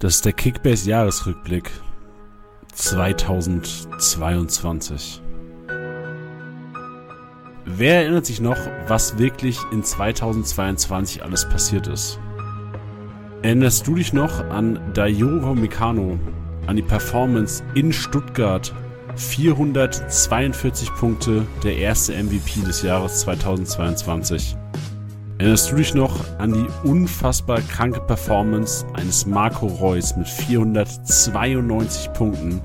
Das ist der Kickbase Jahresrückblick 2022. Wer erinnert sich noch, was wirklich in 2022 alles passiert ist? Erinnerst du dich noch an Dayogo Mikano, an die Performance in Stuttgart? 442 Punkte, der erste MVP des Jahres 2022. Erinnerst du dich noch an die unfassbar kranke Performance eines Marco Reus mit 492 Punkten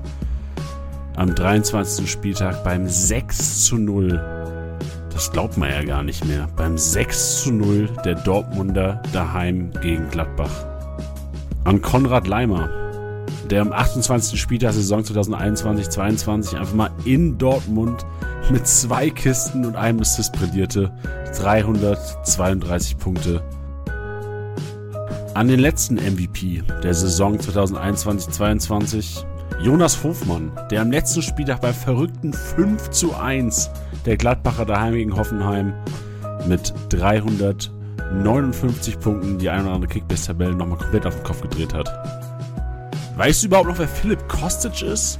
am 23. Spieltag beim 6 zu 0? Das glaubt man ja gar nicht mehr. Beim 6 zu 0 der Dortmunder daheim gegen Gladbach. An Konrad Leimer, der am 28. Spieltag Saison 2021-22 einfach mal in Dortmund mit zwei Kisten und einem Assist brillierte. 332 Punkte. An den letzten MVP der Saison 2021-22, Jonas Hofmann, der am letzten Spieltag bei verrückten 5 zu 1 der Gladbacher daheim gegen Hoffenheim mit 359 Punkten die ein oder andere Kickbase-Tabelle nochmal komplett auf den Kopf gedreht hat. Weißt du überhaupt noch, wer Philipp Kostic ist?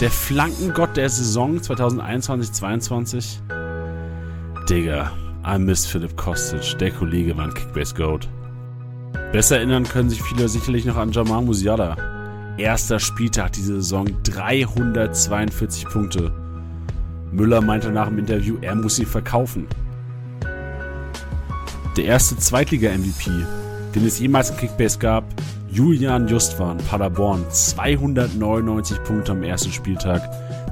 Der Flankengott der Saison 2021-22? Digga, I miss Philipp Kostic. Der Kollege war ein Kickbase-Goat. Besser erinnern können sich viele sicherlich noch an Jamal Musiala. Erster Spieltag diese Saison, 342 Punkte. Müller meinte nach dem Interview, er muss sie verkaufen. Der erste Zweitliga-MVP, den es jemals im Kickbase gab, Julian Justwan, Paderborn, 299 Punkte am ersten Spieltag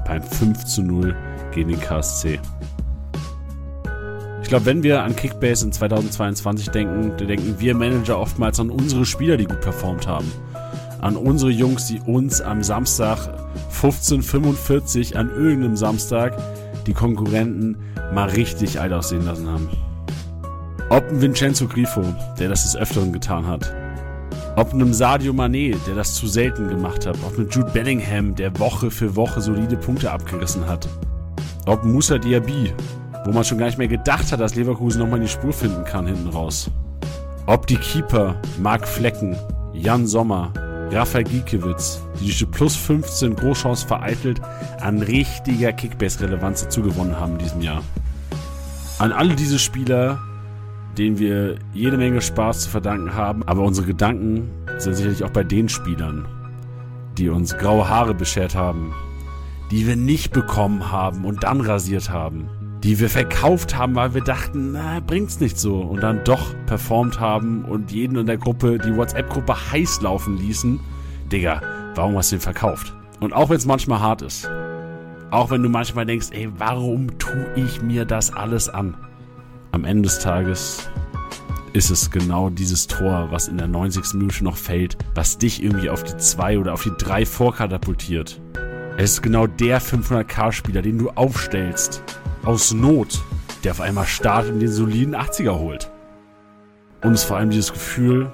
beim 5 zu 0 gegen den KSC. Ich glaube, wenn wir an Kickbase in 2022 denken, dann denken wir Manager oftmals an unsere Spieler, die gut performt haben. An unsere Jungs, die uns am Samstag 15.45 an irgendeinem Samstag die Konkurrenten mal richtig alt aussehen lassen haben. Ob ein Vincenzo Grifo, der das des Öfteren getan hat. Ob einem Sadio Mané, der das zu selten gemacht hat. Ob einem Jude Bellingham, der Woche für Woche solide Punkte abgerissen hat. Ob Musa Diaby, wo man schon gar nicht mehr gedacht hat, dass Leverkusen nochmal die Spur finden kann hinten raus. Ob die Keeper Marc Flecken, Jan Sommer, Rafael Giekewitz, die durch die plus 15 Großchance vereitelt an richtiger Kickbase-Relevanz dazugewonnen haben in diesem Jahr. An alle diese Spieler, denen wir jede Menge Spaß zu verdanken haben, aber unsere Gedanken sind sicherlich auch bei den Spielern, die uns graue Haare beschert haben, die wir nicht bekommen haben und dann rasiert haben, die wir verkauft haben, weil wir dachten, na, bringt's nicht so und dann doch performt haben und jeden in der Gruppe, die WhatsApp-Gruppe heiß laufen ließen. Digga, warum hast du den verkauft? Und auch wenn es manchmal hart ist, auch wenn du manchmal denkst, ey, warum tue ich mir das alles an? Am Ende des Tages ist es genau dieses Tor, was in der 90. Minute noch fällt, was dich irgendwie auf die 2 oder auf die 3 vorkatapultiert. Es ist genau der 500k-Spieler, den du aufstellst, aus Not, der auf einmal startet und den soliden 80er holt. Und es ist vor allem dieses Gefühl,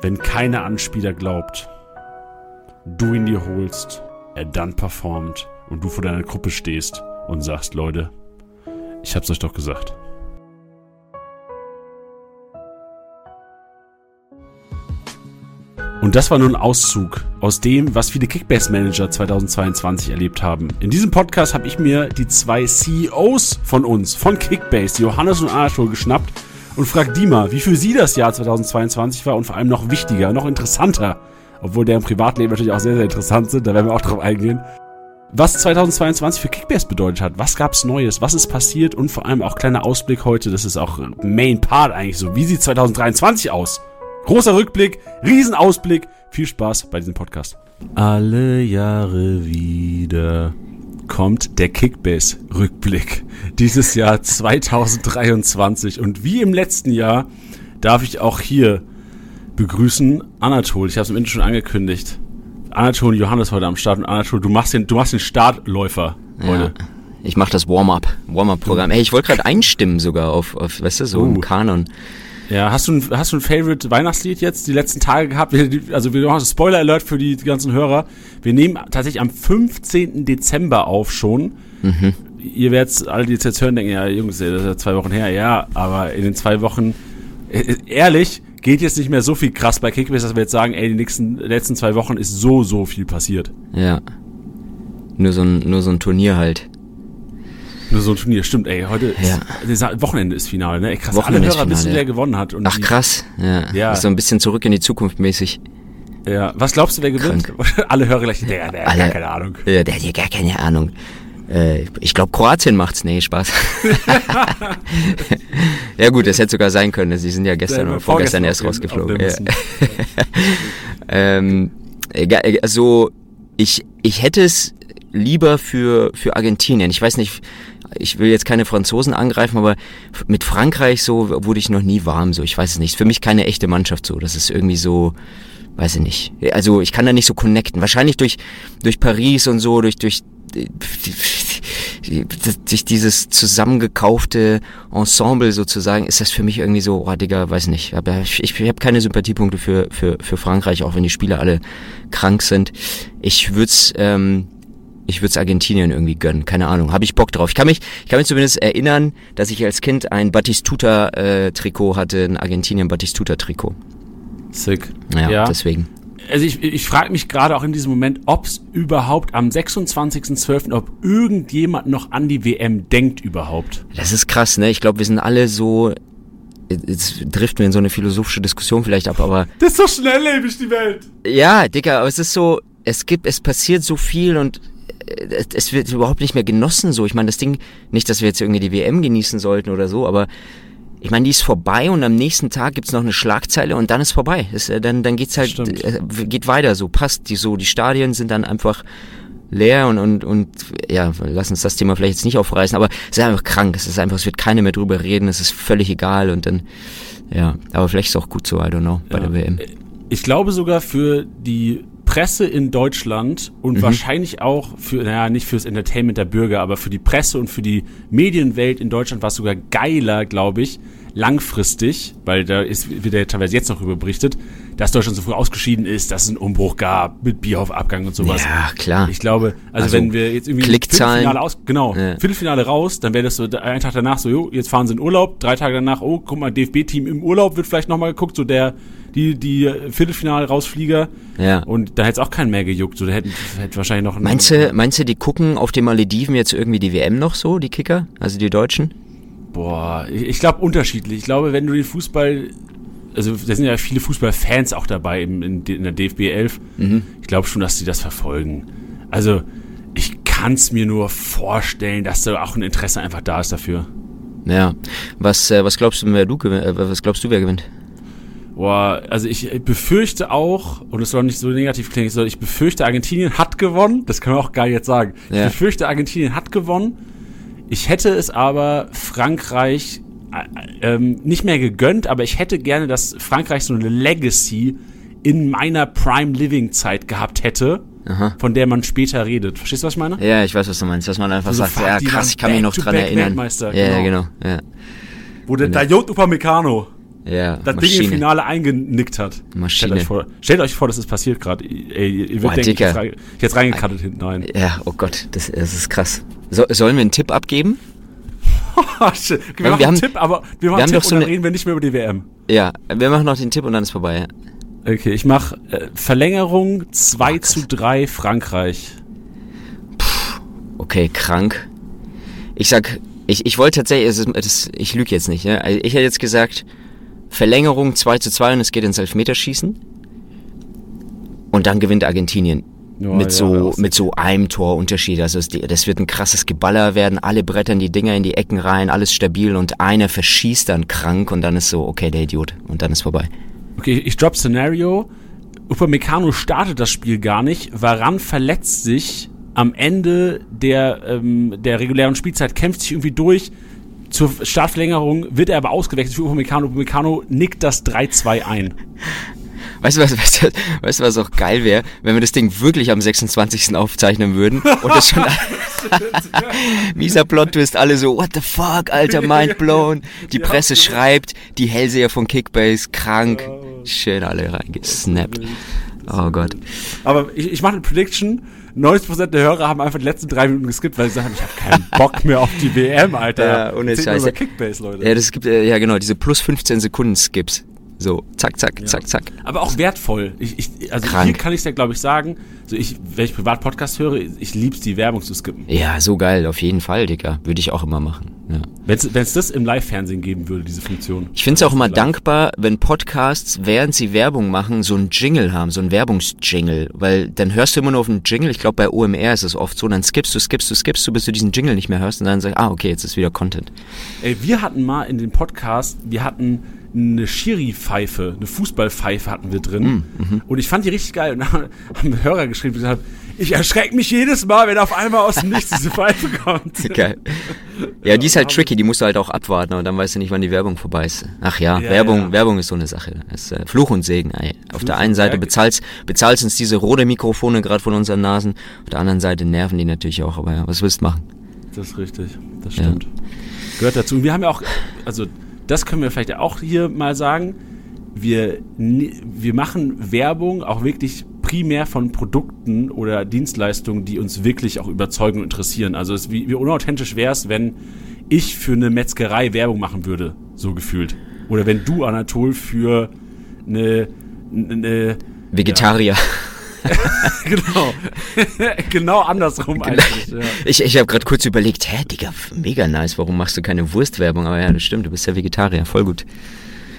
wenn keiner Anspieler glaubt, du ihn dir holst, er dann performt und du vor deiner Gruppe stehst und sagst, Leute, ich hab's euch doch gesagt. Und das war nur ein Auszug aus dem, was viele Kickbase-Manager 2022 erlebt haben. In diesem Podcast habe ich mir die zwei CEOs von uns, von Kickbase, Johannes und Anatol, geschnappt und fragt die mal, wie für sie das Jahr 2022 war und vor allem noch wichtiger, noch interessanter, obwohl der im Privatleben natürlich auch sehr, sehr interessant sind, da werden wir auch drauf eingehen, was 2022 für Kickbase bedeutet hat. Was gab's Neues? Was ist passiert? Und vor allem auch kleiner Ausblick heute, das ist auch Main Part eigentlich so. Wie sieht 2023 aus? Großer Rückblick, Riesenausblick. Viel Spaß bei diesem Podcast. Alle Jahre wieder kommt der Kickbase-Rückblick. Dieses Jahr 2023. Und wie im letzten Jahr darf ich auch hier begrüßen Anatol. Ich habe es im Intro schon angekündigt. Anatol und Johannes heute am Start. Und Anatol, du machst den, du machst den Startläufer heute. Ja, ich mach das Warm-up, Warm-up-Programm. Ey, ich wollte gerade einstimmen sogar auf, auf, weißt du, so uh. im Kanon. Ja, hast du ein, hast du ein Favorite Weihnachtslied jetzt die letzten Tage gehabt? Also wir machen Spoiler Alert für die ganzen Hörer. Wir nehmen tatsächlich am 15. Dezember auf schon. Mhm. Ihr werdet alle, die jetzt hören, denken, ja, Jungs, das ist ja zwei Wochen her. Ja, aber in den zwei Wochen ehrlich, geht jetzt nicht mehr so viel krass bei Kickbase, dass wir jetzt sagen, ey, die nächsten, letzten zwei Wochen ist so, so viel passiert. Ja. Nur so ein, nur so ein Turnier halt. Nur so ein Turnier, stimmt, ey, heute Ja. ist, Wochenende ist Finale, ne? Ey, krass, Wochenende alle Hörer wissen, wer ja. gewonnen hat. Und Ach die- krass, ja. Ja. Ist so ein bisschen zurück in die Zukunft mäßig. Ja, was glaubst du, wer gewinnt? alle Hörer gleich, der, der, Alle- gar keine Ahnung. Ja, der hat ja gar keine Ahnung. Äh, ich glaube, Kroatien macht's. Nee, Spaß. ja gut, das hätte sogar sein können. Sie sind ja gestern Der- oder vorgestern erst vorgestern auf rausgeflogen. Ja. ähm, also ich, ich hätte es lieber für, für Argentinien. Ich weiß nicht, ich will jetzt keine Franzosen angreifen, aber mit Frankreich so wurde ich noch nie warm. So, ich weiß es nicht. Für mich keine echte Mannschaft so. Das ist irgendwie so, weiß ich nicht. Also ich kann da nicht so connecten. Wahrscheinlich durch, durch Paris und so, durch, durch, durch dieses zusammengekaufte Ensemble sozusagen, ist das für mich irgendwie so, oh Digga, weiß nicht. Aber ich, ich habe keine Sympathiepunkte für, für, für Frankreich, auch wenn die Spieler alle krank sind. Ich würde es ähm, ich würde es Argentinien irgendwie gönnen. Keine Ahnung. Habe ich Bock drauf. Ich kann mich, ich kann mich zumindest erinnern, dass ich als Kind ein Batistuta-Trikot hatte, ein Argentinien-Batistuta-Trikot. Sick. Ja, Ja. deswegen. Also ich, ich frage mich gerade auch in diesem Moment, ob es überhaupt am 26.12., ob irgendjemand noch an die WM denkt überhaupt. Das ist krass, ne? Ich glaube, wir sind alle so. Jetzt driften wir in so eine philosophische Diskussion vielleicht ab, aber Das ist so schnelllebig, die Welt. ja, Digga, aber es ist so, es gibt, es passiert so viel und äh, es- es wird überhaupt nicht mehr genossen so. Ich meine, das Ding, nicht, dass wir jetzt irgendwie die WM genießen sollten oder so, aber ich meine, die ist vorbei und am nächsten Tag gibt's noch eine Schlagzeile und dann ist vorbei. Das, äh, dann, dann geht's halt, Stimmt. äh, geht weiter, so passt. Die, so, die Stadien sind dann einfach leer und, und, und ja, lass uns das Thema vielleicht jetzt nicht aufreißen, aber es ist einfach krank. Es ist einfach, es wird keiner mehr drüber reden, es ist völlig egal und dann, ja, aber vielleicht ist es auch gut so, I don't know, bei Ja. der WM. Ich glaube sogar für die Presse in Deutschland und Mhm. wahrscheinlich auch für, naja, nicht fürs Entertainment der Bürger, aber für die Presse und für die Medienwelt in Deutschland war es sogar geiler, glaube ich, langfristig, weil da ist, wird ja teilweise jetzt noch darüber berichtet, dass Deutschland so früh ausgeschieden ist, dass es einen Umbruch gab mit Bierhoff-Abgang und sowas. Ja, klar. Ich glaube, also, Also, wenn wir jetzt irgendwie Klickzahlen. Viertelfinale aus, genau, Ja. Viertelfinale raus, dann wäre das so einen Tag danach so, jo, jetzt fahren sie in Urlaub, drei Tage danach, oh, guck mal, DFB-Team im Urlaub wird vielleicht nochmal geguckt, so der, die, die Viertelfinale rausflieger. Ja. Und da hätte es auch keinen mehr gejuckt, so, da hätten, hätte wahrscheinlich noch ein- Meinst du, meinst du, die gucken auf den Malediven jetzt irgendwie die WM noch so, die Kicker? Also die Deutschen? Boah, ich, ich glaube unterschiedlich. Ich glaube, wenn du den Fußball, also da sind ja viele Fußballfans auch dabei in, in, in der DFB 11. Mhm. Ich glaube schon, dass die das verfolgen. Also ich kann es mir nur vorstellen, dass da auch ein Interesse einfach da ist dafür. Ja. Was, äh, was glaubst du, wer du äh, was glaubst du, wer gewinnt? Boah, also ich befürchte auch, und es soll nicht so negativ klingen, ich befürchte, Argentinien hat gewonnen. Das kann man auch geil jetzt sagen. Ja. Ich befürchte, Argentinien hat gewonnen. Ich hätte es aber Frankreich äh, ähm, nicht mehr gegönnt, aber ich hätte gerne, dass Frankreich so eine Legacy in meiner Prime Living Zeit gehabt hätte, Aha. von der man später redet. Verstehst du, was ich meine? Ja, ich weiß, was du meinst, dass man einfach Also sagt, ja krass, ich kann mich noch dran erinnern. Weltmeister, ja, ja, genau. genau. Ja, Wo der Dayot Upamecano ja das Ding im Maschine. Finale eingenickt hat. Maschine. Stellt euch vor, stellt euch vor das ist passiert gerade. Ey, ihr Boah, wird denken, ich jetzt rein- ich jetzt reingekattet hinten rein. Ja, oh Gott, das, das ist krass. So, sollen wir einen Tipp abgeben? Okay, wir Wir machen einen Tipp, aber wir machen wir Tipp so und dann reden wir nicht mehr über die WM. Ja, wir machen noch den Tipp und dann ist vorbei. Okay, ich mache äh, Verlängerung 2 zu 3 Frankreich. Okay, krank. Ich sag, ich, ich wollte tatsächlich, es ist, das, ich lüge jetzt nicht, ne? Also Ich hätte jetzt gesagt, Verlängerung 2 zu 2 und es geht ins Elfmeterschießen. Und dann gewinnt Argentinien. Ja, mit so, mit so einem Torunterschied. Also das wird ein krasses Geballer werden. Alle brettern die Dinger in die Ecken rein, alles stabil und einer verschießt dann krank und dann ist so, okay, der Idiot. Und dann ist vorbei. Okay, ich drop Szenario. Upamecano startet das Spiel gar nicht. Varan verletzt sich am Ende der, ähm, der regulären Spielzeit, kämpft sich irgendwie durch. Zur Startverlängerung wird er aber ausgewechselt für Upamecano. Upamecano nickt das 3-2 ein. Weißt du, was, weißt du, weißt du, was auch geil wäre, wenn wir das Ding wirklich am 26. aufzeichnen würden und das schon mieser Plot-Twist, alle so, what the fuck, alter, mind blown. Die Presse schreibt, die Hellseher von Kickbase, krank. Schön alle reingesnappt. Oh Gott. Aber ich, ich mache eine Prediction. 90% der Hörer haben einfach die letzten drei Minuten geskippt, weil sie sagen, ich habe keinen Bock mehr auf die WM, Alter. Ja, ohne Erzählt Scheiß. nur über Kickbase, Leute. Ja, das gibt, äh, ja genau, diese plus 15 Sekunden Skips. So, zack, zack, zack, zack. Aber auch wertvoll. Ich, ich, also Krank. hier kann ich es ja, glaube ich, sagen. So ich, wenn ich privat Podcast höre, ich lieb's, die Werbung zu skippen. Ja, so geil, auf jeden Fall, Digga. Würde ich auch immer machen. Ja. Wenn es das im Live-Fernsehen geben würde, diese Funktion. Ich finde es auch immer Live. dankbar, wenn Podcasts, während sie Werbung machen, so einen Jingle haben, so einen Werbungsjingle. Weil dann hörst du immer nur auf einen Jingle, ich glaube bei OMR ist es oft so, dann skippst du, skippst du, skippst du, bis du diesen Jingle nicht mehr hörst und dann sagst ah, okay, jetzt ist wieder Content. Ey, wir hatten mal in dem Podcast, wir hatten eine Schiri-Pfeife, eine Fußballpfeife hatten wir drin. Mhm, und ich fand die richtig geil. Und dann haben Hörer geschrieben, die gesagt haben, ich erschrecke mich jedes Mal, wenn auf einmal aus dem Nichts diese Pfeife kommt. Geil. Ja, die ist halt tricky, die musst du halt auch abwarten, aber dann weißt du nicht, wann die Werbung vorbei ist. Ach ja, Ja, Werbung, ja. Werbung ist so eine Sache. Das ist äh, Fluch und Segen. Ey. Auf der Fluch einen und Seite bezahlst, bezahlst uns diese rote Mikrofone gerade von unseren Nasen, auf der anderen Seite nerven die natürlich auch, aber ja, was willst du machen? Das ist richtig, das Ja. stimmt. Gehört dazu. Und wir haben ja auch, also das können wir vielleicht auch hier mal sagen, wir, wir machen Werbung auch wirklich primär von Produkten oder Dienstleistungen, die uns wirklich auch überzeugen und interessieren. Also es, wie, wie unauthentisch wäre es, wenn ich für eine Metzgerei Werbung machen würde, so gefühlt. Oder wenn du, Anatol, für eine, eine Vegetarier. genau, genau andersrum eigentlich. Ja. Ich, ich habe gerade kurz überlegt, hä, Digga, mega nice, warum machst du keine Wurstwerbung? Aber ja, das stimmt, du bist ja Vegetarier, voll gut.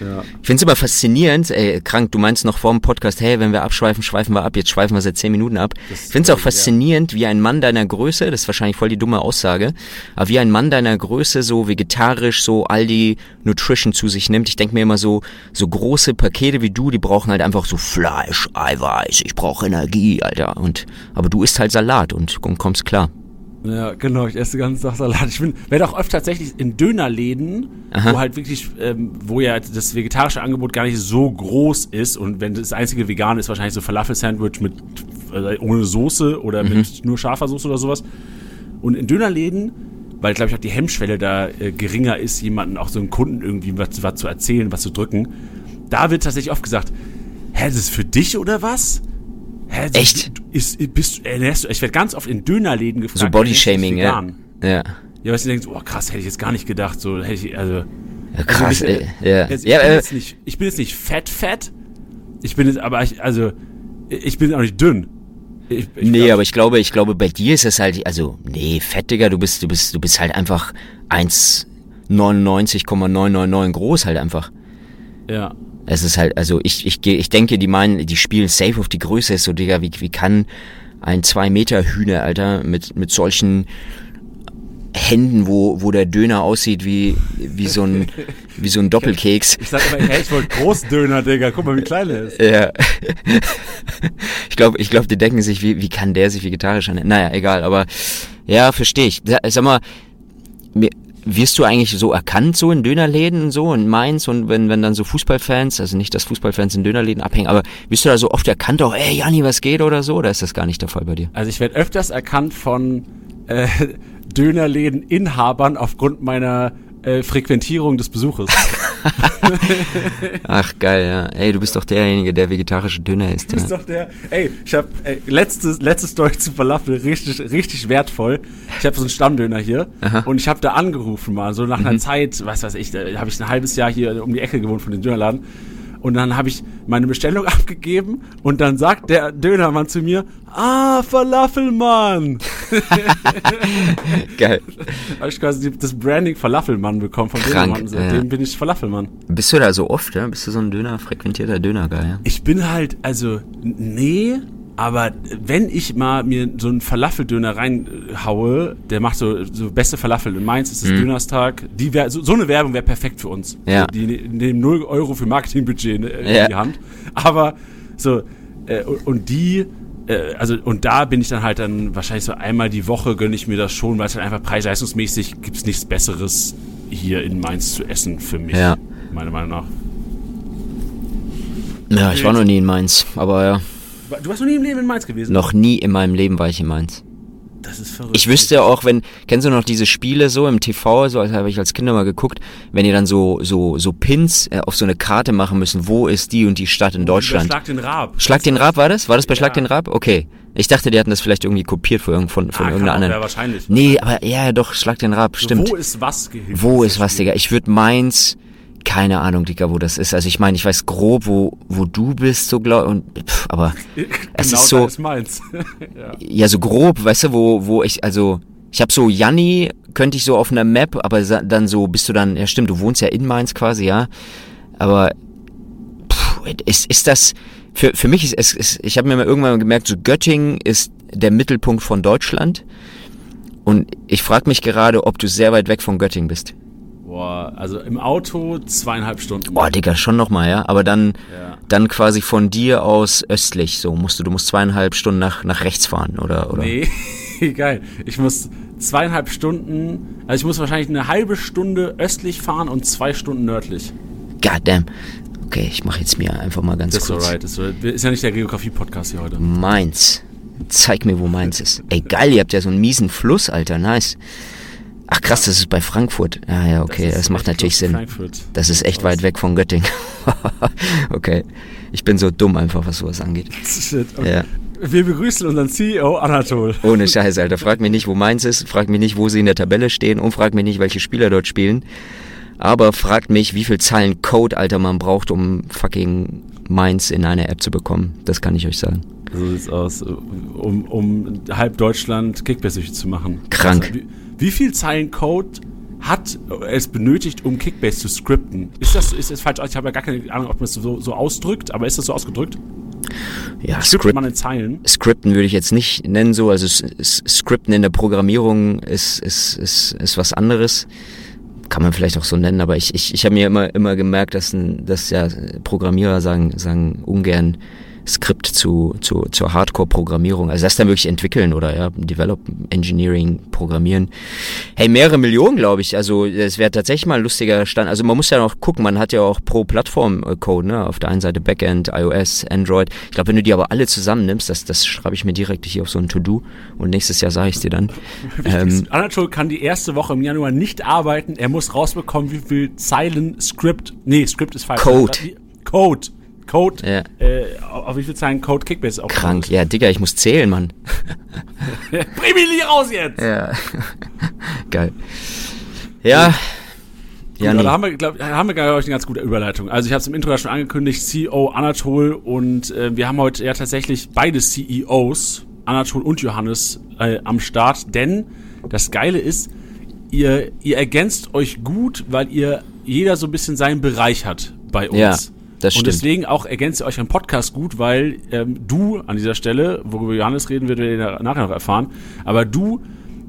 Ja. Ich find's immer faszinierend, ey, krank, du meinst noch vor dem Podcast, hey, wenn wir abschweifen, schweifen wir ab, jetzt schweifen wir seit 10 Minuten ab. Das Ich find's auch ja. faszinierend, wie ein Mann deiner Größe, das ist wahrscheinlich voll die dumme Aussage, aber wie ein Mann deiner Größe so vegetarisch so all die Nutrition zu sich nimmt. Ich denk mir immer so, so große Pakete wie du, die brauchen halt einfach so Fleisch, Eiweiß, ich brauche Energie, Alter. Und, aber du isst halt Salat und, und kommst klar. Ja, genau, ich esse den ganzen Tag Salat. Ich bin, werde auch oft tatsächlich in Dönerläden, Aha. wo halt wirklich, ähm, wo ja das vegetarische Angebot gar nicht so groß ist und wenn das einzige Vegane ist, wahrscheinlich so Falafel-Sandwich mit äh, ohne Soße oder Mhm. mit nur scharfer Soße oder sowas. Und in Dönerläden, weil glaube ich auch die Hemmschwelle da äh, geringer ist, jemanden auch so einem Kunden irgendwie was, was zu erzählen, was zu drücken, da wird tatsächlich oft gesagt, hä, das ist für dich oder was? Hä, so, Echt? Du, ist, bist, ernährst du, ich werde ganz oft in Dönerläden gefragt. So ernährst Bodyshaming, ja. Ja. Ja, was du denkst, oh krass, hätte ich jetzt gar nicht gedacht. So hätte ich, also. Ja, krass, also nicht, ey. Ja. Also, ich, Ja, bin äh, jetzt nicht, ich bin jetzt nicht fett, fett. Ich bin jetzt, aber ich, also, ich bin auch nicht dünn. Ich, ich nee, glaub, aber ich glaube, ich glaube, bei dir ist es halt, also, nee, fett, Digga, du bist, du bist, du bist halt einfach 1,99,999 groß halt einfach. Ja. Es ist halt, also ich, ich, ich denke, die meinen, die spielen safe auf die Größe, ist so, Digga, wie, wie kann ein 2 Meter Hühner, Alter, mit, mit solchen Händen, wo, wo der Döner aussieht wie, wie so ein, wie so ein Doppelkeks. Ich sag immer, hey, ich wollte Großdöner, Digga. Guck mal, wie klein er ist. Ja. ich glaube, ich glaube, die denken sich, wie, wie kann der sich vegetarisch ernähren? Naja, egal, aber ja, verstehe ich. Sag mal, mir, wirst du eigentlich so erkannt, so in Dönerläden und so in Mainz und wenn, wenn dann so Fußballfans, also nicht, dass Fußballfans in Dönerläden abhängen, aber wirst du da so oft erkannt, auch, ey, Janni, was geht oder so, oder ist das gar nicht der Fall bei dir? Also ich werde öfters erkannt von äh, Dönerläden-Inhabern aufgrund meiner äh, Frequentierung des Besuches. Ach, geil, ja. Ey, du bist doch derjenige, der vegetarische Döner isst. Du bist Ja. doch der. Ey, ich hab ey, letzte, letzte Story zu Falafel, richtig, richtig wertvoll. Ich habe so einen Stammdöner hier Aha. und ich habe da angerufen mal, so nach einer Zeit, was weiß ich, da habe ich ein halbes Jahr hier um die Ecke gewohnt von dem Dönerladen. Und dann habe ich meine Bestellung abgegeben und dann sagt der Dönermann zu mir, ah, Falafelmann. Geil. habe ich quasi das Branding Falafelmann bekommen vom Krank, Dönermann. Seitdem ja. bin ich Falafelmann. Bist du da so oft, ja? Bist du so ein Döner, frequentierter Döner-Guy, ja? Ich bin halt, also, nee, aber wenn ich mal mir so einen Falafeldöner reinhaue, der macht so, so beste Falafel in Mainz, ist es Dönerstag, die wär, so, so eine Werbung wäre perfekt für uns. Mhm. Ja. Die ne- nehmen 0 Euro für Marketingbudget in, in Ja. die Hand. Aber so, äh, und, und die, äh, also, und da bin ich dann halt dann wahrscheinlich so einmal die Woche gönne ich mir das schon, weil es halt einfach preis-leistungsmäßig gibt's nichts Besseres hier in Mainz zu essen für mich. Ja. Meiner Meinung nach. Ja, ich war noch nie in Mainz, aber ja, Du warst noch nie im Leben in Mainz gewesen? noch nie in meinem Leben war ich in Mainz. Das ist verrückt. Ich wüsste auch, wenn, kennst du noch diese Spiele so im TV, so als habe ich als Kinder mal geguckt, wenn ihr dann so, so, so Pins äh, auf so eine Karte machen müssen, wo ist die und die Stadt in Deutschland? Schlag den Rab. Schlag den Rab war das? War das bei Ja. Schlag den Rab? Okay. Ich dachte, die hatten das vielleicht irgendwie kopiert von, von, von Ah, irgendeiner anderen. ja, wahrscheinlich. Nee, aber ja, doch, Schlag den Rab, stimmt. Wo ist was gehilft? Wo ist was, Digga? Ich würde Mainz, keine Ahnung, Digga, wo das ist. Also ich meine, ich weiß grob, wo, wo du bist, so glaub und pff, aber es genau ist so- ist meins. ja. ja, so grob, weißt du, wo, wo ich, also, ich habe so Janni, könnte ich so auf einer Map, aber dann so, bist du dann, ja stimmt, du wohnst ja in Mainz quasi, ja. Aber pff, ist, ist das, für, für mich ist es, ist, ich habe mir mal irgendwann gemerkt, so Göttingen ist der Mittelpunkt von Deutschland. Und ich frage mich gerade, ob du sehr weit weg von Göttingen bist. Boah, also im Auto zweieinhalb Stunden. Boah, Digga, schon nochmal, ja. Aber dann, Ja. dann quasi von dir aus östlich, so musst du, du musst zweieinhalb Stunden nach, nach rechts fahren, oder? oder? Nee, geil. Ich muss zweieinhalb Stunden, also ich muss wahrscheinlich eine halbe Stunde östlich fahren und zwei Stunden nördlich. God damn. Okay, ich mache jetzt mir einfach mal ganz ist kurz. alright. Das ist, ist ja nicht der Geografie-Podcast hier heute. Mainz. Zeig mir, wo Mainz ist. Ey, geil, ihr habt ja so einen miesen Fluss, Alter, nice. Ach krass, das ist bei Frankfurt. Ja, ja, okay, das, ist macht natürlich Sinn. Frankfurt. Das ist echt weit weg von Göttingen. okay. Ich bin so dumm einfach, was sowas angeht. Shit. Okay. Ja. Wir begrüßen unseren CEO Anatol. Ohne Scheiß, Alter. Frag mich nicht, wo Mainz ist, frag mich nicht, wo sie in der Tabelle stehen und frag mich nicht, welche Spieler dort spielen. Aber fragt mich, wie viel Zeilen Code, Alter, man braucht, um fucking Mainz in eine App zu bekommen. Das kann ich euch sagen. So sieht's aus. Um, um halb Deutschland Kickbase zu machen. Krank. Also, wie, viel Zeilen Code hat es benötigt, um Kickbase zu scripten? Ist das, ist das falsch? Ich habe ja gar keine Ahnung, ob man es so, so ausdrückt, aber ist das so ausgedrückt? Ja, Script, man in Zeilen? Scripten würde ich jetzt nicht nennen so, also Scripten in der Programmierung ist, ist, ist, ist was anderes. Kann man vielleicht auch so nennen, aber ich, ich, ich habe mir immer, immer gemerkt, dass, dass ja Programmierer sagen, sagen ungern Skript zu, zu, zur Hardcore-Programmierung. Also das dann wirklich entwickeln oder ja, Develop Engineering, Programmieren. Hey, mehrere Millionen, glaube ich. Also es wäre tatsächlich mal ein lustiger Stand. Also man muss ja noch gucken, man hat ja auch pro Plattform Code, ne? Auf der einen Seite Backend, iOS, Android. Ich glaube, wenn du die aber alle zusammennimmst, das, das schreibe ich mir direkt hier auf so ein To-Do und nächstes Jahr sage ich dir dann. Ähm, Anatol kann die erste Woche im Januar nicht arbeiten. Er muss rausbekommen, wie viel Zeilen Script. Nee, Script ist falsch. Code. Code. Code. Ja. Äh, auf wie viel Zeilen Code Kickbase aufbaut. krank. Ja, Digga, ich muss zählen, Mann. Nicht raus jetzt! Ja. Geil. Ja. Ja, nee. da haben wir, glaub, haben wir glaube ich, eine ganz gute Überleitung. Also ich habe es im Intro ja schon angekündigt, CEO Anatol und äh, wir haben heute ja tatsächlich beide CEOs, Anatol und Johannes, äh, am Start. Denn das Geile ist, ihr, ihr ergänzt euch gut, weil ihr jeder so ein bisschen seinen Bereich hat bei uns. Ja, das Und stimmt. deswegen auch ergänzt ihr euch im Podcast gut, weil ähm, du an dieser Stelle, worüber Johannes reden wird, werdet ihr nachher noch erfahren, aber du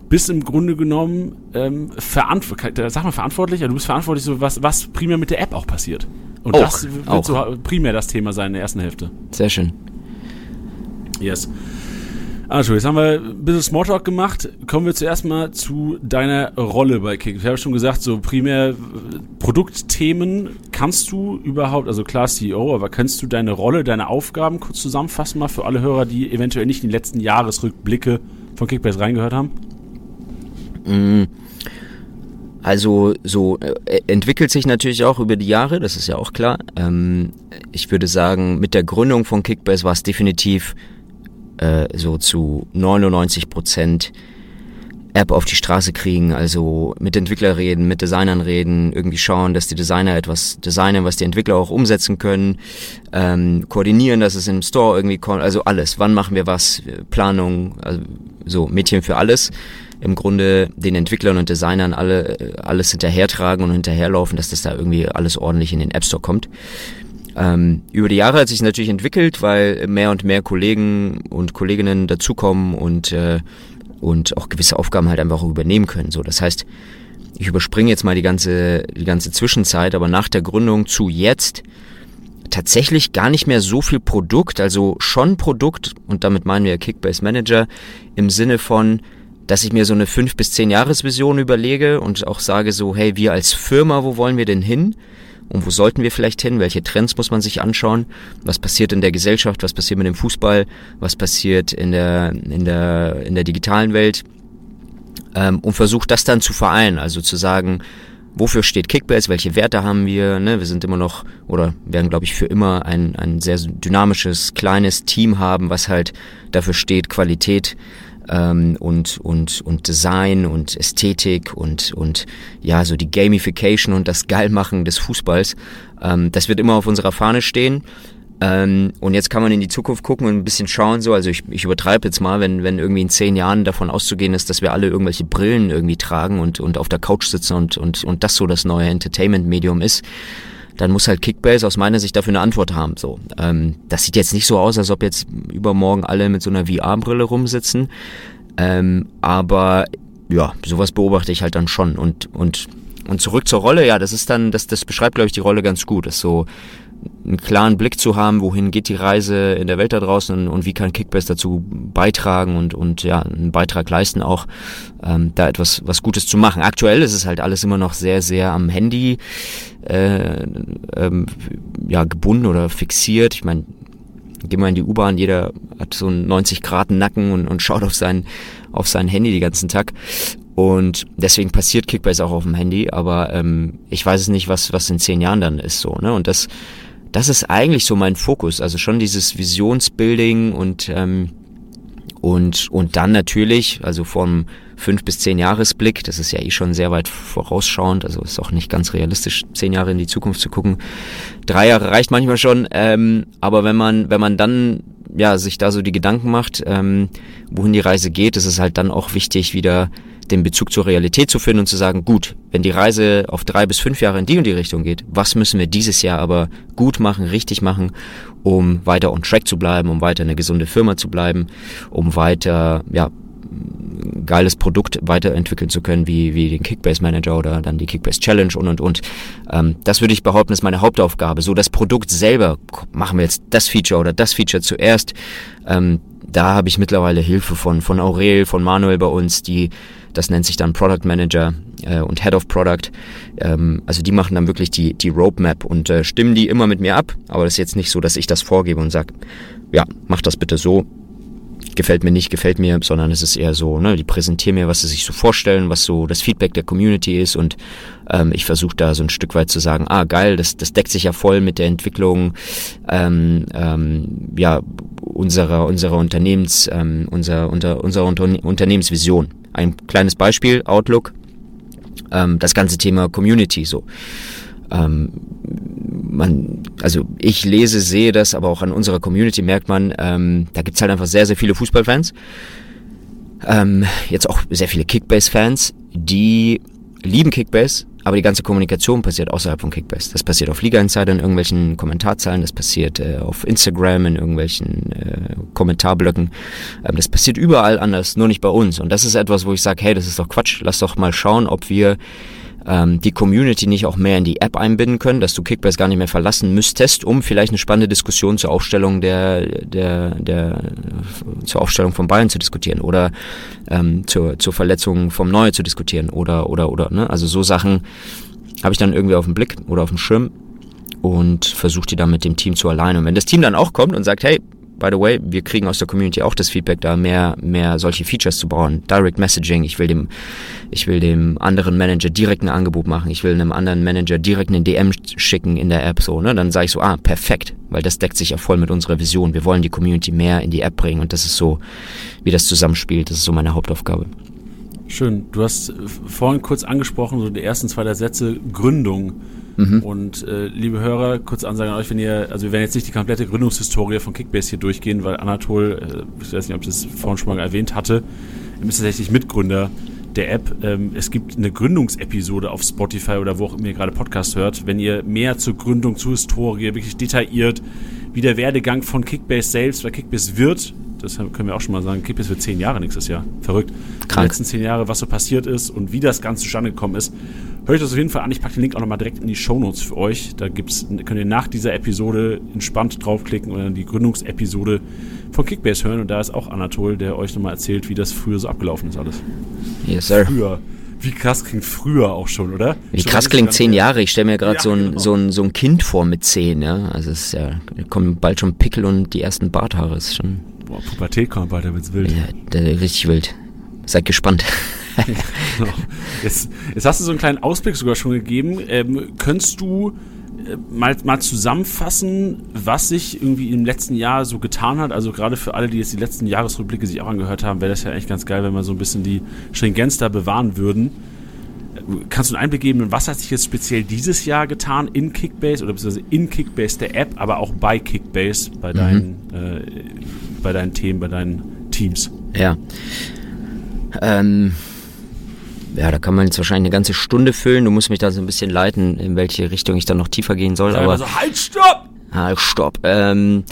bist im Grunde genommen ähm, verantwortlich, sag mal verantwortlich, ja, du bist verantwortlich, so was, was primär mit der App auch passiert. Und Auch, das wird auch. so primär das Thema sein in der ersten Hälfte. Sehr schön. Yes. Also, jetzt haben wir ein bisschen Smalltalk gemacht. Kommen wir zuerst mal zu deiner Rolle bei Kick. Ich habe schon gesagt, so primär äh, Produktthemen kannst du überhaupt, also klar CEO, aber kannst du deine Rolle, deine Aufgaben kurz zusammenfassen mal für alle Hörer, die eventuell nicht in die letzten Jahresrückblicke von Kickbase reingehört haben? Mm. Also so äh, entwickelt sich natürlich auch über die Jahre, das ist ja auch klar. Ähm, ich würde sagen, mit der Gründung von Kickbase war es definitiv äh, so zu 99 Prozent App auf die Straße kriegen, also mit Entwicklern reden, mit Designern reden, irgendwie schauen, dass die Designer etwas designen, was die Entwickler auch umsetzen können, ähm, koordinieren, dass es im Store irgendwie kommt, also alles. Wann machen wir was? Planung, also so Mädchen für alles. Im Grunde den Entwicklern und Designern alle äh, alles hinterhertragen und hinterherlaufen, dass das da irgendwie alles ordentlich in den App Store kommt. Ähm, über die Jahre hat sich natürlich entwickelt, weil mehr und mehr Kollegen und Kolleginnen dazukommen und äh, und auch gewisse Aufgaben halt einfach übernehmen können. So, das heißt, ich überspringe jetzt mal die ganze die ganze Zwischenzeit, aber nach der Gründung zu jetzt tatsächlich gar nicht mehr so viel Produkt, also schon Produkt und damit meinen wir Kickbase Manager im Sinne von dass ich mir so eine fünf bis zehn Jahresvision überlege und auch sage so, hey, wir als Firma, wo wollen wir denn hin? Und wo sollten wir vielleicht hin? Welche Trends muss man sich anschauen? Was passiert in der Gesellschaft? Was passiert mit dem Fußball? Was passiert in der, in der, in der digitalen Welt? ähm, und versucht das dann zu vereinen, also zu sagen, wofür steht Kickbase, welche Werte haben wir, ne? wir sind immer noch oder werden glaube ich für immer ein, ein sehr dynamisches, kleines Team haben, was halt dafür steht, Qualität ähm, und, und, und Design und Ästhetik und, und ja, so die Gamification und das Geilmachen des Fußballs. Ähm, das wird immer auf unserer Fahne stehen. Ähm, und jetzt kann man in die Zukunft gucken und ein bisschen schauen, so, also ich, ich übertreibe jetzt mal, wenn, wenn irgendwie in zehn Jahren davon auszugehen ist, dass wir alle irgendwelche Brillen irgendwie tragen und, und auf der Couch sitzen und, und, und das so das neue Entertainment-Medium ist, dann muss halt Kickbase aus meiner Sicht dafür eine Antwort haben. So, ähm, das sieht jetzt nicht so aus, als ob jetzt übermorgen alle mit so einer VR-Brille rumsitzen, ähm, aber ja, sowas beobachte ich halt dann schon und und und zurück zur Rolle, ja, das ist dann, das, das beschreibt, glaube ich, die Rolle ganz gut. Das ist so einen klaren Blick zu haben, wohin geht die Reise in der Welt da draußen und, wie kann Kickbase dazu beitragen und, und ja, einen Beitrag leisten auch, ähm, da etwas was Gutes zu machen. Aktuell ist es halt alles immer noch sehr, sehr am Handy äh, ähm, ja, gebunden oder fixiert. Ich meine, geh mal in die U-Bahn, jeder hat so einen 90 Grad Nacken und, und schaut auf sein, auf sein Handy den ganzen Tag. Und deswegen passiert Kickbase auch auf dem Handy, aber ähm, ich weiß es nicht, was, was in zehn Jahren dann ist so, ne? Und das, das ist eigentlich so mein Fokus. Also schon dieses Visionsbuilding und ähm, und und dann natürlich, also vom fünf bis zehn Jahresblick, das ist ja eh schon sehr weit vorausschauend, also ist auch nicht ganz realistisch, zehn Jahre in die Zukunft zu gucken. Drei Jahre reicht manchmal schon, ähm, aber wenn man wenn man dann ja sich da so die Gedanken macht, ähm, wohin die Reise geht, ist es halt dann auch wichtig wieder den Bezug zur Realität zu finden und zu sagen, gut, wenn die Reise auf drei bis fünf Jahre in die und die Richtung geht, was müssen wir dieses Jahr aber gut machen, richtig machen, um weiter on track zu bleiben, um weiter eine gesunde Firma zu bleiben, um weiter, ja, geiles Produkt weiterentwickeln zu können, wie, wie den Kickbase Manager oder dann die Kickbase Challenge und und und. Ähm, das würde ich behaupten, ist meine Hauptaufgabe. So das Produkt selber, machen wir jetzt das Feature oder das Feature zuerst. Ähm, da habe ich mittlerweile Hilfe von, von Aurel, von Manuel bei uns, die das nennt sich dann Product Manager äh, und Head of Product. Ähm, also die machen dann wirklich die, die Roadmap und äh, stimmen die immer mit mir ab. Aber das ist jetzt nicht so, dass ich das vorgebe und sage, ja, mach das bitte so. Gefällt mir nicht, gefällt mir, sondern es ist eher so, ne, die präsentieren mir, was sie sich so vorstellen, was so das Feedback der Community ist und ähm, ich versuche da so ein Stück weit zu sagen, ah geil, das, das deckt sich ja voll mit der Entwicklung ähm, ähm, ja, unserer, unserer Unternehmens, ähm, unser, unter, unserer Unternehmensvision. Ein kleines Beispiel, Outlook, ähm, das ganze Thema Community so. Ähm, man, also ich lese, sehe das, aber auch an unserer Community merkt man, ähm, da gibt's halt einfach sehr, sehr viele Fußballfans. Ähm, jetzt auch sehr viele Kickbase-Fans, die lieben Kickbase, aber die ganze Kommunikation passiert außerhalb von Kickbase. Das passiert auf Liga Insider in irgendwelchen Kommentarzahlen, das passiert äh, auf Instagram in irgendwelchen äh, Kommentarblöcken. Ähm, das passiert überall anders, nur nicht bei uns. Und das ist etwas, wo ich sage, hey, das ist doch Quatsch. Lass doch mal schauen, ob wir ähm, die Community nicht auch mehr in die App einbinden können, dass du Kickbase gar nicht mehr verlassen müsstest, um vielleicht eine spannende Diskussion zur Aufstellung der, der, der zur Aufstellung von Bayern zu diskutieren oder ähm, zur, zur Verletzung vom Neue zu diskutieren oder oder oder ne? Also so Sachen habe ich dann irgendwie auf dem Blick oder auf dem Schirm und versuche die dann mit dem Team zu alleine. Und wenn das Team dann auch kommt und sagt, hey, by the way, wir kriegen aus der Community auch das Feedback, da mehr, mehr solche Features zu bauen. Direct Messaging, ich will dem, ich will dem anderen Manager direkt ein Angebot machen, ich will einem anderen Manager direkt einen DM schicken in der App, so, ne? Dann sage ich so, ah, perfekt, weil das deckt sich ja voll mit unserer Vision. Wir wollen die Community mehr in die App bringen und das ist so, wie das zusammenspielt, das ist so meine Hauptaufgabe. Schön. Du hast vorhin kurz angesprochen, so die ersten zwei der Sätze, Gründung. Mhm. Und äh, liebe Hörer, kurz Ansage an euch, wenn ihr, also wir werden jetzt nicht die komplette Gründungshistorie von Kickbase hier durchgehen, weil Anatol, äh, ich weiß nicht, ob ich das vorhin schon mal erwähnt hatte, er ist tatsächlich Mitgründer der App. Ähm, es gibt eine Gründungsepisode auf Spotify oder wo auch immer ihr gerade Podcast hört. Wenn ihr mehr zur Gründung, zur Historie, wirklich detailliert, wie der Werdegang von Kickbase selbst, weil Kickbase wird, das können wir auch schon mal sagen, Kickbase wird zehn Jahre nächstes Jahr. Verrückt. Krank. Die letzten zehn Jahre, was so passiert ist und wie das Ganze zustande gekommen ist. Hört euch das auf jeden Fall an. Ich packe den Link auch nochmal direkt in die Show Notes für euch. Da gibt's, könnt ihr nach dieser Episode entspannt draufklicken und dann die Gründungsepisode von Kickbase hören. Und da ist auch Anatol, der euch nochmal erzählt, wie das früher so abgelaufen ist alles. Yes, sir. Früher. Wie krass klingt früher auch schon, oder? Wie krass klingt zehn Jahre. Ich stelle mir gerade ja, so, ein, genau. so, ein, so ein Kind vor mit zehn, ja. Also es ist ja, da kommen bald schon Pickel und die ersten Barthaare. Ist schon. Boah, Pubertät kommt bald, da wird's wild. Ja, der, richtig wild. Seid gespannt. jetzt, jetzt hast du so einen kleinen Ausblick sogar schon gegeben. Ähm, könntest du äh, mal, mal zusammenfassen, was sich irgendwie im letzten Jahr so getan hat? Also gerade für alle, die jetzt die letzten Jahresrückblicke sich auch angehört haben, wäre das ja eigentlich ganz geil, wenn wir so ein bisschen die Stringenz da bewahren würden. Kannst du einen Einblick geben, was hat sich jetzt speziell dieses Jahr getan in Kickbase oder beziehungsweise in Kickbase der App, aber auch bei Kickbase, bei mhm. deinen, äh, bei deinen Themen, bei deinen Teams? Ja. Ähm, ja, da kann man jetzt wahrscheinlich eine ganze Stunde füllen. Du musst mich da so ein bisschen leiten, in welche Richtung ich dann noch tiefer gehen soll. aber also halt, stopp! Halt, stopp. Ähm,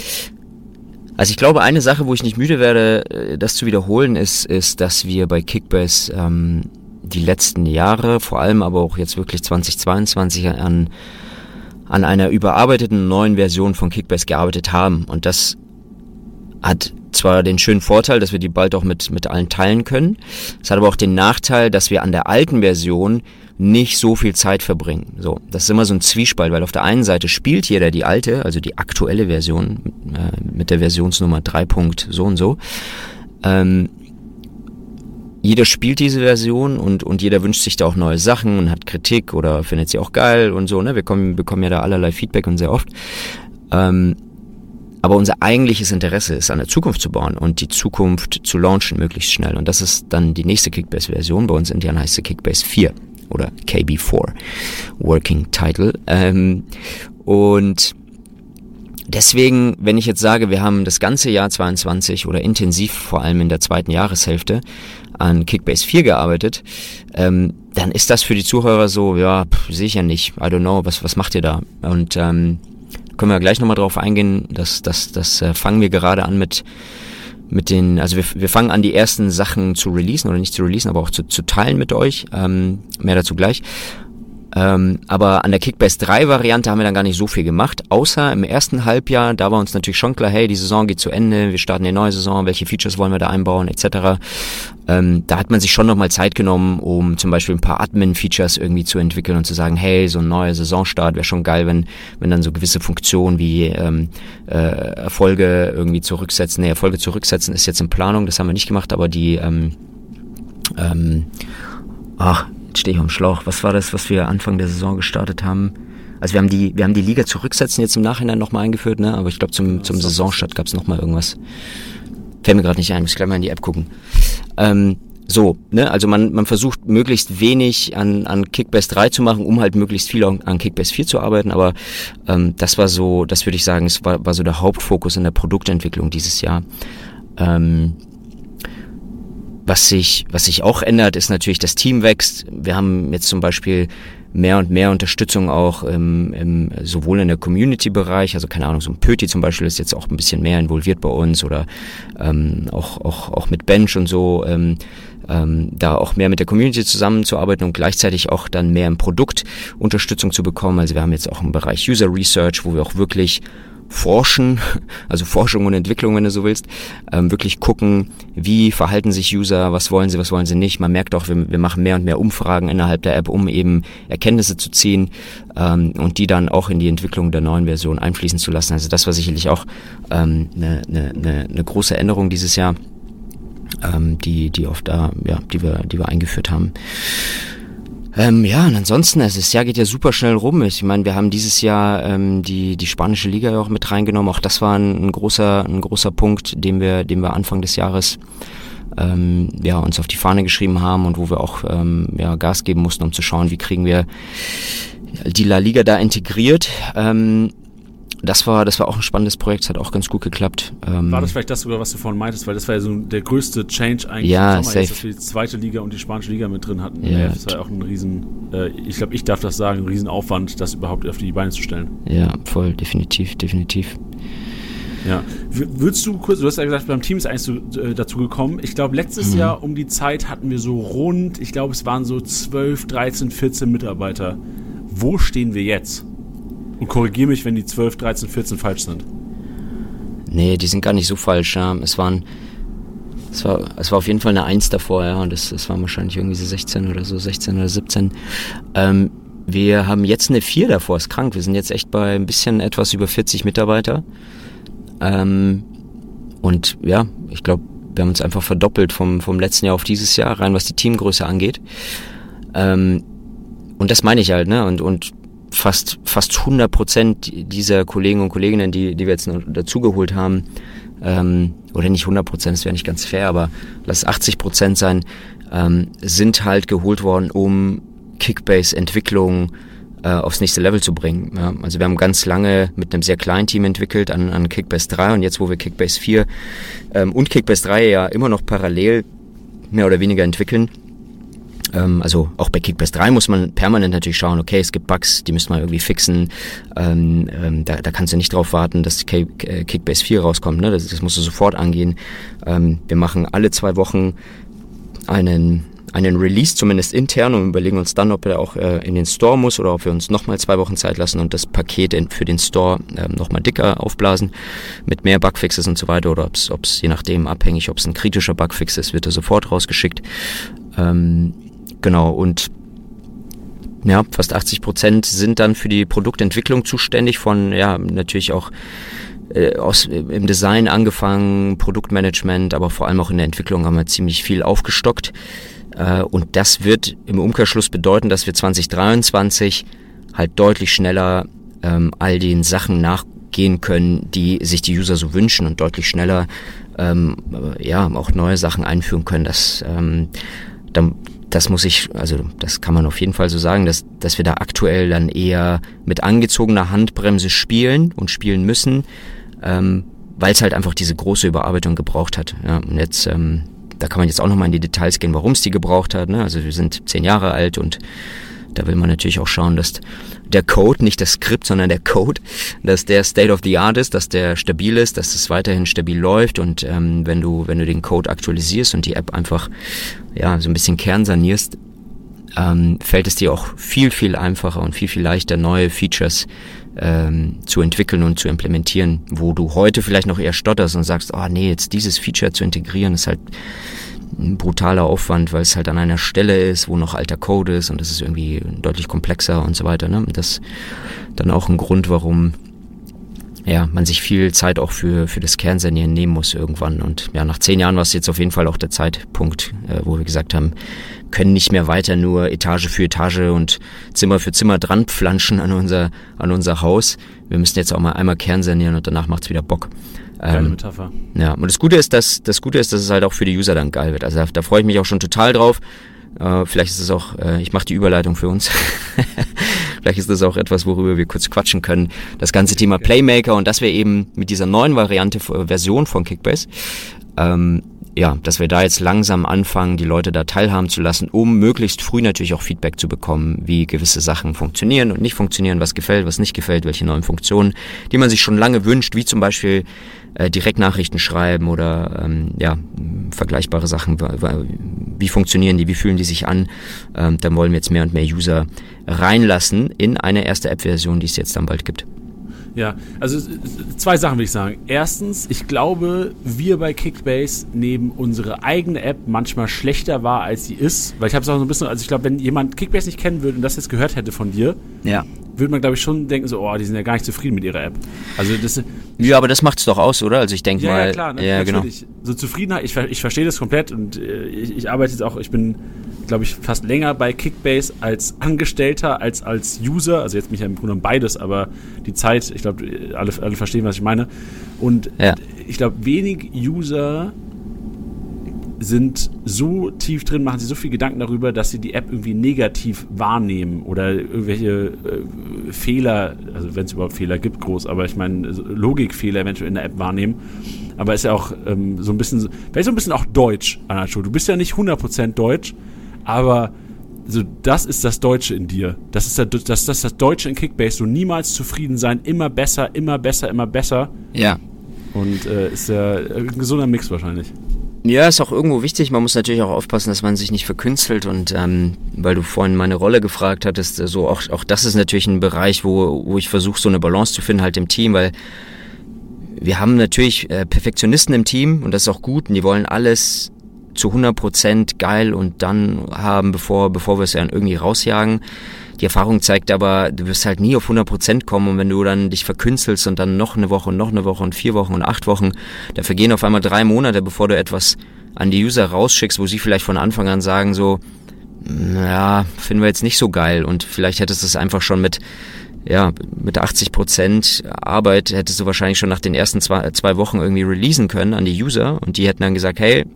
also ich glaube, eine Sache, wo ich nicht müde werde, äh, das zu wiederholen, ist, ist, dass wir bei Kickbase ähm, die letzten Jahre, vor allem aber auch jetzt wirklich 2022 an, an einer überarbeiteten neuen Version von Kickbase gearbeitet haben. Und das hat zwar den schönen Vorteil, dass wir die bald auch mit, mit allen teilen können. Es hat aber auch den Nachteil, dass wir an der alten Version nicht so viel Zeit verbringen. So, das ist immer so ein Zwiespalt, weil auf der einen Seite spielt jeder die alte, also die aktuelle Version äh, mit der Versionsnummer 3. so und so. Ähm, jeder spielt diese Version und, und jeder wünscht sich da auch neue Sachen und hat Kritik oder findet sie auch geil und so. Ne? Wir kommen, bekommen ja da allerlei Feedback und sehr oft. Ähm, aber unser eigentliches Interesse ist, an der Zukunft zu bauen und die Zukunft zu launchen möglichst schnell. Und das ist dann die nächste Kickbase-Version. Bei uns intern heißt sie Kickbase 4 oder KB4, Working Title. Ähm, und deswegen, wenn ich jetzt sage, wir haben das ganze Jahr 22 oder intensiv vor allem in der zweiten Jahreshälfte an Kickbase 4 gearbeitet, ähm, dann ist das für die Zuhörer so, ja, ich ja nicht, I don't know, was, was macht ihr da? Und ähm, können wir gleich nochmal drauf eingehen, das, das, das äh, fangen wir gerade an mit mit den, also wir, wir fangen an, die ersten Sachen zu releasen oder nicht zu releasen, aber auch zu, zu teilen mit euch. Ähm, mehr dazu gleich. Ähm, aber an der Kickbase 3 Variante haben wir dann gar nicht so viel gemacht, außer im ersten Halbjahr, da war uns natürlich schon klar, hey, die Saison geht zu Ende, wir starten eine neue Saison, welche Features wollen wir da einbauen, etc. Ähm, da hat man sich schon nochmal Zeit genommen, um zum Beispiel ein paar Admin-Features irgendwie zu entwickeln und zu sagen, hey, so ein neuer Saisonstart wäre schon geil, wenn, wenn dann so gewisse Funktionen wie ähm, äh, Erfolge irgendwie zurücksetzen, nee, Erfolge zurücksetzen ist jetzt in Planung, das haben wir nicht gemacht, aber die ähm, ähm, ach, Jetzt stehe ich am Schlauch. Was war das, was wir Anfang der Saison gestartet haben? Also wir haben die, wir haben die Liga zurücksetzen jetzt im Nachhinein nochmal eingeführt, ne? Aber ich glaube zum, zum Saisonstart gab es nochmal irgendwas. Fällt mir gerade nicht ein, muss gleich mal in die App gucken. Ähm, so, ne, also man, man versucht möglichst wenig an, an Kickbase 3 zu machen, um halt möglichst viel an Kickbase 4 zu arbeiten, aber ähm, das war so, das würde ich sagen, es war, war so der Hauptfokus in der Produktentwicklung dieses Jahr. Ähm, was sich, was sich auch ändert, ist natürlich, das Team wächst. Wir haben jetzt zum Beispiel mehr und mehr Unterstützung auch im, im, sowohl in der Community-Bereich, also keine Ahnung, so ein Pöti zum Beispiel ist jetzt auch ein bisschen mehr involviert bei uns oder ähm, auch, auch, auch mit Bench und so, ähm, ähm, da auch mehr mit der Community zusammenzuarbeiten und gleichzeitig auch dann mehr im Produkt Unterstützung zu bekommen. Also wir haben jetzt auch einen Bereich User Research, wo wir auch wirklich forschen, also Forschung und Entwicklung, wenn du so willst, ähm, wirklich gucken, wie verhalten sich User, was wollen sie, was wollen sie nicht. Man merkt auch, wir, wir machen mehr und mehr Umfragen innerhalb der App, um eben Erkenntnisse zu ziehen ähm, und die dann auch in die Entwicklung der neuen Version einfließen zu lassen. Also das war sicherlich auch ähm, eine, eine, eine, eine große Änderung dieses Jahr, ähm, die, die oft da, ja, die wir, die wir eingeführt haben. Ähm, ja, und ansonsten, also das Jahr geht ja super schnell rum. Ich meine, wir haben dieses Jahr ähm, die, die spanische Liga ja auch mit reingenommen. Auch das war ein, ein großer, ein großer Punkt, den wir, den wir Anfang des Jahres ähm, ja, uns auf die Fahne geschrieben haben und wo wir auch ähm, ja, Gas geben mussten, um zu schauen, wie kriegen wir die La Liga da integriert. Ähm, das war, das war auch ein spannendes Projekt, hat auch ganz gut geklappt. Ähm war das vielleicht das sogar, was du vorhin meintest, weil das war ja so der größte Change eigentlich ja, im Sommer, safe. Jetzt, dass wir die zweite Liga und die spanische Liga mit drin hatten. Ja, das war ja auch ein riesen, äh, ich glaube, ich darf das sagen, ein riesen Aufwand, das überhaupt auf die Beine zu stellen. Ja, voll, definitiv, definitiv. Ja. Würdest du kurz, du hast ja gesagt, beim Team ist eigentlich so, äh, dazu gekommen. Ich glaube, letztes mhm. Jahr um die Zeit hatten wir so rund, ich glaube, es waren so 12, 13, 14 Mitarbeiter. Wo stehen wir jetzt? Und korrigiere mich, wenn die 12, 13, 14 falsch sind. Nee, die sind gar nicht so falsch. Ja. Es waren. Es war, es war auf jeden Fall eine 1 davor, ja, und es, es waren wahrscheinlich irgendwie so 16 oder so, 16 oder 17. Ähm, wir haben jetzt eine 4 davor, ist krank. Wir sind jetzt echt bei ein bisschen etwas über 40 Mitarbeiter. Ähm, und ja, ich glaube, wir haben uns einfach verdoppelt vom, vom letzten Jahr auf dieses Jahr rein, was die Teamgröße angeht. Ähm, und das meine ich halt, ne? Und, und fast, fast 100 Prozent dieser Kollegen und Kolleginnen, die, die wir jetzt dazugeholt haben, ähm, oder nicht 100 Prozent, das wäre nicht ganz fair, aber lass 80 Prozent sein, ähm, sind halt geholt worden, um Kickbase-Entwicklung äh, aufs nächste Level zu bringen. Ja, also wir haben ganz lange mit einem sehr kleinen Team entwickelt an, an Kickbase 3 und jetzt, wo wir Kickbase 4 ähm, und Kickbase 3 ja immer noch parallel mehr oder weniger entwickeln, ähm, also auch bei Kickbase 3 muss man permanent natürlich schauen, okay, es gibt Bugs, die müssen wir irgendwie fixen. Ähm, ähm, da, da kannst du nicht drauf warten, dass äh, Kickbase 4 rauskommt. Ne? Das, das musst du sofort angehen. Ähm, wir machen alle zwei Wochen einen einen Release, zumindest intern, und überlegen uns dann, ob er auch äh, in den Store muss oder ob wir uns nochmal zwei Wochen Zeit lassen und das Paket in, für den Store äh, nochmal dicker aufblasen mit mehr Bugfixes und so weiter oder ob es je nachdem abhängig, ob es ein kritischer Bugfix ist, wird er sofort rausgeschickt. Ähm, Genau, und ja, fast 80 Prozent sind dann für die Produktentwicklung zuständig von, ja, natürlich auch äh, aus, im Design angefangen, Produktmanagement, aber vor allem auch in der Entwicklung haben wir ziemlich viel aufgestockt. Äh, und das wird im Umkehrschluss bedeuten, dass wir 2023 halt deutlich schneller ähm, all den Sachen nachgehen können, die sich die User so wünschen und deutlich schneller ähm, ja auch neue Sachen einführen können. Das ähm, dann, das muss ich, also das kann man auf jeden Fall so sagen, dass, dass wir da aktuell dann eher mit angezogener Handbremse spielen und spielen müssen, ähm, weil es halt einfach diese große Überarbeitung gebraucht hat. Ja, und jetzt, ähm, da kann man jetzt auch nochmal in die Details gehen, warum es die gebraucht hat. Ne? Also wir sind zehn Jahre alt und da will man natürlich auch schauen, dass der Code, nicht das Skript, sondern der Code, dass der State of the Art ist, dass der stabil ist, dass es weiterhin stabil läuft und ähm, wenn du wenn du den Code aktualisierst und die App einfach ja so ein bisschen kernsanierst, ähm, fällt es dir auch viel viel einfacher und viel viel leichter neue Features ähm, zu entwickeln und zu implementieren, wo du heute vielleicht noch eher stotterst und sagst, oh nee, jetzt dieses Feature zu integrieren ist halt ein brutaler Aufwand, weil es halt an einer Stelle ist, wo noch alter Code ist und das ist irgendwie deutlich komplexer und so weiter. Ne? Das dann auch ein Grund, warum ja, man sich viel Zeit auch für, für das Kernsanieren nehmen muss irgendwann. Und ja, nach zehn Jahren war es jetzt auf jeden Fall auch der Zeitpunkt, äh, wo wir gesagt haben, können nicht mehr weiter nur Etage für Etage und Zimmer für Zimmer dran pflanschen an unser, an unser Haus. Wir müssen jetzt auch mal einmal kernsanieren und danach macht's wieder Bock. Geile ähm, Metapher. Ja, und das Gute ist, dass das Gute ist, dass es halt auch für die User dann geil wird. Also da, da freue ich mich auch schon total drauf. Äh, vielleicht ist es auch, äh, ich mache die Überleitung für uns. vielleicht ist das auch etwas, worüber wir kurz quatschen können. Das ganze Thema Playmaker und dass wir eben mit dieser neuen Variante, äh, Version von Kickbase, ähm, ja, dass wir da jetzt langsam anfangen, die Leute da teilhaben zu lassen, um möglichst früh natürlich auch Feedback zu bekommen, wie gewisse Sachen funktionieren und nicht funktionieren, was gefällt, was nicht gefällt, welche neuen Funktionen, die man sich schon lange wünscht, wie zum Beispiel äh, Direktnachrichten schreiben oder ähm, ja, vergleichbare Sachen, wie funktionieren die, wie fühlen die sich an. Ähm, dann wollen wir jetzt mehr und mehr User reinlassen in eine erste App-Version, die es jetzt dann bald gibt. Ja, also zwei Sachen will ich sagen. Erstens, ich glaube, wir bei Kickbase nehmen unsere eigene App manchmal schlechter wahr, als sie ist. Weil ich habe es auch so ein bisschen, also ich glaube, wenn jemand Kickbase nicht kennen würde und das jetzt gehört hätte von dir, ja. würde man, glaube ich, schon denken, so, oh, die sind ja gar nicht zufrieden mit ihrer App. Also das, ja, aber das macht's doch aus, oder? Also ich denke ja, mal. Ja, klar, ne? ja, genau. So Zufriedenheit, ich, ich verstehe das komplett und äh, ich, ich arbeite jetzt auch, ich bin glaube ich, fast länger bei Kickbase als Angestellter, als als User. Also jetzt mich ja im Grunde beides, aber die Zeit, ich glaube, alle, alle verstehen, was ich meine. Und ja. ich glaube, wenig User sind so tief drin, machen sich so viel Gedanken darüber, dass sie die App irgendwie negativ wahrnehmen oder irgendwelche äh, Fehler, also wenn es überhaupt Fehler gibt, groß, aber ich meine Logikfehler eventuell in der App wahrnehmen. Aber ist ja auch ähm, so ein bisschen, vielleicht so ein bisschen auch deutsch, Anacho. Du bist ja nicht 100% deutsch, aber so, das ist das Deutsche in dir. Das ist das, das, das, das Deutsche in Kickbase. So niemals zufrieden sein, immer besser, immer besser, immer besser. Ja. Und äh, ist ja ein gesunder Mix wahrscheinlich. Ja, ist auch irgendwo wichtig. Man muss natürlich auch aufpassen, dass man sich nicht verkünstelt. Und ähm, weil du vorhin meine Rolle gefragt hattest, äh, so auch, auch das ist natürlich ein Bereich, wo, wo ich versuche, so eine Balance zu finden, halt im Team, weil wir haben natürlich äh, Perfektionisten im Team und das ist auch gut und die wollen alles zu 100% geil und dann haben, bevor, bevor wir es dann irgendwie rausjagen. Die Erfahrung zeigt aber, du wirst halt nie auf 100% kommen und wenn du dann dich verkünstelst und dann noch eine Woche und noch eine Woche und vier Wochen und acht Wochen, da vergehen auf einmal drei Monate, bevor du etwas an die User rausschickst, wo sie vielleicht von Anfang an sagen so, ja, finden wir jetzt nicht so geil und vielleicht hättest du es einfach schon mit ja, mit 80 Prozent Arbeit hättest du wahrscheinlich schon nach den ersten zwei, zwei Wochen irgendwie releasen können an die User und die hätten dann gesagt, hey,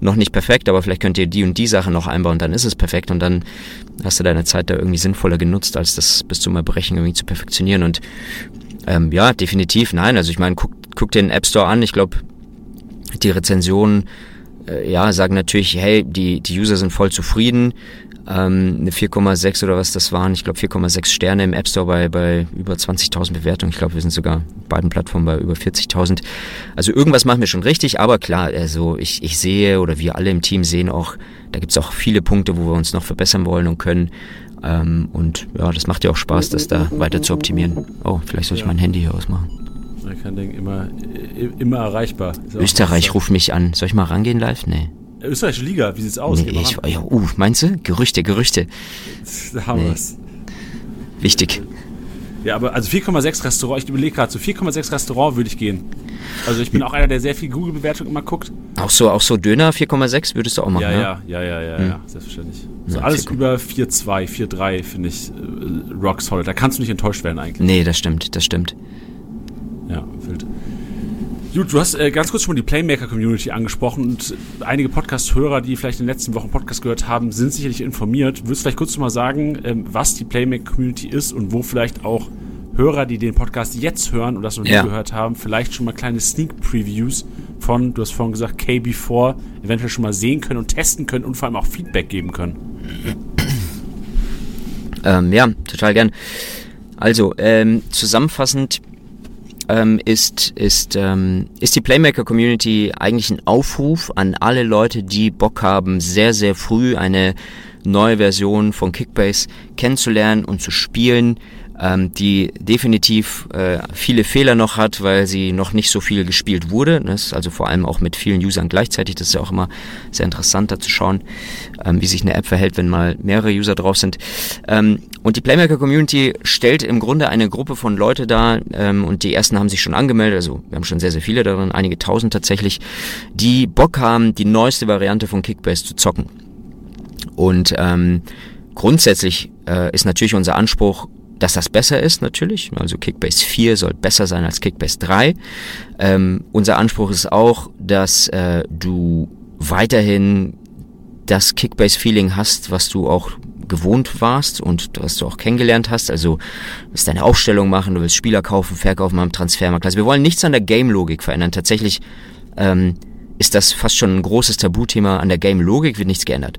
noch nicht perfekt, aber vielleicht könnt ihr die und die Sache noch einbauen, dann ist es perfekt und dann hast du deine Zeit da irgendwie sinnvoller genutzt, als das bis zum Erbrechen irgendwie zu perfektionieren. Und ähm, ja, definitiv nein. Also ich meine, guck, guck den App Store an. Ich glaube, die Rezensionen äh, ja, sagen natürlich, hey, die, die User sind voll zufrieden ähm, eine 4,6 oder was das waren. Ich glaube 4,6 Sterne im App Store bei, bei über 20.000 Bewertungen. Ich glaube, wir sind sogar beiden Plattformen bei über 40.000. Also irgendwas machen wir schon richtig, aber klar, also ich, ich sehe oder wir alle im Team sehen auch, da gibt es auch viele Punkte, wo wir uns noch verbessern wollen und können. Ähm, und ja, das macht ja auch Spaß, das da weiter zu optimieren. Oh, vielleicht soll ich ja. mein Handy hier ausmachen. Man kann denken, immer, immer erreichbar. Österreich ruft mich an. Soll ich mal rangehen live? Nee. Österreichische Liga, wie sieht's aus? Nee, ich, ja, uh, meinst du? Gerüchte, Gerüchte. Da haben nee. wir's. Wichtig. Ja, aber also 4,6 Restaurant, ich überlege gerade, so 4,6 Restaurant würde ich gehen. Also ich bin auch einer, der sehr viel Google-Bewertung immer guckt. Auch so, auch so Döner 4,6 würdest du auch machen, ja? Ja, ja, ja, ja, hm. ja, selbstverständlich. So ja, alles 4, über 4,2, 4,3 finde ich äh, rock solid. Da kannst du nicht enttäuscht werden eigentlich. Nee, das stimmt, das stimmt. Ja, wild. Gut, du hast äh, ganz kurz schon die Playmaker-Community angesprochen und einige Podcast-Hörer, die vielleicht in den letzten Wochen Podcast gehört haben, sind sicherlich informiert. Würdest du vielleicht kurz mal sagen, ähm, was die Playmaker-Community ist und wo vielleicht auch Hörer, die den Podcast jetzt hören und das noch nie ja. gehört haben, vielleicht schon mal kleine Sneak-Previews von, du hast vorhin gesagt, KB4 eventuell schon mal sehen können und testen können und vor allem auch Feedback geben können? Ähm, ja, total gern. Also, ähm, zusammenfassend ähm, ist, ist, ähm, ist die Playmaker-Community eigentlich ein Aufruf an alle Leute, die Bock haben, sehr, sehr früh eine neue Version von Kickbase kennenzulernen und zu spielen ähm, die definitiv äh, viele Fehler noch hat, weil sie noch nicht so viel gespielt wurde. Das ist also vor allem auch mit vielen Usern gleichzeitig. Das ist ja auch immer sehr interessant da zu schauen, ähm, wie sich eine App verhält, wenn mal mehrere User drauf sind. Ähm, und die Playmaker-Community stellt im Grunde eine Gruppe von Leute dar ähm, und die ersten haben sich schon angemeldet, also wir haben schon sehr, sehr viele darin, einige tausend tatsächlich, die Bock haben, die neueste Variante von Kickbase zu zocken. Und ähm, grundsätzlich äh, ist natürlich unser Anspruch, dass das besser ist natürlich. Also Kickbase 4 soll besser sein als Kickbase 3. Ähm, unser Anspruch ist auch, dass äh, du weiterhin das Kickbase-Feeling hast, was du auch gewohnt warst und was du auch kennengelernt hast. Also du willst deine Aufstellung machen, du willst Spieler kaufen, verkaufen am Transfermarkt. Also wir wollen nichts an der Game-Logik verändern. Tatsächlich ähm, ist das fast schon ein großes Tabuthema. An der Game-Logik wird nichts geändert.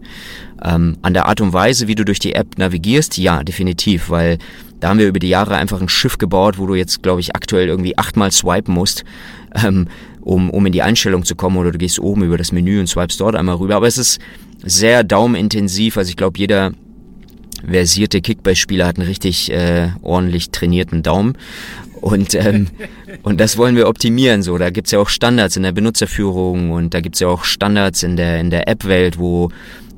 Ähm, an der Art und Weise, wie du durch die App navigierst, ja, definitiv, weil da haben wir über die Jahre einfach ein Schiff gebaut, wo du jetzt, glaube ich, aktuell irgendwie achtmal swipen musst, ähm, um, um in die Einstellung zu kommen. Oder du gehst oben über das Menü und swipest dort einmal rüber. Aber es ist sehr daumenintensiv. Also ich glaube, jeder versierte Kickbase-Spieler hat einen richtig äh, ordentlich trainierten Daumen. Und, ähm, und das wollen wir optimieren. So, da gibt's ja auch Standards in der Benutzerführung und da gibt's ja auch Standards in der, in der App-Welt, wo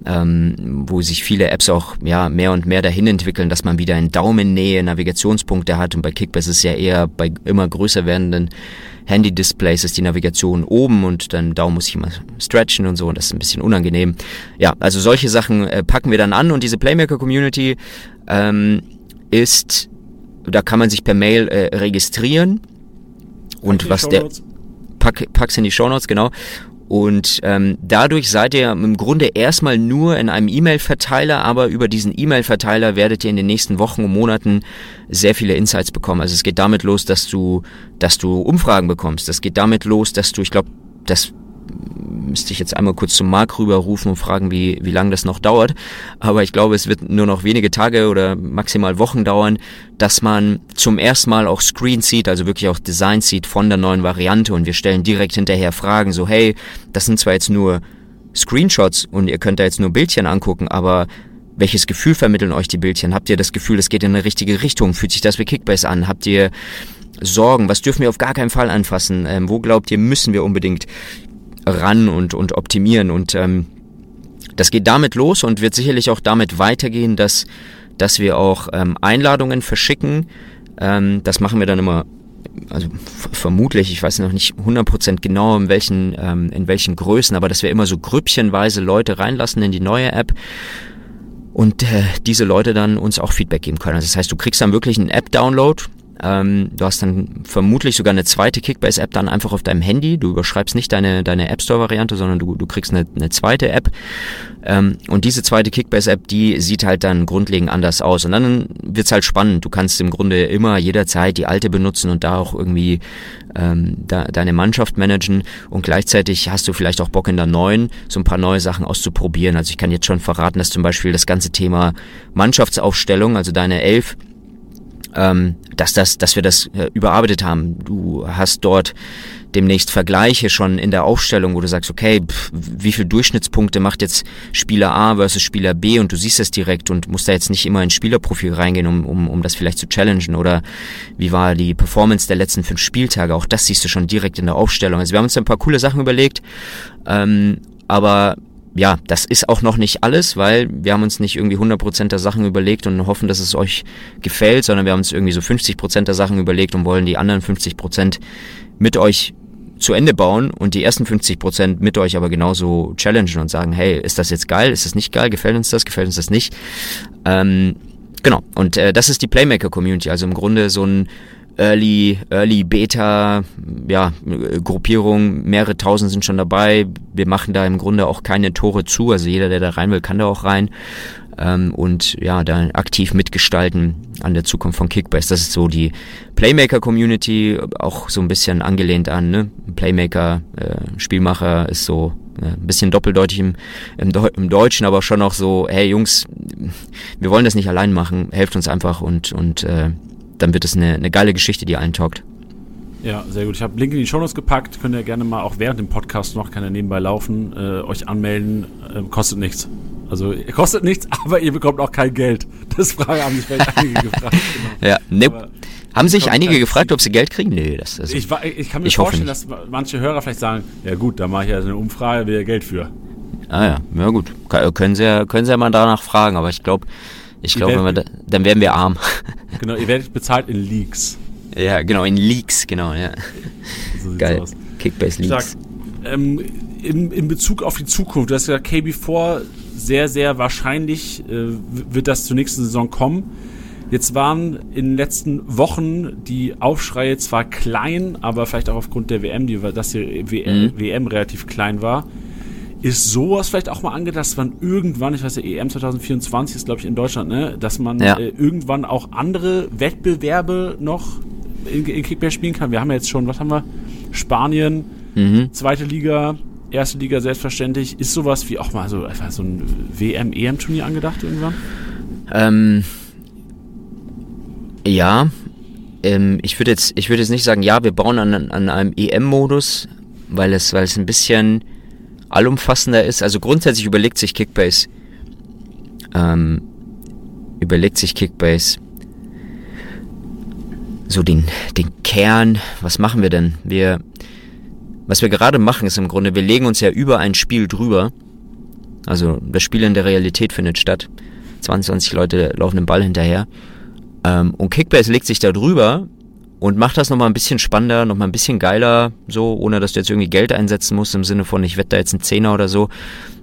ähm, wo sich viele Apps auch ja mehr und mehr dahin entwickeln, dass man wieder in Daumennähe Navigationspunkte hat und bei Kickbase ist es ja eher bei immer größer werdenden Handy-Displays ist die Navigation oben und dann Daumen muss ich immer stretchen und so und das ist ein bisschen unangenehm. Ja, also solche Sachen äh, packen wir dann an und diese Playmaker-Community ähm, ist, da kann man sich per Mail äh, registrieren und was der pack, pack's in die Show Notes genau und ähm, dadurch seid ihr im Grunde erstmal nur in einem E-Mail-Verteiler, aber über diesen E-Mail-Verteiler werdet ihr in den nächsten Wochen und Monaten sehr viele Insights bekommen. Also es geht damit los, dass du, dass du Umfragen bekommst. Das geht damit los, dass du, ich glaube, das müsste ich jetzt einmal kurz zum Marc rüberrufen und fragen, wie, wie lange das noch dauert. Aber ich glaube, es wird nur noch wenige Tage oder maximal Wochen dauern, dass man zum ersten Mal auch Screen sieht, also wirklich auch Design sieht von der neuen Variante und wir stellen direkt hinterher Fragen, so hey, das sind zwar jetzt nur Screenshots und ihr könnt da jetzt nur Bildchen angucken, aber welches Gefühl vermitteln euch die Bildchen? Habt ihr das Gefühl, es geht in eine richtige Richtung? Fühlt sich das wie Kickbase an? Habt ihr Sorgen? Was dürfen wir auf gar keinen Fall anfassen? Ähm, wo glaubt ihr, müssen wir unbedingt ran und, und optimieren. Und ähm, das geht damit los und wird sicherlich auch damit weitergehen, dass, dass wir auch ähm, Einladungen verschicken. Ähm, das machen wir dann immer also vermutlich, ich weiß noch nicht 100% genau in welchen, ähm, in welchen Größen, aber dass wir immer so grüppchenweise Leute reinlassen in die neue App und äh, diese Leute dann uns auch Feedback geben können. Also das heißt, du kriegst dann wirklich einen App-Download, ähm, du hast dann vermutlich sogar eine zweite Kickbase-App dann einfach auf deinem Handy. Du überschreibst nicht deine, deine App Store-Variante, sondern du, du kriegst eine, eine zweite App. Ähm, und diese zweite Kickbase-App, die sieht halt dann grundlegend anders aus. Und dann wird's halt spannend. Du kannst im Grunde immer jederzeit die alte benutzen und da auch irgendwie ähm, da, deine Mannschaft managen. Und gleichzeitig hast du vielleicht auch Bock in der neuen, so ein paar neue Sachen auszuprobieren. Also ich kann jetzt schon verraten, dass zum Beispiel das ganze Thema Mannschaftsaufstellung, also deine Elf, ähm, dass, das, dass wir das äh, überarbeitet haben. Du hast dort demnächst Vergleiche schon in der Aufstellung, wo du sagst, okay, pff, wie viel Durchschnittspunkte macht jetzt Spieler A versus Spieler B und du siehst es direkt und musst da jetzt nicht immer ins Spielerprofil reingehen, um, um, um das vielleicht zu challengen oder wie war die Performance der letzten fünf Spieltage, auch das siehst du schon direkt in der Aufstellung. Also wir haben uns ein paar coole Sachen überlegt, ähm, aber ja, das ist auch noch nicht alles, weil wir haben uns nicht irgendwie 100% der Sachen überlegt und hoffen, dass es euch gefällt, sondern wir haben uns irgendwie so 50% der Sachen überlegt und wollen die anderen 50% mit euch zu Ende bauen und die ersten 50% mit euch aber genauso challengen und sagen, hey, ist das jetzt geil, ist das nicht geil, gefällt uns das, gefällt uns das nicht. Ähm, genau, und äh, das ist die Playmaker-Community, also im Grunde so ein Early, Early Beta, ja, Gruppierung, mehrere tausend sind schon dabei. Wir machen da im Grunde auch keine Tore zu, also jeder, der da rein will, kann da auch rein. Ähm, und ja, da aktiv mitgestalten an der Zukunft von Kickbase. Das ist so die Playmaker-Community, auch so ein bisschen angelehnt an, ne? Playmaker, äh, Spielmacher ist so äh, ein bisschen doppeldeutig im, im, im, Deutschen, aber schon auch so, hey Jungs, wir wollen das nicht allein machen, helft uns einfach und, und äh, dann wird es eine, eine geile Geschichte, die allen taugt. Ja, sehr gut. Ich habe Link in die Shownotes gepackt. Könnt ihr gerne mal auch während dem Podcast noch, kann er nebenbei laufen, äh, euch anmelden. Äh, kostet nichts. Also kostet nichts, aber ihr bekommt auch kein Geld. Das Frage haben sich vielleicht einige gefragt. Genau. Ja, ne, haben sich einige gefragt, ob sie Geld kriegen? Nee, das also, ich, ich kann mir ich vorstellen, dass manche Hörer vielleicht sagen, ja gut, da mache ich ja eine Umfrage, wer Geld für. Ah ja, ja gut. Können sie ja, können sie ja mal danach fragen, aber ich glaube, ich glaube, da, dann werden wir arm. Genau, ihr werdet bezahlt in Leaks. Ja, genau, in Leaks, genau, ja. So Geil. Aus. Kickbase Leaks. Sag, ähm, in, in Bezug auf die Zukunft, du hast ja KB4 sehr, sehr wahrscheinlich äh, wird das zur nächsten Saison kommen. Jetzt waren in den letzten Wochen die Aufschreie zwar klein, aber vielleicht auch aufgrund der WM, die, dass die WM, mhm. WM relativ klein war. Ist sowas vielleicht auch mal angedacht, dass man irgendwann, ich weiß ja, EM 2024 ist, glaube ich, in Deutschland, ne, dass man ja. äh, irgendwann auch andere Wettbewerbe noch in, in Kickbase spielen kann? Wir haben ja jetzt schon, was haben wir? Spanien, mhm. zweite Liga, erste Liga selbstverständlich. Ist sowas wie auch mal so, einfach so ein WM-EM-Turnier angedacht irgendwann? Ähm, ja. Ähm, ich würde jetzt, ich würde jetzt nicht sagen, ja, wir bauen an, an einem EM-Modus, weil es, weil es ein bisschen allumfassender ist. Also grundsätzlich überlegt sich Kickbase, ähm, überlegt sich Kickbase so den, den Kern, was machen wir denn? Wir, was wir gerade machen, ist im Grunde, wir legen uns ja über ein Spiel drüber. Also das Spiel in der Realität findet statt. 22 Leute laufen den Ball hinterher. Ähm, und Kickbase legt sich da drüber und macht das nochmal ein bisschen spannender, nochmal ein bisschen geiler, so, ohne dass du jetzt irgendwie Geld einsetzen musst, im Sinne von, ich wette da jetzt einen Zehner oder so,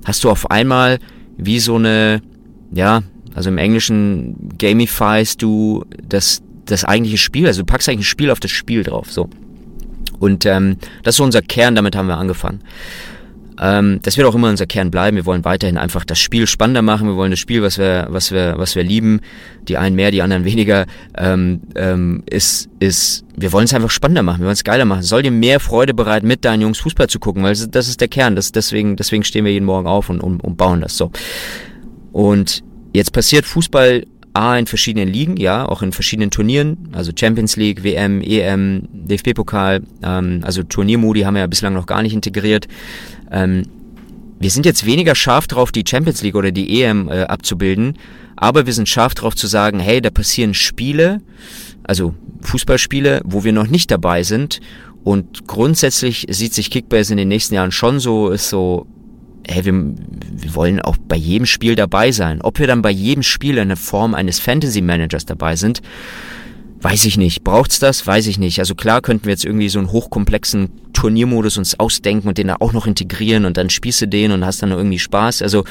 hast du auf einmal wie so eine, ja, also im Englischen gamifiest du das, das eigentliche Spiel, also du packst eigentlich ein Spiel auf das Spiel drauf, so. Und ähm, das ist so unser Kern, damit haben wir angefangen. Ähm, das wird auch immer unser Kern bleiben. Wir wollen weiterhin einfach das Spiel spannender machen. Wir wollen das Spiel, was wir, was wir, was wir lieben, die einen mehr, die anderen weniger, ähm, ähm, ist, ist, wir wollen es einfach spannender machen. Wir wollen es geiler machen. Soll dir mehr Freude bereiten, mit deinen Jungs Fußball zu gucken, weil das ist der Kern. Das, deswegen, deswegen stehen wir jeden Morgen auf und, und, und bauen das so. Und jetzt passiert Fußball A in verschiedenen Ligen, ja, auch in verschiedenen Turnieren, also Champions League, WM, EM, DFB-Pokal, ähm, also Turniermodi haben wir ja bislang noch gar nicht integriert. Ähm, wir sind jetzt weniger scharf drauf, die Champions League oder die EM äh, abzubilden, aber wir sind scharf drauf zu sagen, hey, da passieren Spiele, also Fußballspiele, wo wir noch nicht dabei sind Und grundsätzlich sieht sich Kickbase in den nächsten Jahren schon so, ist so, hey, wir, wir wollen auch bei jedem Spiel dabei sein. Ob wir dann bei jedem Spiel in der Form eines Fantasy Managers dabei sind, weiß ich nicht. Braucht's das? Weiß ich nicht. Also klar könnten wir jetzt irgendwie so einen hochkomplexen Turniermodus uns ausdenken und den da auch noch integrieren und dann du den und hast dann irgendwie Spaß. Also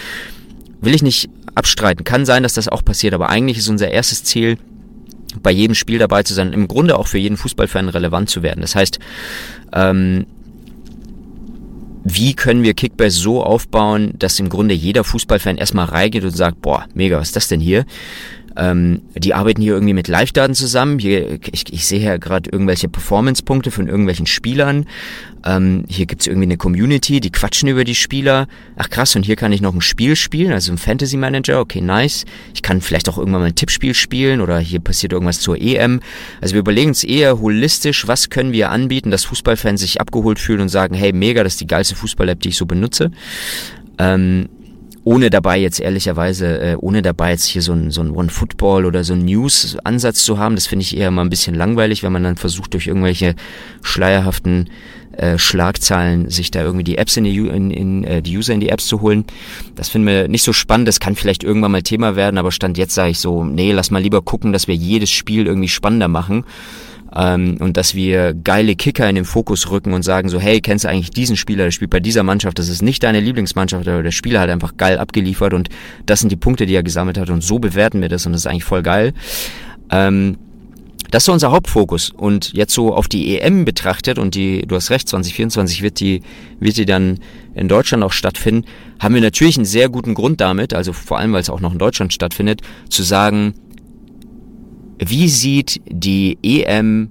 will ich nicht abstreiten. Kann sein, dass das auch passiert, aber eigentlich ist unser erstes Ziel, bei jedem Spiel dabei zu sein, im Grunde auch für jeden Fußballfan relevant zu werden. Das heißt, ähm, wie können wir Kickbase so aufbauen, dass im Grunde jeder Fußballfan erstmal reingeht und sagt, boah, mega, was ist das denn hier? Ähm, die arbeiten hier irgendwie mit Live-Daten zusammen. Hier, ich, ich sehe ja gerade irgendwelche Performance-Punkte von irgendwelchen Spielern. Ähm, hier gibt's irgendwie eine Community, die quatschen über die Spieler. Ach krass, und hier kann ich noch ein Spiel spielen, also ein Fantasy Manager, okay, nice. Ich kann vielleicht auch irgendwann mal ein Tippspiel spielen oder hier passiert irgendwas zur EM. Also wir überlegen uns eher holistisch, was können wir anbieten, dass Fußballfans sich abgeholt fühlen und sagen, hey, mega, das ist die geilste Fußball-App, die ich so benutze. Ähm, ohne dabei jetzt ehrlicherweise, äh, ohne dabei jetzt hier so ein, so ein One-Football oder so ein News-Ansatz zu haben. Das finde ich eher mal ein bisschen langweilig, wenn man dann versucht, durch irgendwelche schleierhaften äh, Schlagzahlen sich da irgendwie die Apps in die, in, in, äh, die User in die Apps zu holen. Das finden wir nicht so spannend. Das kann vielleicht irgendwann mal Thema werden, aber Stand jetzt sage ich so, nee, lass mal lieber gucken, dass wir jedes Spiel irgendwie spannender machen ähm, und dass wir geile Kicker in den Fokus rücken und sagen so, hey, kennst du eigentlich diesen Spieler, der spielt bei dieser Mannschaft, das ist nicht deine Lieblingsmannschaft, aber der Spieler hat einfach geil abgeliefert und das sind die Punkte, die er gesammelt hat und so bewerten wir das und das ist eigentlich voll geil. Ähm, das ist unser Hauptfokus. Und jetzt so auf die EM betrachtet, und die, du hast recht, 2024 wird die, wird die dann in Deutschland auch stattfinden, haben wir natürlich einen sehr guten Grund damit, also vor allem, weil es auch noch in Deutschland stattfindet, zu sagen, wie sieht die EM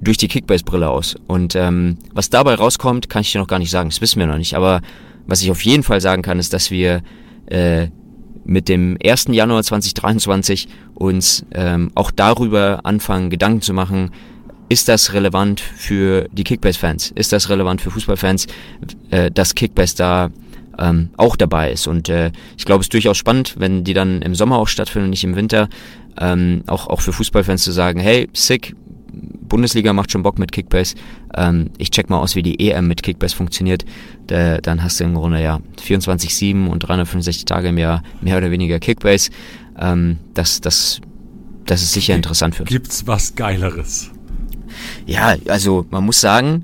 durch die Kickbase-Brille aus? Und ähm, was dabei rauskommt, kann ich dir noch gar nicht sagen. Das wissen wir noch nicht. Aber was ich auf jeden Fall sagen kann, ist, dass wir äh, mit dem 1. Januar 2023 uns ähm, auch darüber anfangen, Gedanken zu machen, ist das relevant für die Kickbase-Fans? Ist das relevant für Fußballfans, äh, dass Kickbase da ähm, auch dabei ist? Und äh, ich glaube, es ist durchaus spannend, wenn die dann im Sommer auch stattfinden und nicht im Winter, ähm, auch, auch für Fußballfans zu sagen, hey, sick, Bundesliga macht schon Bock mit Kickbase. Ähm, ich check mal aus, wie die EM mit Kickbase funktioniert. Da, dann hast du im Grunde ja 24-7 und 365 Tage im Jahr mehr oder weniger Kickbase. Ähm, das, das, das ist sicher interessant für uns. Gibt's was Geileres? Ja, also man muss sagen,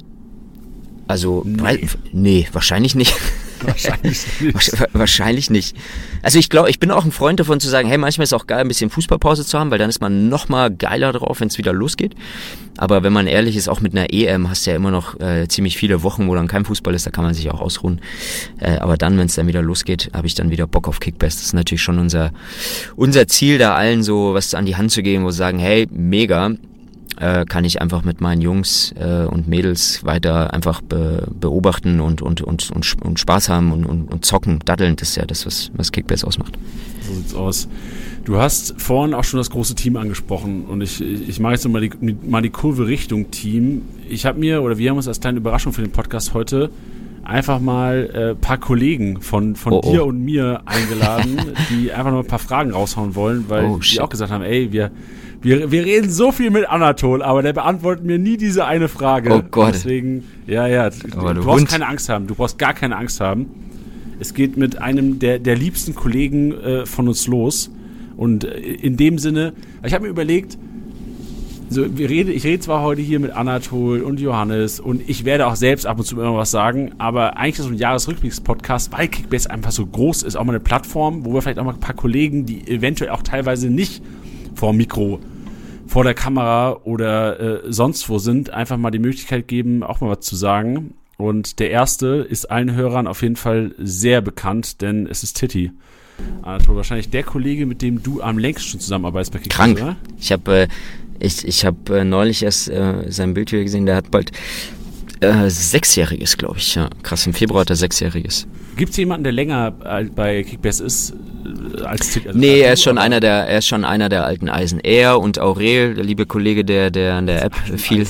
also nee, nee wahrscheinlich nicht. Wahrscheinlich nicht. Wahrscheinlich nicht. Also ich glaube, ich bin auch ein Freund davon zu sagen, hey, manchmal ist es auch geil, ein bisschen Fußballpause zu haben, weil dann ist man noch mal geiler drauf, wenn es wieder losgeht. Aber wenn man ehrlich ist, auch mit einer EM hast du ja immer noch äh, ziemlich viele Wochen, wo dann kein Fußball ist, da kann man sich auch ausruhen. Äh, aber dann, wenn es dann wieder losgeht, habe ich dann wieder Bock auf Kickbest. Das ist natürlich schon unser, unser Ziel, da allen so was an die Hand zu geben, wo sie sagen, hey, mega, äh, kann ich einfach mit meinen Jungs äh, und Mädels weiter einfach be beobachten und, und, und, und, und Spaß haben und, und, und zocken, daddeln. Das ist ja das, was, was Kickbase ausmacht. So sieht's aus. Du hast vorhin auch schon das große Team angesprochen und ich, ich mache jetzt mal die, mal die Kurve Richtung Team. Ich habe mir, oder wir haben uns als kleine Überraschung für den Podcast heute einfach mal ein äh, paar Kollegen von, von oh, dir oh. und mir eingeladen, die einfach noch ein paar Fragen raushauen wollen, weil oh, die auch gesagt haben, ey, wir, wir, wir reden so viel mit Anatol, aber der beantwortet mir nie diese eine Frage. Oh Gott. Deswegen, ja, ja, du, du, du brauchst keine Angst haben. Du brauchst gar keine Angst haben. Es geht mit einem der, der liebsten Kollegen äh, von uns los. Und äh, in dem Sinne, ich habe mir überlegt, so, wir rede, ich rede zwar heute hier mit Anatol und Johannes und ich werde auch selbst ab und zu immer was sagen, aber eigentlich ist so ein Jahresrückblicks-Podcast, weil Kickbase einfach so groß ist, auch mal eine Plattform, wo wir vielleicht auch mal ein paar Kollegen, die eventuell auch teilweise nicht vor Mikro, vor der Kamera oder äh, sonst wo sind, einfach mal die Möglichkeit geben, auch mal was zu sagen. Und der erste ist allen Hörern auf jeden Fall sehr bekannt, denn es ist Titi. Also wahrscheinlich der Kollege, mit dem du am längsten zusammenarbeitest bei Kickers, Krank. Oder? Ich habe äh, ich, ich hab, äh, neulich erst äh, sein Bild wieder gesehen, der hat bald äh, Sechsjähriges, glaube ich. Ja. Krass, im Februar hat er Sechsjähriges. Gibt es jemanden, der länger äh, bei Kickbass ist äh, als also Nee, er ist schon einer der, er ist schon einer der alten Eisen. Er und Aurel, der liebe Kollege, der, der an der App viel.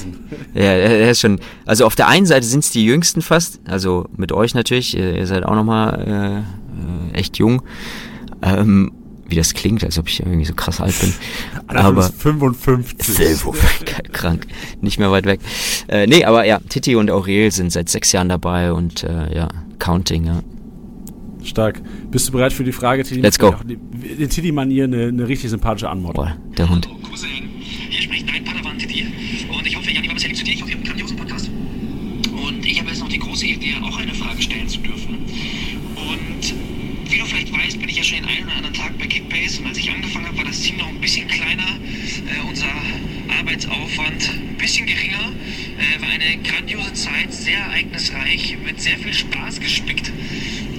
Ja, er ist schon. Also auf der einen Seite sind es die Jüngsten fast, also mit euch natürlich. Ihr, ihr seid auch nochmal äh, äh, echt jung. Ähm, wie das klingt, als ob ich irgendwie so krass alt bin. aber 55. krank, nicht mehr weit weg. Äh, nee, aber ja, Titi und Aurel sind seit sechs Jahren dabei und äh, ja, Counting, ja. Stark. Bist du bereit für die Frage, Titi? Let's go. In Titi-Manier eine, eine richtig sympathische Antwort. Boah, der Hund. Hier spricht dein Padawan Titi. Und ich hoffe, Janni war bisher zu dir. Ich hoffe, ihr habt einen grandiosen Podcast. Und ich habe jetzt noch die große Idee, auch eine Frage stellen zu dürfen. Und wie du vielleicht weißt, bin ich ja schon den einen oder anderen Und als ich angefangen habe, war das Team noch ein bisschen kleiner. Äh, unser Arbeitsaufwand ein bisschen geringer. Äh, war eine grandiose Zeit, sehr ereignisreich, mit sehr viel Spaß gespickt.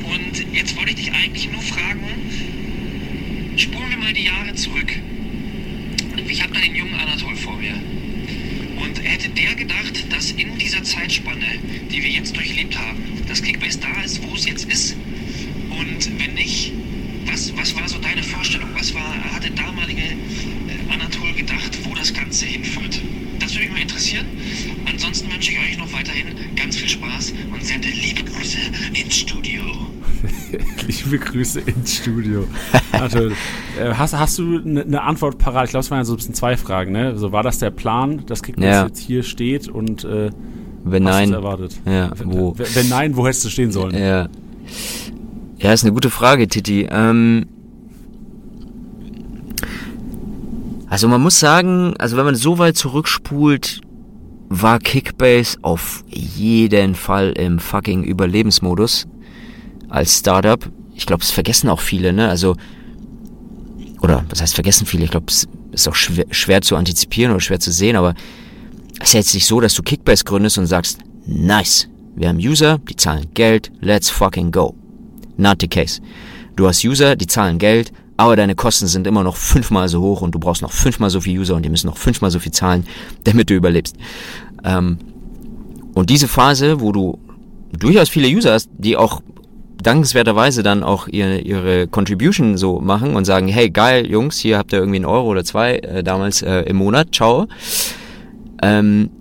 Und jetzt wollte ich dich eigentlich nur fragen, spulen wir mal die Jahre zurück. Ich habe da den jungen Anatol vor mir. Und hätte der gedacht, dass in dieser Zeitspanne, die wir jetzt durchlebt haben, das Kickbase da ist, wo es jetzt ist? Und wenn nicht, was, was war so deine Vorstellung? Was war, hat der damalige äh, Anatol gedacht, wo das Ganze hinführt? Das würde mich mal interessieren. Ansonsten wünsche ich euch noch weiterhin ganz viel Spaß und sende liebe Grüße ins Studio. Liebe Grüße ins Studio. Also, äh, hast, hast du eine ne Antwort parat? Ich glaube, es waren ja so ein bisschen zwei Fragen, ne? Also war das der Plan, dass Kickbase ja. jetzt hier steht und äh, wenn nein, erwartet? Ja, wo? Wenn, wenn, nein, wo hättest du stehen sollen? Ja. Ja, ist eine gute Frage, Titi. Ähm, also man muss sagen, also wenn man so weit zurückspult, war Kickbase auf jeden Fall im fucking Überlebensmodus als Startup. Ich glaube, es vergessen auch viele, ne? Also, oder was heißt vergessen viele? Ich glaube, es ist auch schwer, schwer zu antizipieren oder schwer zu sehen, aber es ist jetzt nicht so, dass du Kickbase gründest und sagst, nice, wir haben User, die zahlen Geld, let's fucking go. Not the case. Du hast User, die zahlen Geld, aber deine Kosten sind immer noch fünfmal so hoch und du brauchst noch fünfmal so viele User und die müssen noch fünfmal so viel zahlen, damit du überlebst. Ähm, und diese Phase, wo du durchaus viele User hast, die auch dankenswerterweise dann auch ihre, ihre Contribution so machen und sagen, hey geil, Jungs, hier habt ihr irgendwie einen Euro oder zwei äh, damals äh, im Monat, ciao. Ähm,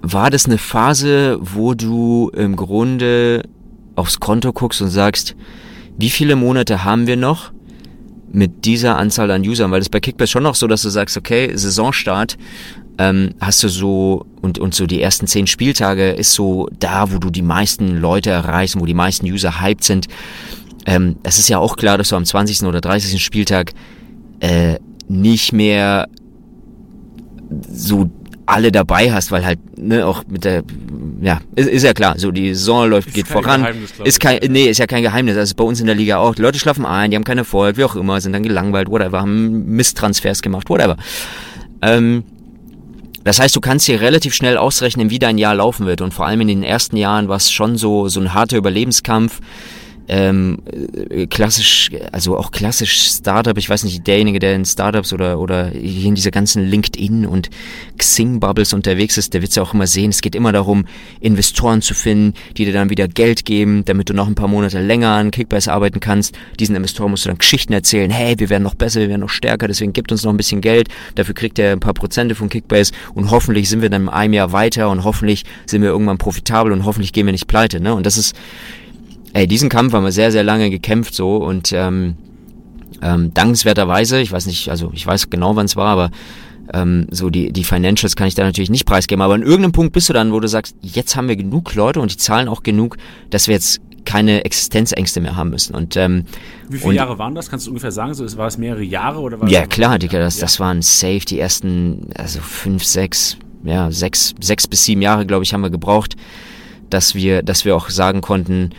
war das eine Phase, wo du im Grunde aufs Konto guckst und sagst, wie viele Monate haben wir noch mit dieser Anzahl an Usern? Weil das bei Kickbass schon noch so, dass du sagst, okay, Saisonstart, ähm, hast du so und, und so die ersten zehn Spieltage ist so da, wo du die meisten Leute erreichst, wo die meisten User hyped sind. Ähm, es ist ja auch klar, dass du am 20. oder 30. Spieltag äh, nicht mehr so alle dabei hast, weil halt, ne, auch mit der, ja, ist, ist ja klar, so die Saison läuft, ist geht voran. ist kein, nee, ist ja kein Geheimnis. Also bei uns in der Liga auch. Die Leute schlafen ein, die haben keinen Erfolg, wie auch immer, sind dann gelangweilt, whatever, haben Misstransfers gemacht, whatever. Ähm, das heißt, du kannst dir relativ schnell ausrechnen, wie dein Jahr laufen wird. Und vor allem in den ersten Jahren war es schon so, so ein harter Überlebenskampf ähm, äh, klassisch, also auch klassisch Startup, ich weiß nicht, derjenige, der in Startups oder, oder hier in dieser ganzen LinkedIn und Xing-Bubbles unterwegs ist, der wird es ja auch immer sehen, es geht immer darum, Investoren zu finden, die dir dann wieder Geld geben, damit du noch ein paar Monate länger an Kickbase arbeiten kannst. Diesen Investoren musst du dann Geschichten erzählen, hey, wir werden noch besser, wir werden noch stärker, deswegen gibt uns noch ein bisschen Geld, dafür kriegt er ein paar Prozente von Kickbase und hoffentlich sind wir dann in einem Jahr weiter und hoffentlich sind wir irgendwann profitabel und hoffentlich gehen wir nicht pleite. Ne? Und das ist ey, diesen Kampf haben wir sehr, sehr lange gekämpft so und ähm, ähm, dankenswerterweise, ich weiß nicht, also ich weiß genau, wann es war, aber ähm, so die, die Financials kann ich da natürlich nicht preisgeben, aber an irgendeinem Punkt bist du dann, wo du sagst, jetzt haben wir genug Leute und die zahlen auch genug, dass wir jetzt keine Existenzängste mehr haben müssen. Und, ähm, Wie viele und, Jahre waren das? Kannst du ungefähr sagen? So, war es mehrere Jahre oder war Ja, klar, Digga, das, ja. das waren safe die ersten, also fünf, sechs, ja, sechs, sechs bis sieben Jahre, glaube ich, haben wir gebraucht, dass wir, dass wir auch sagen konnten,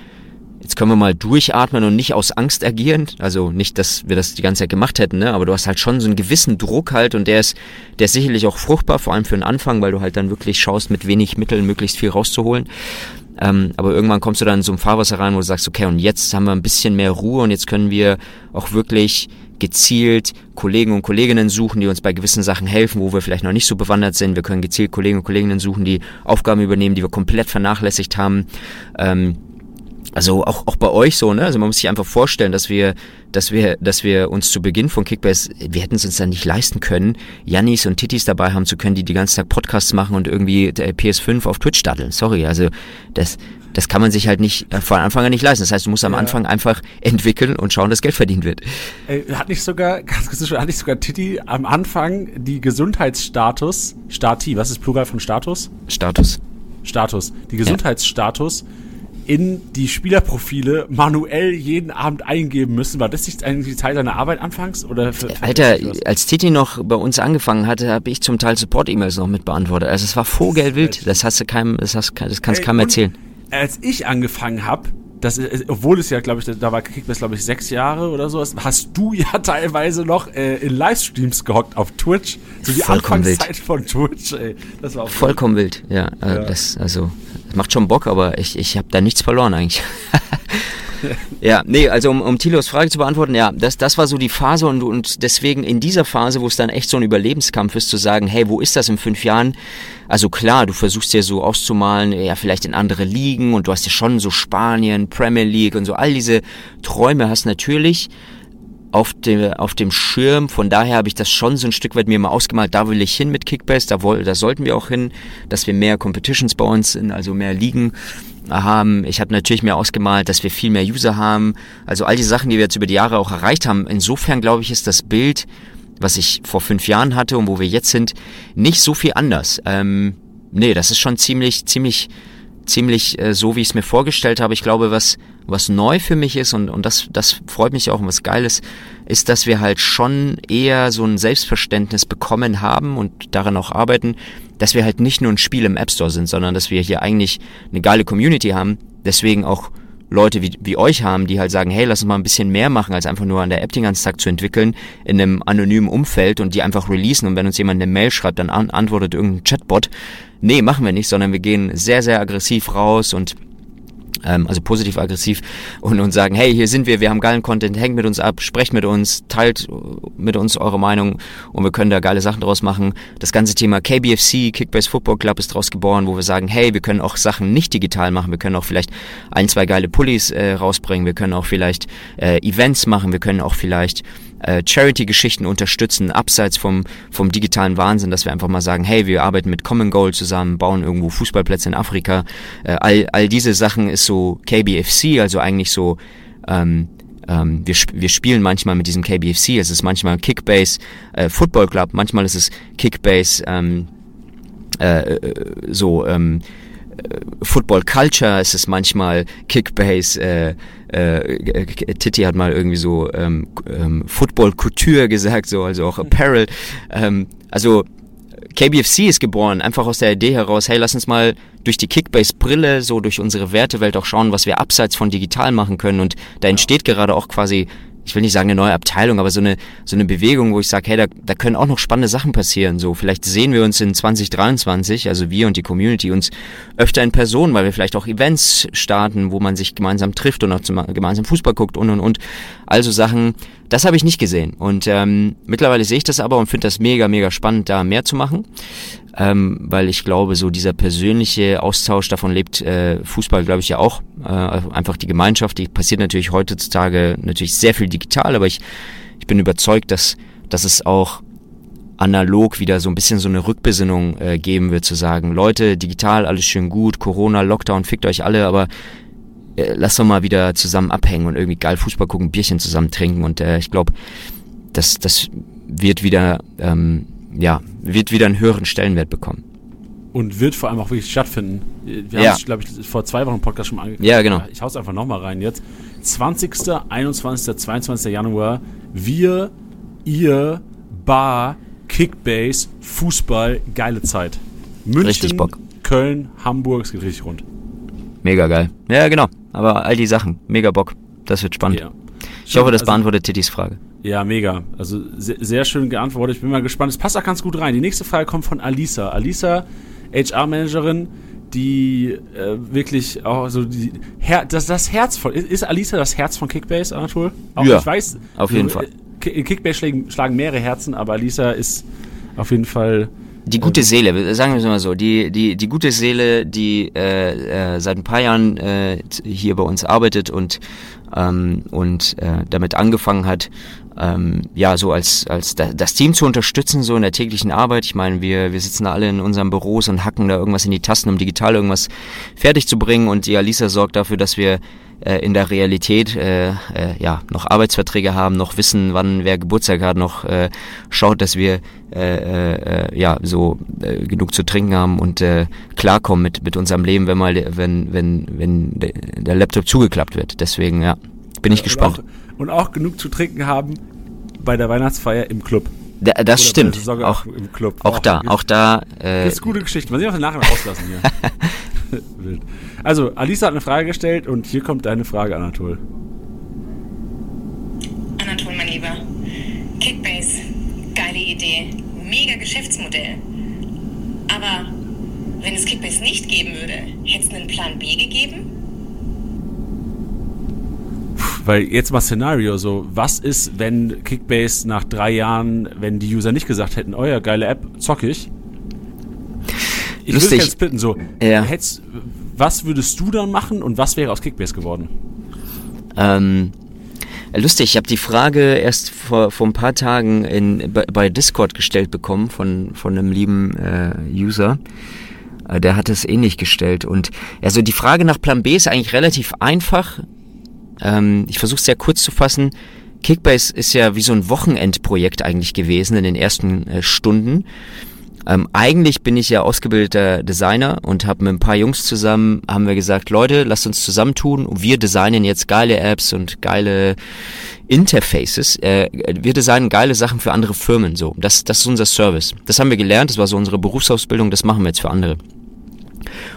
jetzt können wir mal durchatmen und nicht aus Angst agieren. Also nicht, dass wir das die ganze Zeit gemacht hätten, ne? aber du hast halt schon so einen gewissen Druck halt und der ist, der ist sicherlich auch fruchtbar, vor allem für den Anfang, weil du halt dann wirklich schaust, mit wenig Mitteln möglichst viel rauszuholen. Ähm, aber irgendwann kommst du dann in so ein Fahrwasser rein, wo du sagst, okay, und jetzt haben wir ein bisschen mehr Ruhe und jetzt können wir auch wirklich gezielt Kollegen und Kolleginnen suchen, die uns bei gewissen Sachen helfen, wo wir vielleicht noch nicht so bewandert sind. Wir können gezielt Kollegen und Kolleginnen suchen, die Aufgaben übernehmen, die wir komplett vernachlässigt haben. Ähm, also auch, auch bei euch so, ne? Also man muss sich einfach vorstellen, dass wir, dass wir, dass wir uns zu Beginn von Kickbase, wir hätten es uns dann nicht leisten können, Jannis und Titis dabei haben zu können, die die ganze Tag Podcasts machen und irgendwie PS5 auf Twitch daddeln. Sorry, also das, das kann man sich halt nicht äh, von Anfang an nicht leisten. Das heißt, du musst am ja. Anfang einfach entwickeln und schauen, dass Geld verdient wird. Ey, hat nicht sogar, ganz kurz, hat nicht sogar Titi am Anfang die Gesundheitsstatus, Stati, was ist Plural von Status? Status. Status. Die Gesundheitsstatus ja in die Spielerprofile manuell jeden Abend eingeben müssen. War das nicht eigentlich Zeit deiner Arbeit anfangs? Oder für, für Alter, als Titi noch bei uns angefangen hatte, habe ich zum Teil Support-E-Mails noch mit beantwortet. Also es war vogelwild. Das hast du keinem, das, hast, das kannst du keinem erzählen. Als ich angefangen habe, das, obwohl es ja, glaube ich, da war Kickbase, glaube ich, sechs Jahre oder so, hast du ja teilweise noch äh, in Livestreams gehockt auf Twitch. So die Vollkommen Anfangszeit wild. von Twitch, ey. Das war auch Vollkommen wild, ja. Äh, ja. Das, also, macht schon Bock, aber ich, ich habe da nichts verloren eigentlich. ja, nee, also um, um Tilos Frage zu beantworten, ja, das, das war so die Phase und, und deswegen in dieser Phase, wo es dann echt so ein Überlebenskampf ist, zu sagen, hey, wo ist das in fünf Jahren? Also klar, du versuchst dir so auszumalen, ja, vielleicht in andere Ligen und du hast ja schon so Spanien, Premier League und so, all diese Träume hast natürlich auf dem, auf dem Schirm. Von daher habe ich das schon so ein Stück weit mir mal ausgemalt. Da will ich hin mit Kickbase, da, woll, da sollten wir auch hin, dass wir mehr Competitions bei uns sind, also mehr Ligen haben. Ich habe natürlich mir ausgemalt, dass wir viel mehr User haben. Also all die Sachen, die wir jetzt über die Jahre auch erreicht haben. Insofern glaube ich, ist das Bild, was ich vor fünf Jahren hatte und wo wir jetzt sind, nicht so viel anders. Ähm, nee, das ist schon ziemlich, ziemlich, ziemlich äh, so, wie ich es mir vorgestellt habe. Ich glaube, was, was neu für mich ist und, und das, das freut mich auch und was geil ist, ist, dass wir halt schon eher so ein Selbstverständnis bekommen haben und daran auch arbeiten, dass wir halt nicht nur ein Spiel im App Store sind, sondern dass wir hier eigentlich eine geile Community haben. Deswegen auch Leute wie, wie euch haben, die halt sagen, hey, lass uns mal ein bisschen mehr machen, als einfach nur an der App den ganzen Tag zu entwickeln, in einem anonymen Umfeld und die einfach releasen und wenn uns jemand eine Mail schreibt, dann an, antwortet irgendein Chatbot. Nee, machen wir nicht, sondern wir gehen sehr, sehr aggressiv raus und ähm, also positiv-aggressiv und, und sagen, hey, hier sind wir, wir haben geilen Content, hängt mit uns ab, sprecht mit uns, teilt mit uns eure Meinung und wir können da geile Sachen draus machen. Das ganze Thema KBFC, Kickbase Football Club ist draus geboren, wo wir sagen, hey, wir können auch Sachen nicht digital machen, wir können auch vielleicht ein, zwei geile Pullis äh, rausbringen, wir können auch vielleicht äh, Events machen, wir können auch vielleicht äh, Charity-Geschichten unterstützen, abseits vom, vom digitalen Wahnsinn, dass wir einfach mal sagen, hey, wir arbeiten mit Common Goal zusammen, bauen irgendwo Fußballplätze in Afrika. Äh, all, all diese Sachen ist so KBFC, also eigentlich so ähm, ähm, wir, wir spielen manchmal mit diesem KBFC, es ist manchmal Kickbase äh, Football Club, manchmal ist es Kickbase ähm, äh, äh so ähm, äh, Football Culture, es ist manchmal Kickbase, äh, äh, Titi hat mal irgendwie so ähm, ähm, Football Couture gesagt, so also auch Apparel. Ähm, also KBFC ist geboren, einfach aus der Idee heraus, hey, lass uns mal durch die Kickbase-Brille, so durch unsere Wertewelt auch schauen, was wir abseits von digital machen können. Und da entsteht gerade auch quasi ich will nicht sagen eine neue Abteilung, aber so eine, so eine Bewegung, wo ich sage, hey, da, da können auch noch spannende Sachen passieren. So, vielleicht sehen wir uns in 2023, also wir und die Community, uns öfter in Person, weil wir vielleicht auch Events starten, wo man sich gemeinsam trifft und auch zum, gemeinsam Fußball guckt und und und. Also Sachen, das habe ich nicht gesehen. Und ähm, mittlerweile sehe ich das aber und finde das mega, mega spannend, da mehr zu machen ähm, weil ich glaube, so dieser persönliche Austausch, davon lebt äh, Fußball, glaube ich, ja auch. Äh, einfach die Gemeinschaft, die passiert natürlich heutzutage natürlich sehr viel digital, aber ich, ich bin überzeugt, dass, dass es auch analog wieder so ein bisschen so eine Rückbesinnung äh, geben wird, zu sagen, Leute, digital, alles schön gut, Corona, Lockdown, fickt euch alle, aber äh, lasst doch mal wieder zusammen abhängen und irgendwie geil Fußball gucken, Bierchen zusammen trinken und äh, ich glaube, das, das wird wieder ähm, ja, wird wieder einen höheren Stellenwert bekommen. Und wird vor allem auch wirklich stattfinden. Wir ja. haben es, glaube ich, vor zwei Wochen im Podcast schon mal angekündigt. Ja, genau. Ich hau's einfach nochmal rein jetzt. 20., 21., 22. Januar. Wir, ihr, Bar, Kickbase, Fußball, geile Zeit. München, richtig Bock. Köln, Hamburg, es geht richtig rund. Mega geil. Ja, genau. Aber all die Sachen, mega Bock. Das wird spannend. Ja. Ich hoffe, das also, beantwortet Titis Frage. Ja, mega. Also sehr, sehr, schön geantwortet. Ich bin mal gespannt. Es passt auch ganz gut rein. Die nächste Frage kommt von Alisa. Alisa, HR-Managerin, die äh, wirklich auch so die Her das, das Herz von. Ist Alisa das Herz von Kickbase, Anatol? Auch ja, ich weiß. Auf jeden so, Fall. In Kickbase schlagen, schlagen mehrere Herzen, aber Alisa ist auf jeden Fall Die gute Seele, sagen wir es mal so, die, die, die gute Seele, die äh, äh, seit ein paar Jahren äh, hier bei uns arbeitet und, ähm, und äh, damit angefangen hat, ähm, ja, so als, als das Team zu unterstützen, so in der täglichen Arbeit. Ich meine, wir, wir sitzen da alle in unseren Büros und hacken da irgendwas in die Tasten, um digital irgendwas fertig zu bringen und die Alisa sorgt dafür, dass wir äh, in der Realität äh, äh, ja noch Arbeitsverträge haben, noch wissen, wann wer Geburtstag hat, noch äh, schaut, dass wir äh, äh, ja so äh, genug zu trinken haben und äh, klarkommen mit mit unserem Leben, wenn mal wenn wenn wenn der Laptop zugeklappt wird. Deswegen ja, bin ich gespannt. Und auch, und auch genug zu trinken haben bei der Weihnachtsfeier im Club. Da, das Oder stimmt. Auch, im Club. Auch, auch da, auch da. Äh, das ist gute Geschichte. Man sieht auch nachher rauslassen hier. also, Alisa hat eine Frage gestellt und hier kommt deine Frage, Anatol. Anatol, mein Lieber. Kickbase, geile Idee. Mega Geschäftsmodell. Aber wenn es Kickbase nicht geben würde, hätte es einen Plan B gegeben? Weil jetzt mal Szenario so, was ist, wenn Kickbase nach drei Jahren, wenn die User nicht gesagt hätten, oh ja, geile App, zock ich. Ich würde jetzt bitten, so, ja. hättest, was würdest du dann machen und was wäre aus Kickbase geworden? Ähm, lustig, ich habe die Frage erst vor, vor ein paar Tagen in, bei, bei Discord gestellt bekommen von, von einem lieben äh, User. Äh, der hat es ähnlich gestellt. Und also die Frage nach Plan B ist eigentlich relativ einfach. Ähm, ich versuche es sehr kurz zu fassen. Kickbase ist ja wie so ein Wochenendprojekt eigentlich gewesen in den ersten äh, Stunden. Ähm, eigentlich bin ich ja ausgebildeter Designer und habe mit ein paar Jungs zusammen, haben wir gesagt, Leute, lasst uns zusammentun wir designen jetzt geile Apps und geile Interfaces. Äh, wir designen geile Sachen für andere Firmen. So, das, das ist unser Service. Das haben wir gelernt, das war so unsere Berufsausbildung, das machen wir jetzt für andere.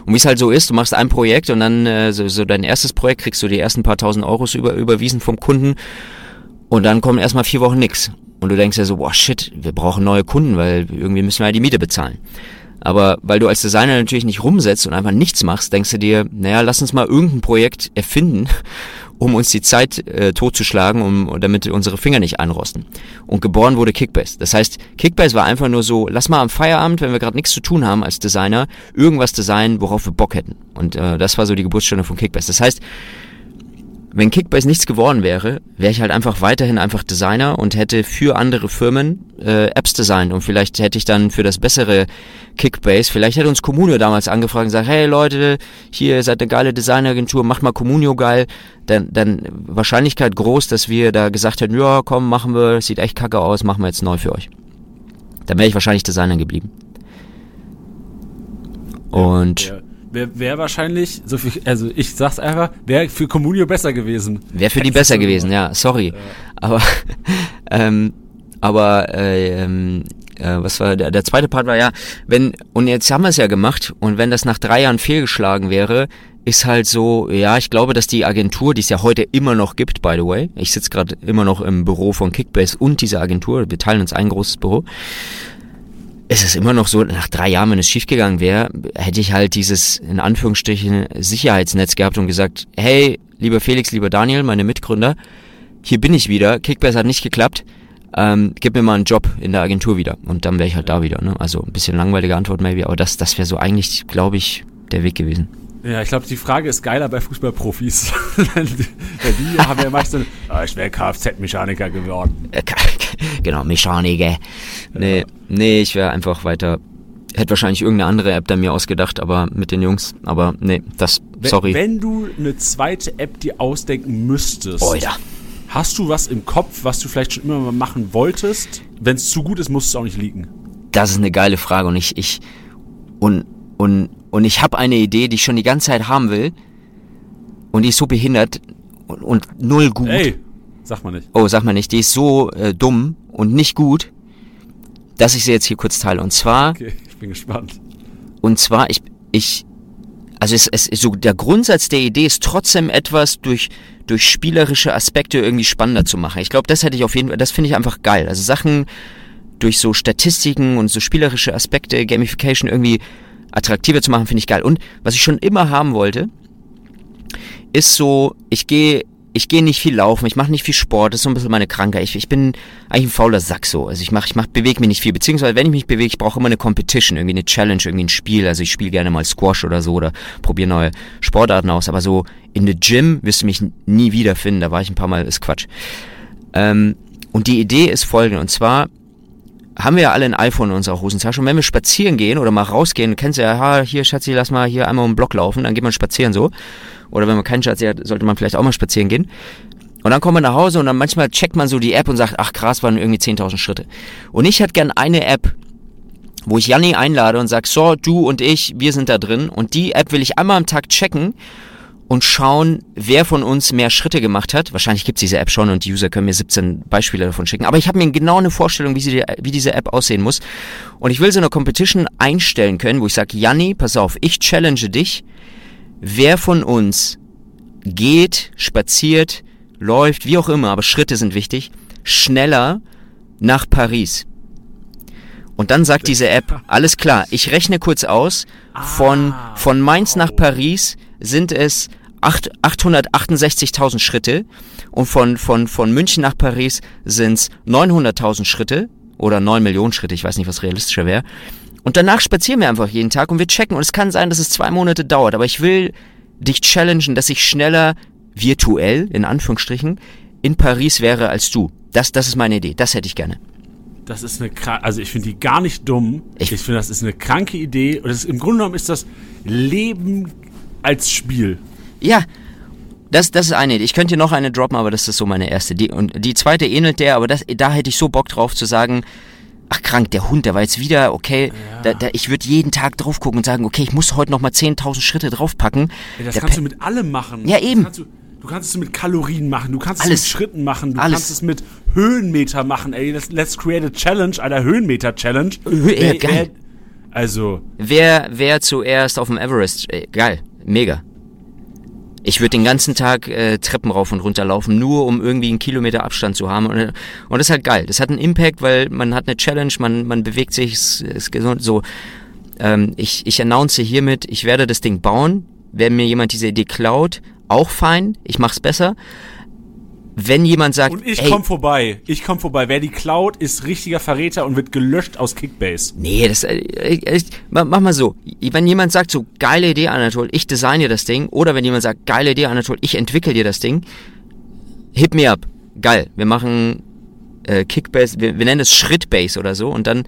Und wie es halt so ist, du machst ein Projekt und dann äh, so, so dein erstes Projekt kriegst du die ersten paar tausend Euros über, überwiesen vom Kunden und dann kommen erstmal vier Wochen nix. Und du denkst ja so, boah shit, wir brauchen neue Kunden, weil irgendwie müssen wir ja die Miete bezahlen. Aber weil du als Designer natürlich nicht rumsetzt und einfach nichts machst, denkst du dir, naja, lass uns mal irgendein Projekt erfinden um uns die Zeit äh, totzuschlagen, um, damit unsere Finger nicht einrosten. Und geboren wurde Kickbase. Das heißt, Kickbase war einfach nur so, lass mal am Feierabend, wenn wir gerade nichts zu tun haben als Designer, irgendwas designen, worauf wir Bock hätten. Und äh, das war so die Geburtsstunde von Kickbase. Das heißt, wenn Kickbase nichts geworden wäre, wäre ich halt einfach weiterhin einfach Designer und hätte für andere Firmen äh, Apps designt und vielleicht hätte ich dann für das bessere Kickbase, vielleicht hätte uns Communio damals angefragt und gesagt, hey Leute, hier seid eine geile Designagentur, macht mal Communio geil, dann, dann Wahrscheinlichkeit groß, dass wir da gesagt hätten, ja komm, machen wir, sieht echt kacke aus, machen wir jetzt neu für euch. Dann wäre ich wahrscheinlich Designer geblieben. Und ja, wäre wär wahrscheinlich, so viel, also ich sag's einfach, wäre für Communio besser gewesen. Wäre für die besser gewesen, ja, sorry. Ja. Aber, ähm, aber, äh, ähm, äh, was war der, der zweite Part war ja, wenn, und jetzt haben wir es ja gemacht, und wenn das nach drei Jahren fehlgeschlagen wäre, ist halt so, ja, ich glaube, dass die Agentur, die es ja heute immer noch gibt, by the way, ich sitze gerade immer noch im Büro von Kickbase und dieser Agentur, wir teilen uns ein großes Büro, es ist immer noch so, nach drei Jahren, wenn es schiefgegangen wäre, hätte ich halt dieses, in Anführungsstrichen, Sicherheitsnetz gehabt und gesagt, hey, lieber Felix, lieber Daniel, meine Mitgründer, hier bin ich wieder, Kickbase hat nicht geklappt, ähm, gib mir mal einen Job in der Agentur wieder. Und dann wäre ich halt da wieder. Ne? Also ein bisschen langweilige Antwort maybe, aber das, das wäre so eigentlich, glaube ich, der Weg gewesen. Ja, ich glaube, die Frage ist geiler bei Fußballprofis. die haben ja meistens, oh, ich wäre Kfz-Mechaniker geworden. Äh, genau, Mechaniker. Nee, ja. nee ich wäre einfach weiter. Hätte wahrscheinlich irgendeine andere App dann mir ausgedacht, aber mit den Jungs. Aber nee, das, sorry. Wenn, wenn du eine zweite App dir ausdenken müsstest. Oh ja. Hast du was im Kopf, was du vielleicht schon immer mal machen wolltest? Wenn es zu gut ist, muss es auch nicht liegen. Das ist eine geile Frage und ich, ich, und, und und ich habe eine Idee, die ich schon die ganze Zeit haben will und die ist so behindert und, und null gut. Ey, sag mal nicht. Oh, sag mal nicht. Die ist so äh, dumm und nicht gut, dass ich sie jetzt hier kurz teile. Und zwar. Okay, ich bin gespannt. Und zwar, ich, ich, also es, es, so der Grundsatz der Idee ist trotzdem etwas durch durch spielerische Aspekte irgendwie spannender zu machen. Ich glaube, das hätte ich auf jeden Fall, das finde ich einfach geil. Also Sachen durch so Statistiken und so spielerische Aspekte, Gamification irgendwie attraktiver zu machen, finde ich geil. Und was ich schon immer haben wollte, ist so, ich gehe ich gehe nicht viel laufen, ich mache nicht viel Sport, das ist so ein bisschen meine Krankheit. Ich, ich bin eigentlich ein fauler Sack so. Also ich mach, ich mach, bewege mich nicht viel. Beziehungsweise wenn ich mich bewege, ich brauche immer eine Competition, irgendwie eine Challenge, irgendwie ein Spiel. Also ich spiele gerne mal Squash oder so oder probiere neue Sportarten aus. Aber so in the Gym wirst du mich nie wiederfinden. Da war ich ein paar Mal, ist Quatsch. Ähm, und die Idee ist folgende. Und zwar haben wir ja alle ein iPhone in unserer Hosentasche. Und wenn wir spazieren gehen oder mal rausgehen, kennst du ja, ha, hier Schatzi, lass mal hier einmal um den Block laufen, dann geht man spazieren so. Oder wenn man keinen Schatzi hat, sollte man vielleicht auch mal spazieren gehen. Und dann kommt man nach Hause und dann manchmal checkt man so die App und sagt, ach krass, waren irgendwie 10.000 Schritte. Und ich hätte gern eine App, wo ich Janni einlade und sag, so, du und ich, wir sind da drin. Und die App will ich einmal am Tag checken und schauen, wer von uns mehr Schritte gemacht hat. Wahrscheinlich gibt's diese App schon und die User können mir 17 Beispiele davon schicken. Aber ich habe mir genau eine Vorstellung, wie, sie, wie diese App aussehen muss. Und ich will so eine Competition einstellen können, wo ich sage, Janni, pass auf, ich challenge dich. Wer von uns geht, spaziert, läuft, wie auch immer, aber Schritte sind wichtig, schneller nach Paris. Und dann sagt diese App, alles klar, ich rechne kurz aus, von, von Mainz nach Paris sind es 8 868.000 Schritte und von, von, von München nach Paris sind es 900.000 Schritte oder 9 Millionen Schritte, ich weiß nicht, was realistischer wäre. Und danach spazieren wir einfach jeden Tag und wir checken. Und es kann sein, dass es zwei Monate dauert, aber ich will dich challengen, dass ich schneller virtuell, in Anführungsstrichen, in Paris wäre als du. Das, das ist meine Idee. Das hätte ich gerne. Das ist eine, also ich finde die gar nicht dumm. Ich- Ich, finde, das ist eine kranke Idee. Und ist, im Grunde genommen ist das Leben als Spiel. Ja, das, das ist eine Idee. Ich könnte hier noch eine droppen, aber das ist so meine erste. Die, und die zweite ähnelt der, aber das, da hätte ich so Bock drauf zu sagen, ach krank, der Hund, der war jetzt wieder, okay, da, da, ich würde jeden Tag drauf gucken und sagen, okay, ich muss heute nochmal 10.000 Schritte draufpacken. Ja, das Der kannst Pe- du mit allem machen. Ja, eben. Kannst du, du kannst es mit Kalorien machen, du kannst Alles. es mit Schritten machen, du Alles. kannst es mit Höhenmeter machen. Ey, let's, let's create a challenge, einer Höhenmeter-Challenge. Hö- ja, Wer- geil. wer- Also, Wer, wer zuerst auf dem Everest, äh, geil, mega. Ich würde den ganzen Tag äh, Treppen rauf und runter laufen, nur um irgendwie einen Kilometer Abstand zu haben. Und, äh, und das ist halt geil. Das hat einen Impact, weil man hat eine Challenge, man, man bewegt sich, es ist gesund. So, ähm, ich, ich announce hiermit, ich werde das Ding bauen. Wenn mir jemand diese Idee klaut, auch fein, ich mach's besser. Wenn jemand sagt, und ich ey, komm vorbei. Ich komm vorbei. Wer die klaut, ist richtiger Verräter und wird gelöscht aus Kickbase. Nee, das, äh, mach mal so. Wenn jemand sagt so, geile Idee, Anatol, ich designe dir das Ding. Oder wenn jemand sagt, geile Idee, Anatol, ich entwickle dir das Ding. Hit me up. Geil. Wir machen äh, Kickbase, wir, wir nennen es Schrittbase oder so. Und dann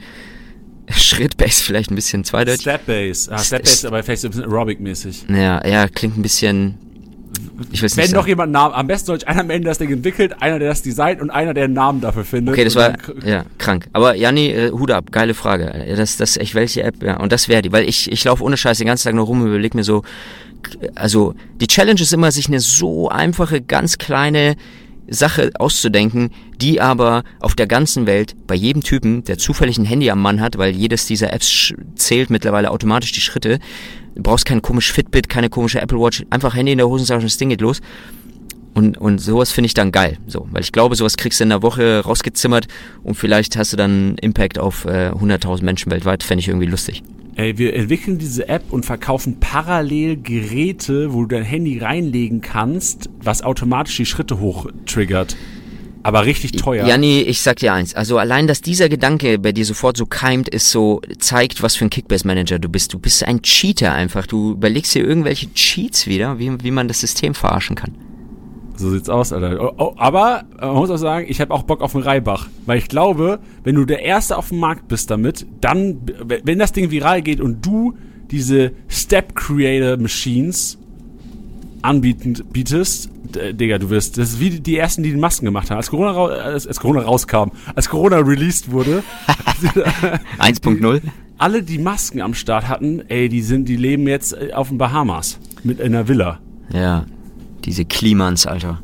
Schrittbase vielleicht ein bisschen zweideutig. Stepbase. Ah, Stepbase ist aber vielleicht so ein bisschen Aerobic-mäßig. Ja, ja, klingt ein bisschen... Ich weiß Wenn nicht noch sagen. jemand Namen, am besten soll einer am Ende das Ding entwickelt, einer, der das designt und einer, der einen Namen dafür findet. Okay, das war ja krank. Aber Janni, äh, Hut ab, geile Frage. Das, das echt welche App? Ja, und das wäre die, weil ich ich laufe ohne Scheiß den ganzen Tag nur rum und überleg mir so, also die Challenge ist immer, sich eine so einfache, ganz kleine Sache auszudenken, die aber auf der ganzen Welt bei jedem Typen, der zufällig ein Handy am Mann hat, weil jedes dieser Apps zählt mittlerweile automatisch die Schritte. Du brauchst kein komisch Fitbit, keine komische Apple Watch, einfach Handy in der Hosentasche und das Ding geht los. Und, und sowas finde ich dann geil. So, weil ich glaube, sowas kriegst du in der Woche rausgezimmert und vielleicht hast du dann einen Impact auf äh, 100.000 Menschen weltweit. Fände ich irgendwie lustig. Ey, wir entwickeln diese App und verkaufen parallel Geräte, wo du dein Handy reinlegen kannst, was automatisch die Schritte hochtriggert. Aber richtig teuer. Janni, ich sag dir eins. Also allein, dass dieser Gedanke bei dir sofort so keimt, ist so, zeigt, was für ein Kickbase-Manager du bist. Du bist ein Cheater einfach. Du überlegst dir irgendwelche Cheats wieder, wie, wie man das System verarschen kann. So sieht's aus, Alter. Oh, oh, aber äh, man muss auch sagen, ich habe auch Bock auf einen Reibach. Weil ich glaube, wenn du der Erste auf dem Markt bist damit, dann, wenn das Ding viral geht und du diese Step Creator Machines anbieten bietest, Digga, du wirst, das ist wie die- ersten, die die Masken gemacht haben. Als Corona, als, als Corona rauskam, als Corona released wurde, 1.0? alle die Masken am Start hatten, ey, die sind, die leben jetzt äh, auf den Bahamas mit einer Villa. Ja. Diese Klimans, Alter.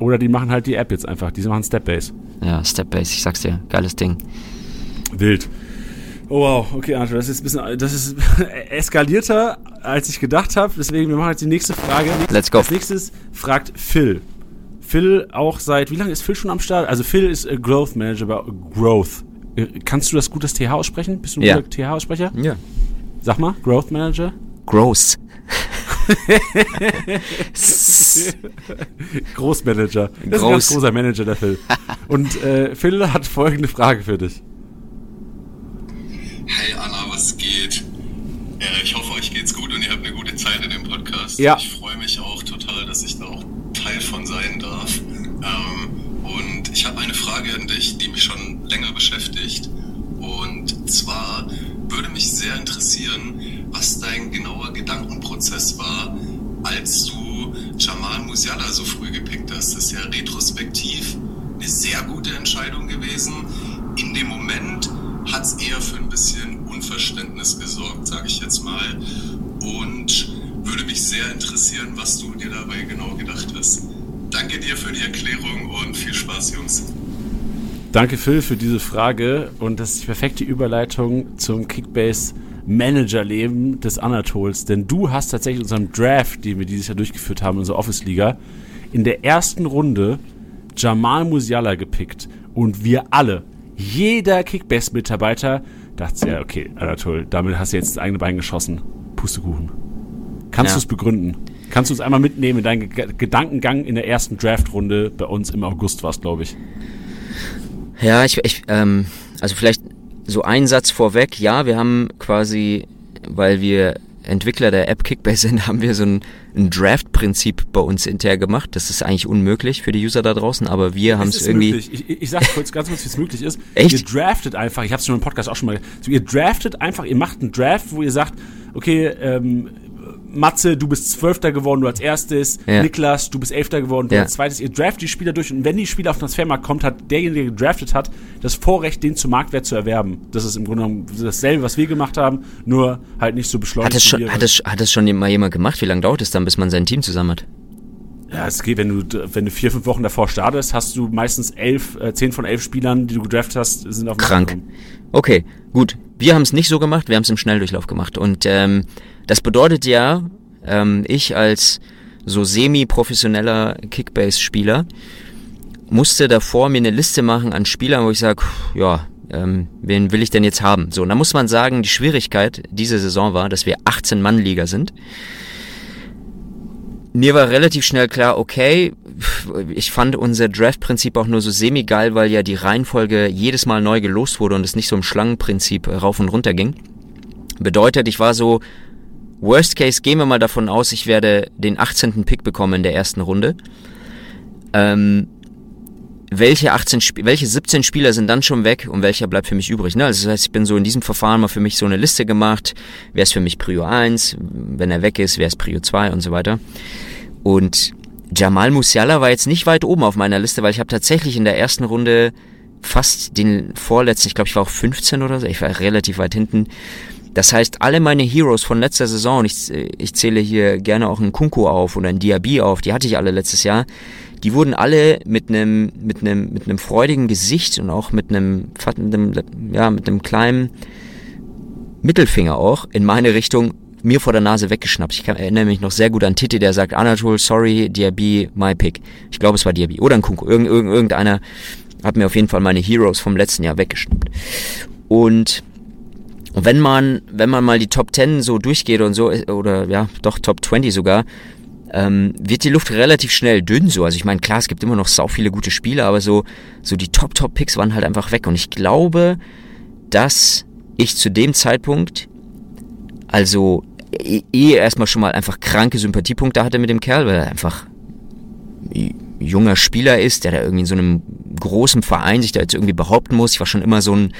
Oder die machen halt die App jetzt einfach, die machen Stepbase. Ja, Stepbase, ich sag's dir. Geiles Ding. Wild. Oh wow, okay, Arthur, das ist ein bisschen, das ist eskalierter, als ich gedacht habe. Deswegen, wir machen jetzt die nächste Frage. Let's go. Als nächstes fragt Phil. Phil auch seit, wie lange ist Phil schon am Start? Also Phil ist äh, Growth Manager bei Growth. Äh, Kannst du das gut, das TH aussprechen? Bist du ein Ja. guter TH-Aussprecher? Ja. Sag mal, Growth Manager? Gross. Großmanager. Das ist ein ganz Groß. großer Manager, der Phil. Und äh, Phil hat folgende Frage für dich. Hey Anna, was geht? Äh, ich hoffe, euch geht's gut und ihr habt eine gute Zeit in dem Podcast. Ja. Ich freue mich auch total, dass ich da auch Teil von sein darf. Ähm, und ich habe eine Frage an dich, die mich schon länger beschäftigt. Und zwar würde mich sehr interessieren, was dein genauer Gedankenprozess war, als du Jamal Musiala so früh gepickt hast. Das ist ja retrospektiv eine sehr gute Entscheidung gewesen. In dem Moment hat es eher für ein bisschen Unverständnis gesorgt, sage ich jetzt mal. Und würde mich sehr interessieren, was du dir dabei genau gedacht hast. Danke dir für die Erklärung und viel Spaß, Jungs. Danke, Phil, für diese Frage. Und das ist die perfekte Überleitung zum Kickbase Manager-Leben des Anatols. Denn du hast tatsächlich unseren Draft, den wir dieses Jahr durchgeführt haben, unsere Office-Liga, in der ersten Runde Jamal Musiala gepickt. Und wir alle, jeder Kickbase-Mitarbeiter, dachte ja, okay, Anatol, damit hast du jetzt das eigene Bein geschossen. Pustekuchen. Kannst Ja. du es begründen? Kannst du uns einmal mitnehmen in deinen Ge Gedankengang in der ersten Draft-Runde? Bei uns im August war es, glaube ich. Ja, ich, ich ähm, also vielleicht so ein Satz vorweg. Ja, wir haben quasi, weil wir Entwickler der App Kickbase sind, haben wir so ein, ein Draft-Prinzip bei uns intern gemacht. Das ist eigentlich unmöglich für die User da draußen, aber wir haben Es irgendwie. möglich. Ich, ich sag kurz, ganz kurz, wie es möglich ist. Echt? Ihr draftet einfach, ich habe es schon im Podcast auch schon mal gesagt, ihr draftet einfach, ihr macht einen Draft, wo ihr sagt, okay, ähm, Matze, du bist Zwölfter geworden, du als erstes. Ja. Niklas, du bist Elfter geworden, du Ja. als zweites. Ihr draftet die Spieler durch und wenn die Spieler auf den Transfermarkt kommt, hat derjenige, der gedraftet hat, das Vorrecht, den zum Marktwert zu erwerben. Das ist im Grunde genommen dasselbe, was wir gemacht haben, nur halt nicht so beschleunigt. Hat es, wie schon, hat, es, hat es schon mal jemand gemacht? Wie lange dauert es dann, bis man sein Team zusammen hat? Ja, es geht, wenn du, wenn du vier, fünf Wochen davor startest, hast du meistens elf, äh, zehn von elf Spielern, die du gedraftet hast, sind auf Markt Krank. Okay, gut. Wir haben es nicht so gemacht, wir haben es im Schnelldurchlauf gemacht. Und ähm, das bedeutet ja, ähm, ich als so semi-professioneller Kickbase-Spieler musste davor mir eine Liste machen an Spielern, wo ich sage, ja, ähm, wen will ich denn jetzt haben? So, und da muss man sagen, die Schwierigkeit diese Saison war, dass wir 18-Mann-Liga sind. Mir war relativ schnell klar, okay, ich fand unser Draft-Prinzip auch nur so semi-geil, weil ja die Reihenfolge jedes Mal neu gelost wurde und es nicht so im Schlangenprinzip rauf und runter ging. Bedeutet, ich war so, worst case, gehen wir mal davon aus, ich werde den 18. Pick bekommen in der ersten Runde. Ähm, welche 18, Sp- welche 17 Spieler sind dann schon weg und welcher bleibt für mich übrig? Ne? Also das heißt, ich bin so in diesem Verfahren mal für mich so eine Liste gemacht. Wer ist für mich Prio 1? Wenn er weg ist, wer ist Prio 2 und so weiter. Und Jamal Musiala war jetzt nicht weit oben auf meiner Liste, weil ich habe tatsächlich in der ersten Runde fast den vorletzten, ich glaube, ich war auch 15 oder so, ich war relativ weit hinten. Das heißt, alle meine Heroes von letzter Saison, ich, ich zähle hier gerne auch einen Kunku auf oder einen Diaby auf, die hatte ich alle letztes Jahr, die wurden alle mit einem mit einem mit einem freudigen Gesicht und auch mit einem mit einem ja mit einem kleinen Mittelfinger auch in meine Richtung mir vor der Nase weggeschnappt. Ich kann, erinnere mich noch sehr gut an Titi, der sagt, Anatol, sorry, Diaby, my pick. Ich glaube, es war Diaby oder ein Kunku. Irgend, irgend, irgendeiner hat mir auf jeden Fall meine Heroes vom letzten Jahr weggeschnappt. Und wenn man, wenn man mal die Top 10 so durchgeht und so, oder ja, doch Top 20 sogar, ähm, wird die Luft relativ schnell dünn so. Also ich meine, klar, es gibt immer noch sau viele gute Spieler, aber so, so die Top-Top-Picks waren halt einfach weg. Und ich glaube, dass ich zu dem Zeitpunkt also eh eh erstmal schon mal einfach kranke Sympathiepunkte hatte mit dem Kerl, weil er einfach junger Spieler ist, der da irgendwie in so einem großen Verein sich da jetzt irgendwie behaupten muss. Ich war schon immer so ein,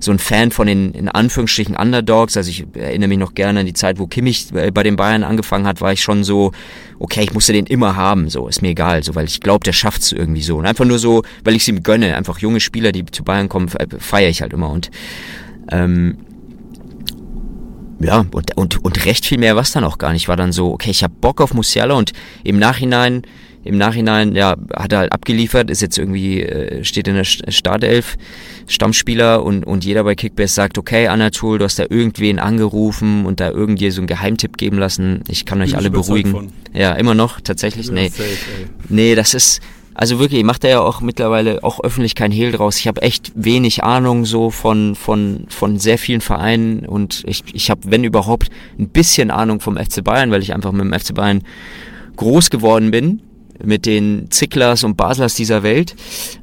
so ein Fan von den, in Anführungsstrichen, Underdogs. Also ich erinnere mich noch gerne an die Zeit, wo Kimmich bei den Bayern angefangen hat, war ich schon so, okay, ich musste den immer haben, so, ist mir egal, so, weil ich glaube, der schafft's irgendwie so. Und einfach nur so, weil ich es ihm gönne, einfach junge Spieler, die zu Bayern kommen, feiere ich halt immer und, ähm, ja, und, und, und recht viel mehr war es dann auch gar nicht. War dann so, okay, ich habe Bock auf Musiala und im Nachhinein, im Nachhinein, ja, hat er halt abgeliefert, ist jetzt irgendwie, äh, steht in der Startelf, Stammspieler und, und jeder bei Kickbase sagt, okay, Anatol, du hast da irgendwen angerufen und da irgendwie so einen Geheimtipp geben lassen. Ich kann euch alle ich überzeugt beruhigen. von. Ja, immer noch, tatsächlich, nee. safe. Nee, das ist, Also wirklich, macht er ja auch mittlerweile auch öffentlich kein Hehl draus. Ich habe echt wenig Ahnung so von, von, von sehr vielen Vereinen und ich, ich habe, wenn überhaupt, ein bisschen Ahnung vom FC Bayern, weil ich einfach mit dem FC Bayern groß geworden bin mit den Zicklers und Baslers dieser Welt.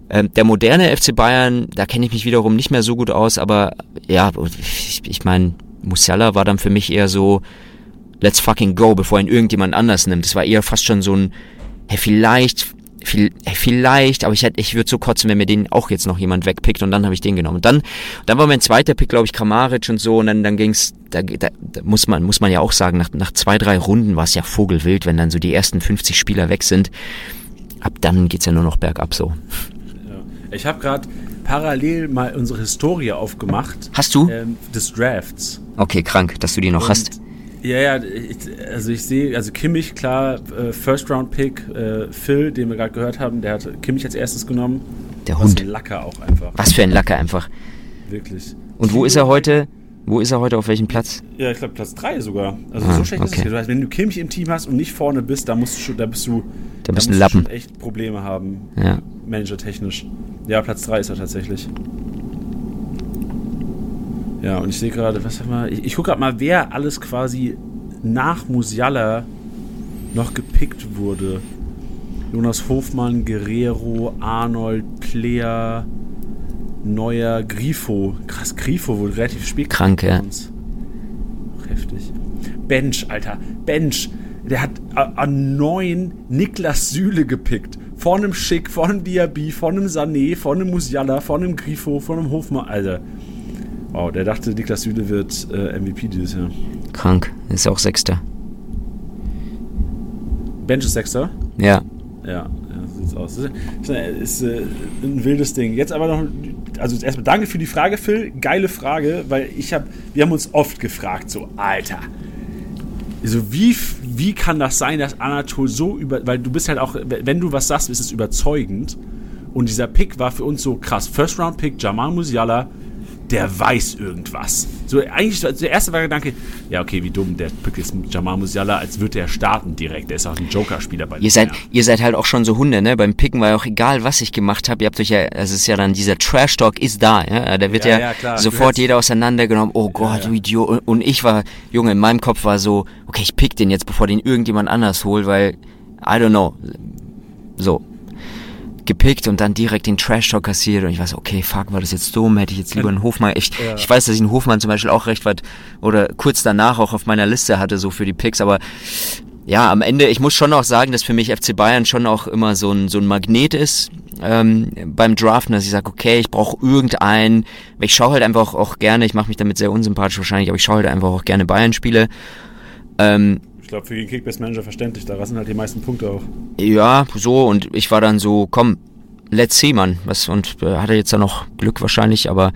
Ähm, der moderne FC Bayern, da kenne ich mich wiederum nicht mehr so gut aus, aber ja, ich, ich meine, Musiala war dann für mich eher so, let's fucking go, bevor ihn irgendjemand anders nimmt. Das war eher fast schon so ein, hey, vielleicht, viel, hey, vielleicht, aber ich hätte, ich würde so kotzen, wenn mir den auch jetzt noch jemand wegpickt und dann habe ich den genommen. Und dann, dann war mein zweiter Pick, glaube ich, Kramaric und so und dann, dann ging's, da, da, da muss man, muss man ja auch sagen, nach, nach zwei, drei Runden war es ja vogelwild, wenn dann so die ersten 50 Spieler weg sind. Ab dann geht's ja nur noch bergab so. Ja. Ich habe gerade parallel mal unsere Historie aufgemacht. Hast du? Ähm, des Drafts. Okay, krank, dass du die noch Und- hast. Ja, ja, ich, also ich sehe, also Kimmich, klar, äh, First Round Pick, äh, Phil, den wir gerade gehört haben, der hat Kimmich als erstes genommen. Der Was Hund. ein Lacker auch einfach, Was für ein Lacker einfach. wirklich. Und wo ist er heute? Wo ist er heute? Auf welchem Platz? Ja, ich glaube Platz 3 sogar. Also Ah, so schlecht ist okay. es nicht. Du heißt, wenn du Kimmich im Team hast und nicht vorne bist, da musst du schon, da bist du, Da bist musst ein du Lappen. schon echt Probleme haben, Ja. managertechnisch. Ja, Platz 3 ist er tatsächlich. Ja, und ich sehe gerade, was haben wir, ich, ich gucke gerade mal, wer alles quasi nach Musiala noch gepickt wurde. Jonas Hofmann, Guerrero, Arnold, Player, Neuer, Grifo. Krass, Grifo wurde relativ spät Krank, ja. heftig. Bench, Alter. Bench. Der hat an neun Niklas Süle gepickt. Vor einem Schick, vor einem Diaby, vor einem Sané, vor einem Musiala, vor einem Grifo, vor einem Hofmann. Alter. Wow, der dachte, Niklas Süle wird äh, MVP dieses Jahr. Krank. Ist auch Sechster. Bench ist Sechster. Ja. Ja, ja so sieht's aus. Das ist, ist äh, ein wildes Ding. Jetzt aber noch, also erstmal danke für die Frage, Phil. Geile Frage, weil ich habe, wir haben uns oft gefragt, so, Alter, so wie, wie kann das sein, dass Anatol so über, weil du bist halt auch, wenn du was sagst, ist es überzeugend. Und dieser Pick war für uns so krass. First Round Pick, Jamal Musiala, der weiß irgendwas. So, eigentlich, so- der erste war der Gedanke, ja, okay, wie dumm, der Pick ist Jamal Musiala, als würde er starten direkt. Der ist auch ein Joker-Spieler bei Ihr seid, ihr seid halt auch schon so Hunde, ne? Beim Picken war ja auch egal, was ich gemacht habe. Ihr habt euch ja, es ist ja dann dieser Trash-Talk ist da, ja? Da wird Ja, ja, ja, sofort jeder auseinandergenommen. Oh Gott, du Idiot. Und- Und ich war, Junge, in meinem Kopf war so, okay, ich pick den jetzt, bevor den irgendjemand anders holt, weil, I don't know. So. Gepickt und dann direkt den Trash-Talk kassiert. Und ich so, okay, fuck, war das jetzt dumm, hätte ich jetzt lieber einen Hofmann, ich, Ja. ich weiß, dass ich einen Hofmann zum Beispiel auch recht weit, oder kurz danach auch auf meiner Liste hatte, so für die Picks, aber ja, am Ende, ich muss schon auch sagen, dass für mich FC Bayern schon auch immer so ein, so ein Magnet ist ähm, beim Draften, dass ich sage, okay, ich brauche irgendeinen, ich schaue halt einfach auch gerne, ich mache mich damit sehr unsympathisch wahrscheinlich, aber ich schaue halt einfach auch gerne Bayern-Spiele. Ähm, glaube, für den Kickbase-Manager verständlich, da sind halt die meisten Punkte auch. ja, so, und ich war dann so, komm, let's see, Mann. Was, und äh, hatte jetzt dann noch Glück wahrscheinlich, aber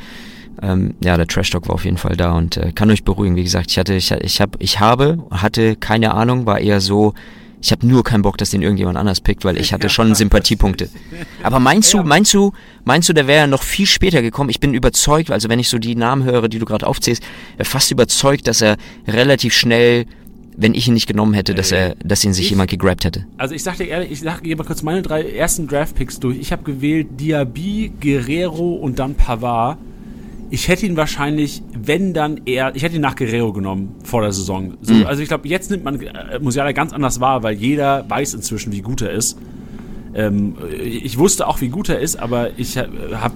ähm, ja, der Trash Talk war auf jeden Fall da und äh, kann euch beruhigen. Wie gesagt, ich hatte, ich, ich hab, ich habe, hatte keine Ahnung, war eher so, ich habe nur keinen Bock, dass den irgendjemand anders pickt, weil ich hatte schon Sympathiepunkte. Aber meinst du, meinst du, meinst du, der wäre noch viel später gekommen? Ich bin überzeugt, also wenn ich so die Namen höre, die du gerade aufzählst, äh, fast überzeugt, dass er relativ schnell, wenn ich ihn nicht genommen hätte, dass er, dass ihn sich Ich- jemand gegrabt hätte. Also ich sag dir ehrlich, ich sag, gehe mal kurz meine drei ersten Draft-Picks durch. Ich habe gewählt Diaby, Guerrero und dann Pavard. Ich hätte ihn wahrscheinlich, wenn dann eher, ich hätte ihn nach Guerrero genommen vor der Saison. So, Mhm. Also ich glaube, jetzt nimmt man äh, Musiala ganz anders wahr, weil jeder weiß inzwischen, wie gut er ist. Ähm, ich wusste auch, wie gut er ist, aber ich hab, hab,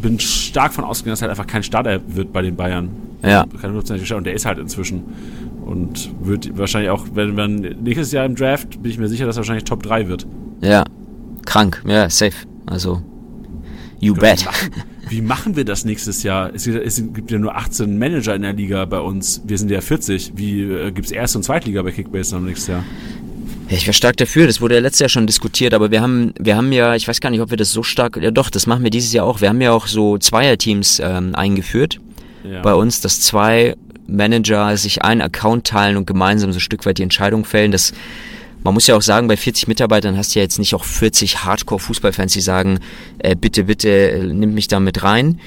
bin stark von ausgegangen, dass er halt einfach kein Starter wird bei den Bayern. Ja. Keine hundertprozentige. Und der ist halt inzwischen. Und wird wahrscheinlich auch, wenn man nächstes Jahr im Draft, bin ich mir sicher, dass er wahrscheinlich Top 3 wird. Ja, krank, ja, safe. Also, you Wie bet. wie machen wir das nächstes Jahr? Es, gibt- es gibt ja nur 18 Manager in der Liga bei uns. Wir sind ja 40. Wie äh, gibt es Erste- und Zweitliga bei Kickbase dann nächstes Jahr? Ja, ich wäre stark dafür, das wurde ja letztes Jahr schon diskutiert, aber wir haben, wir haben ja, ich weiß gar nicht, ob wir das so stark, ja doch, das machen wir dieses Jahr auch. Wir haben ja auch so Zweierteams ähm, eingeführt Ja. bei uns, dass zwei Manager sich einen Account teilen und gemeinsam so ein Stück weit die Entscheidung fällen. Das, man muss ja auch sagen, bei 40 Mitarbeitern hast du ja jetzt nicht auch 40 Hardcore-Fußballfans, die sagen, äh, bitte, bitte, äh, nimm mich da mit rein.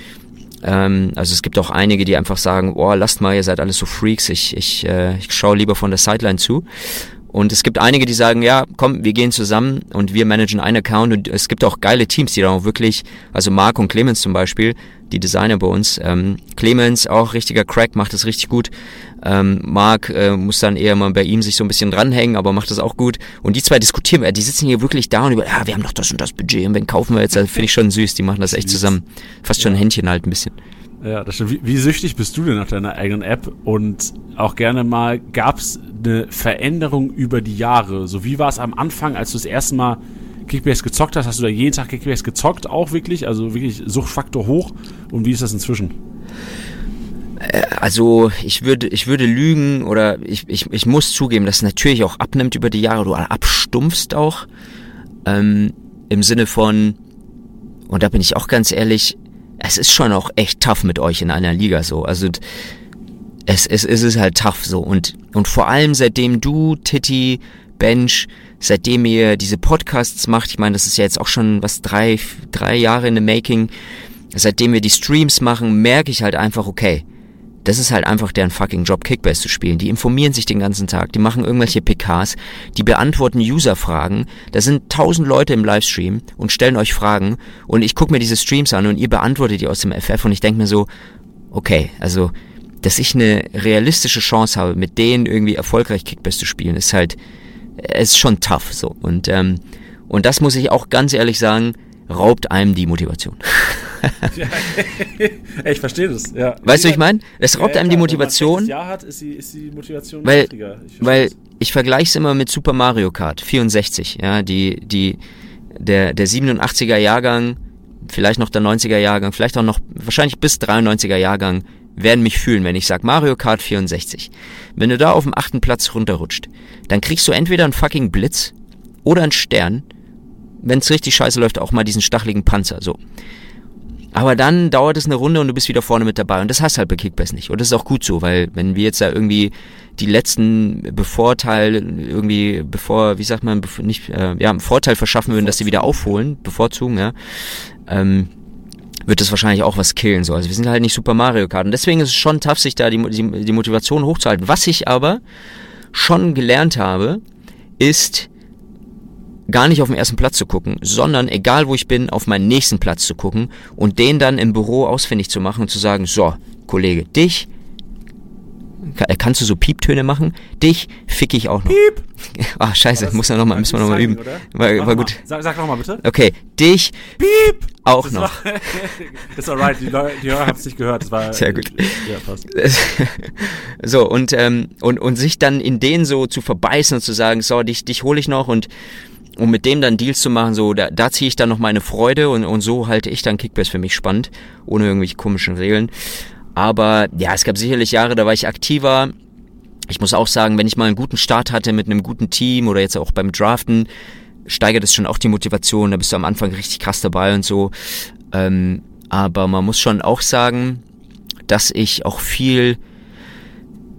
Ähm, also es gibt auch einige, die einfach sagen, oh, lasst mal, ihr seid alles so Freaks, ich, ich, äh, ich schaue lieber von der Sideline zu. Und es gibt einige, die sagen, ja, komm, wir gehen zusammen und wir managen einen Account. Und es gibt auch geile Teams, die dann auch wirklich, also Mark und Clemens zum Beispiel, die Designer bei uns. Ähm, Clemens, auch richtiger Crack, macht das richtig gut. Ähm, Mark äh, muss dann eher mal bei ihm sich so ein bisschen dranhängen, aber macht das auch gut. Und die zwei diskutieren, äh, die sitzen hier wirklich da und über, ja, wir haben doch das und das Budget und wen kaufen wir jetzt? Also finde ich schon süß, die machen das echt zusammen. Fast schon ein Händchen halt ein bisschen. Ja, das stimmt. Wie, wie süchtig bist du denn nach deiner eigenen App? Und auch gerne mal, gab es eine Veränderung über die Jahre? So wie war es am Anfang, als du das erste Mal Kickbase gezockt hast? Hast du da jeden Tag Kickbase gezockt auch wirklich? Also wirklich Suchtfaktor hoch? Und wie ist das inzwischen? Also ich würde, ich würde lügen oder ich, ich, ich muss zugeben, dass es natürlich auch abnimmt über die Jahre, du abstumpfst auch. Ähm, Im Sinne von, und da bin ich auch ganz ehrlich, es ist schon auch echt tough mit euch in einer Liga so. Also es, es, es ist halt tough so. Und, und vor allem seitdem du, Titi, Bench, seitdem ihr diese Podcasts macht, ich meine, das ist ja jetzt auch schon was drei, drei Jahre in the making, seitdem wir die Streams machen, merke ich halt einfach, okay, das ist halt einfach deren fucking Job, Kickbase zu spielen. Die informieren sich den ganzen Tag, die machen irgendwelche PKs, die beantworten User-Fragen. Da sind tausend Leute im Livestream und stellen euch Fragen und ich gucke mir diese Streams an und ihr beantwortet die aus dem FF und ich denke mir so, okay, also, dass ich eine realistische Chance habe, mit denen irgendwie erfolgreich Kickbase zu spielen, ist halt, ist schon tough so. Und, ähm, und das muss ich auch ganz ehrlich sagen, raubt einem die Motivation. ja, ich verstehe das. Ja. Weißt du, wie ich meine? Es raubt ja, einem die Motivation. Wenn man Jahr hat, ist die, ist die Motivation weil, Ich weil das. ich vergleiche es immer mit Super Mario Kart 64. Ja, die, die, der, der 87er Jahrgang, vielleicht noch der 90er Jahrgang, vielleicht auch noch, wahrscheinlich bis 93er Jahrgang, werden mich fühlen, wenn ich sag Mario Kart 64. Wenn du da auf dem achten Platz runterrutscht, dann kriegst du entweder einen fucking Blitz oder einen Stern, wenn es richtig scheiße läuft, auch mal diesen stacheligen Panzer. So. Aber dann dauert es eine Runde und du bist wieder vorne mit dabei. Und das hast halt bei Kickbass nicht. Und das ist auch gut so, weil wenn wir jetzt da irgendwie die letzten Bevorteil irgendwie, bevor, wie sagt man, nicht, äh, ja, einen Vorteil verschaffen würden, dass sie wieder aufholen, bevorzugen, ja, ähm, wird das wahrscheinlich auch was killen. So. Also wir sind halt nicht Super Mario Kart. Und deswegen ist es schon tough, sich da die, die, die Motivation hochzuhalten. Was ich aber schon gelernt habe, ist, gar nicht auf den ersten Platz zu gucken, sondern egal wo ich bin, auf meinen nächsten Platz zu gucken und den dann im Büro ausfindig zu machen und zu sagen, so, Kollege, dich kannst du so Pieptöne machen? Dich fick ich auch noch. Piep! Ah, scheiße, muss man noch mal, müssen wir noch mal üben. War, war gut. Sag, sag noch mal bitte. Okay, dich Piep! auch das noch. War, ist alright, die, Leute, die Hörer haben es nicht gehört. Das war, Sehr gut. Ja, passt. so, und, ähm, und, und sich dann in den so zu verbeißen und zu sagen, so, dich, dich hole ich noch und um mit dem dann Deals zu machen, so da, da ziehe ich dann noch meine Freude und, und so halte ich dann Kickbase für mich spannend, ohne irgendwelche komischen Regeln. Aber ja, es gab sicherlich Jahre, da war ich aktiver. Ich muss auch sagen, wenn ich mal einen guten Start hatte mit einem guten Team oder jetzt auch beim Draften, steigert es schon auch die Motivation. Da bist du am Anfang richtig krass dabei und so. Ähm, aber man muss schon auch sagen, dass ich auch viel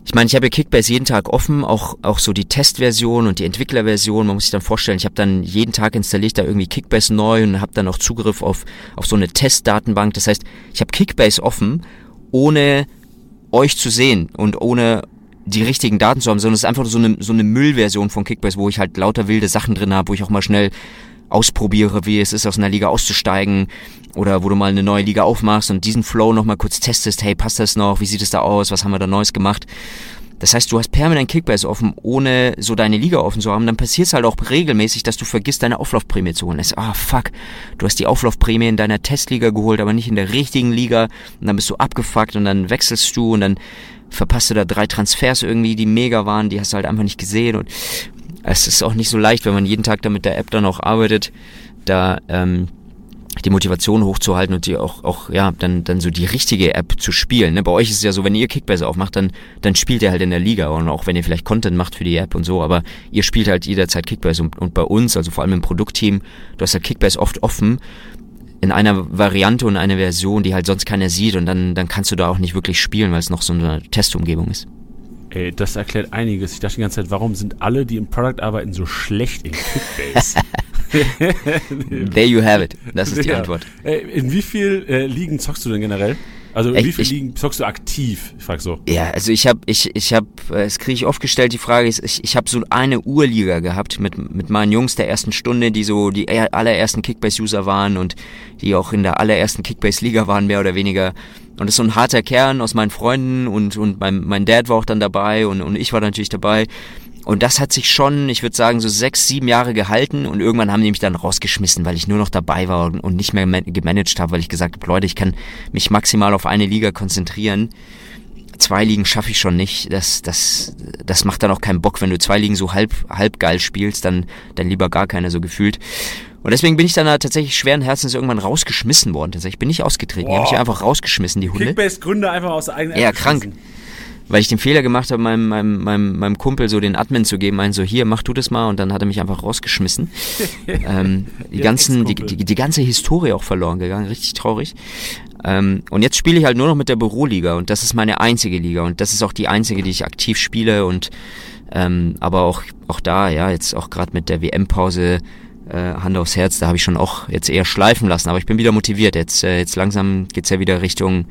ich meine, ich habe Kickbase jeden Tag offen, auch, auch so die Testversion und die Entwicklerversion. Man muss sich dann vorstellen, ich habe dann jeden Tag installiere ich da irgendwie Kickbase neu und habe dann auch Zugriff auf, auf so eine Testdatenbank. Das heißt, ich habe Kickbase offen, ohne euch zu sehen und ohne die richtigen Daten zu haben, sondern es ist einfach so eine, so eine Müllversion von Kickbase, wo ich halt lauter wilde Sachen drin habe, wo ich auch mal schnell ausprobiere, wie es ist, aus einer Liga auszusteigen oder wo du mal eine neue Liga aufmachst und diesen Flow nochmal kurz testest, hey, passt das noch, wie sieht es da aus, was haben wir da Neues gemacht. Das heißt, du hast permanent Kickbase offen, ohne so deine Liga offen zu haben. Dann passiert es halt auch regelmäßig, dass du vergisst, deine Auflaufprämie zu holen. Ah, oh, fuck, du hast die Auflaufprämie in deiner Testliga geholt, aber nicht in der richtigen Liga. Und dann bist du abgefuckt und dann wechselst du und dann verpasst du da drei Transfers irgendwie, die mega waren, die hast du halt einfach nicht gesehen. Und es ist auch nicht so leicht, wenn man jeden Tag da mit der App dann auch arbeitet, da ähm, die Motivation hochzuhalten und die auch, auch ja, dann, dann so die richtige App zu spielen. Ne? Bei euch ist es ja so, wenn ihr Kickbase aufmacht, dann, dann spielt ihr halt in der Liga und auch wenn ihr vielleicht Content macht für die App und so, aber ihr spielt halt jederzeit Kickbase und, und bei uns, also vor allem im Produktteam, du hast halt Kickbase oft offen in einer Variante und einer Version, die halt sonst keiner sieht und dann, dann kannst du da auch nicht wirklich spielen, weil es noch so eine Testumgebung ist. Ey, das erklärt einiges. Ich dachte die ganze Zeit, warum sind alle, die im Product arbeiten, so schlecht in Kickbase? There you have it. Das ist die ja. Antwort. Ey, in wie viel äh, Ligen zockst du denn generell? Also Echt? wie viele Ich- Ligen zockst du aktiv? Ich frag so. Ja, also ich habe, ich, ich habe, es kriege ich oft gestellt, die Frage ist, ich, ich habe so eine Urliga gehabt mit, mit meinen Jungs der ersten Stunde, die so die er- allerersten Kickbase-User waren und die auch in der allerersten Kickbase-Liga waren, mehr oder weniger. Und das ist so ein harter Kern aus meinen Freunden und, und mein, mein Dad war auch dann dabei und, und ich war natürlich dabei. Und das hat sich schon, ich würde sagen, so sechs, sieben Jahre gehalten und irgendwann haben die mich dann rausgeschmissen, weil ich nur noch dabei war und, nicht mehr man- gemanagt habe, weil ich gesagt habe, Leute, ich kann mich maximal auf eine Liga konzentrieren zwei Ligen schaffe ich schon nicht. Das, das, das macht dann auch keinen Bock, wenn du zwei Ligen so halb, halb geil spielst, dann, dann lieber gar keine so gefühlt. Und deswegen bin ich dann da tatsächlich schweren Herzens irgendwann rausgeschmissen worden. Tatsächlich. Ich bin nicht ausgetreten. Die habe ich Boah. einfach rausgeschmissen, die Hunde. Kickbase-Gründer einfach aus der eigenen Ja, krank. Weil ich den Fehler gemacht habe, meinem, meinem, meinem, meinem Kumpel so den Admin zu geben, meinen so, hier, mach du das mal. Und dann hat er mich einfach rausgeschmissen. ähm, die, Ja, ganzen, die, die, die ganze Historie auch verloren gegangen. Richtig traurig. Ähm, und jetzt spiele ich halt nur noch mit der Büroliga. Und das ist meine einzige Liga. Und das ist auch die einzige, die ich aktiv spiele. Und ähm, aber auch, auch da, ja, jetzt auch gerade mit der WM-Pause, äh, Hand aufs Herz, da habe ich schon auch jetzt eher schleifen lassen. Aber ich bin wieder motiviert. Jetzt, äh, jetzt langsam geht's ja wieder Richtung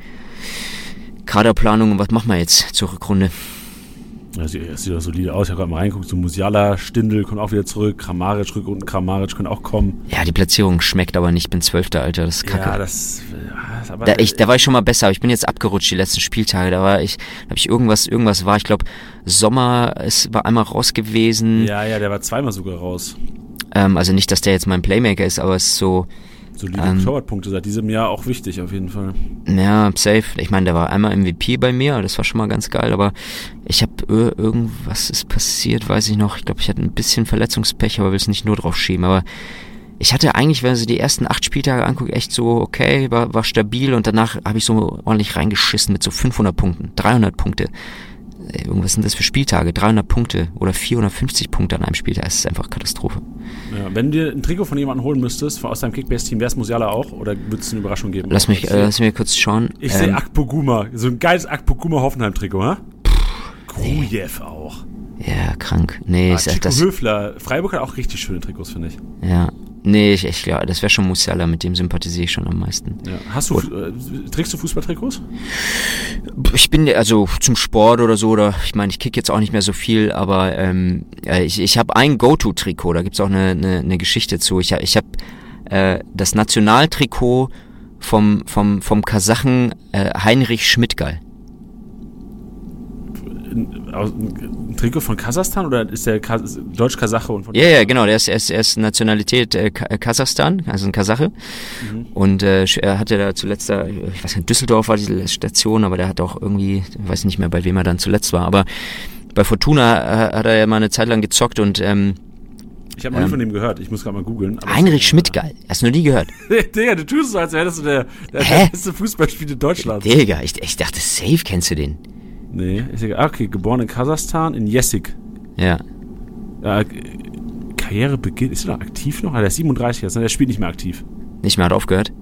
Kaderplanung. Und was machen wir jetzt zur Rückrunde? Ja, sieht, das sieht doch solide aus. Ich habe gerade mal reingeguckt. So Musiala, Stindl kommt auch wieder zurück. Kramaric rück und Kramaric können auch kommen. Ja, die Platzierung schmeckt aber nicht. Ich bin Zwölfter, Alter. Das ist kacke. Ja, das. Ja, ist da, ich, da war ich schon mal besser, aber ich bin jetzt abgerutscht die letzten Spieltage. Da war ich, da habe ich irgendwas, irgendwas war. Ich glaube, Sommer es war einmal raus gewesen. ja, ja, der war zweimal sogar raus. Ähm, also nicht, dass der jetzt mein Playmaker ist, aber es ist so, Solide Ähm. Torwartpunkte seit diesem Jahr auch wichtig auf jeden Fall. ja, safe. Ich meine, der war einmal MVP bei mir, das war schon mal ganz geil, aber ich habe irgendwas ist passiert, weiß ich noch. Ich glaube, ich hatte ein bisschen Verletzungspech, aber will es nicht nur drauf schieben. Aber ich hatte eigentlich, wenn man sich die ersten acht Spieltage anguckt, echt so, okay, war, war stabil und danach habe ich so ordentlich reingeschissen mit so 500 Punkten, 300 Punkte. Ey, Irgendwas sind das für Spieltage? 300 Punkte oder 450 Punkte an einem Spieltag. Das ist einfach Katastrophe. Ja, wenn du dir ein Trikot von jemandem holen müsstest, aus deinem Kickbase-Team, wäre es Musiala auch? Oder würdest es eine Überraschung geben? Lass mich, Ich äh, lass mich kurz schauen. Ich Ähm, sehe Akpoguma. So ein geiles Akpoguma Hoffenheim-Trikot, ha? Grujew auch. Ja, krank. Nee, Ah, ist, Chico das, Höfler. Freiburg hat auch richtig schöne Trikots, finde ich. ja. Nee, ich, ich glaube, das wäre schon Musiala, mit dem sympathisiere ich schon am meisten. Ja. Hast du, äh, trägst du Fußballtrikots? Ich bin also zum Sport oder so, oder ich meine, ich kick jetzt auch nicht mehr so viel, aber ähm, äh, ich, ich habe ein Go-To-Trikot, da gibt's auch eine, eine, eine Geschichte zu. Ich, hab- ich habe äh, das Nationaltrikot vom, vom, vom Kasachen äh, Heinrich Schmidtgall. Ein, Trikot von Kasachstan oder ist der Kas Deutsch-Kasache und von Ja, ja, genau, der ist, er ist, er ist Nationalität äh, äh, Kasachstan, also ein Kasache. Und äh, er hatte da zuletzt, da, ich weiß nicht, Düsseldorf war die Station, aber der hat auch irgendwie, ich weiß nicht mehr, bei wem er dann zuletzt war, aber bei Fortuna äh, hat er ja mal eine Zeit lang gezockt und ähm, Ich habe noch nie Ähm, von dem gehört. Ich muss gerade mal googeln. Heinrich Schmidtgall, hast du noch nie gehört? Digga, du tust so, als wärst du der, der beste Fußballspieler Deutschlands. Digga, ich, ich dachte, safe kennst du den. Nee, ich sag, ah, okay, geboren in Kasachstan, in Jessik. Ja. K- Karriere beginnt, ist er noch aktiv noch? Der ist 37 jetzt, ne? der spielt nicht mehr aktiv. Nicht mehr hat aufgehört?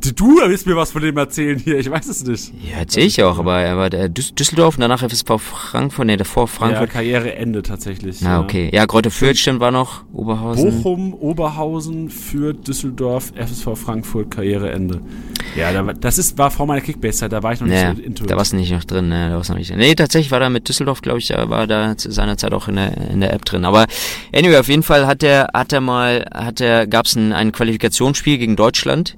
Du willst mir was von dem erzählen hier, ich weiß es nicht. Ja, erzähl ich auch, aber er war Düsseldorf und danach FSV Frankfurt, nee, davor Ja, Frankfurt. Karriereende tatsächlich. Na, ja. okay. Ja, Greuther Fürth stimmt war noch, Oberhausen. Bochum, Oberhausen, Fürth, Düsseldorf, FSV Frankfurt, Karriereende. Ja, da, das ist, war vor meiner Kickbase-Zeit, da war ich noch nicht Ja, so into da warst du nicht noch drin, ne, da warst du noch nicht. Nee, tatsächlich war da mit Düsseldorf, glaube ich, da war da zu seiner Zeit auch in der, in der App drin. Aber anyway, auf jeden Fall hat er, hat er mal, hat er, gab's ein, ein Qualifikationsspiel gegen Deutschland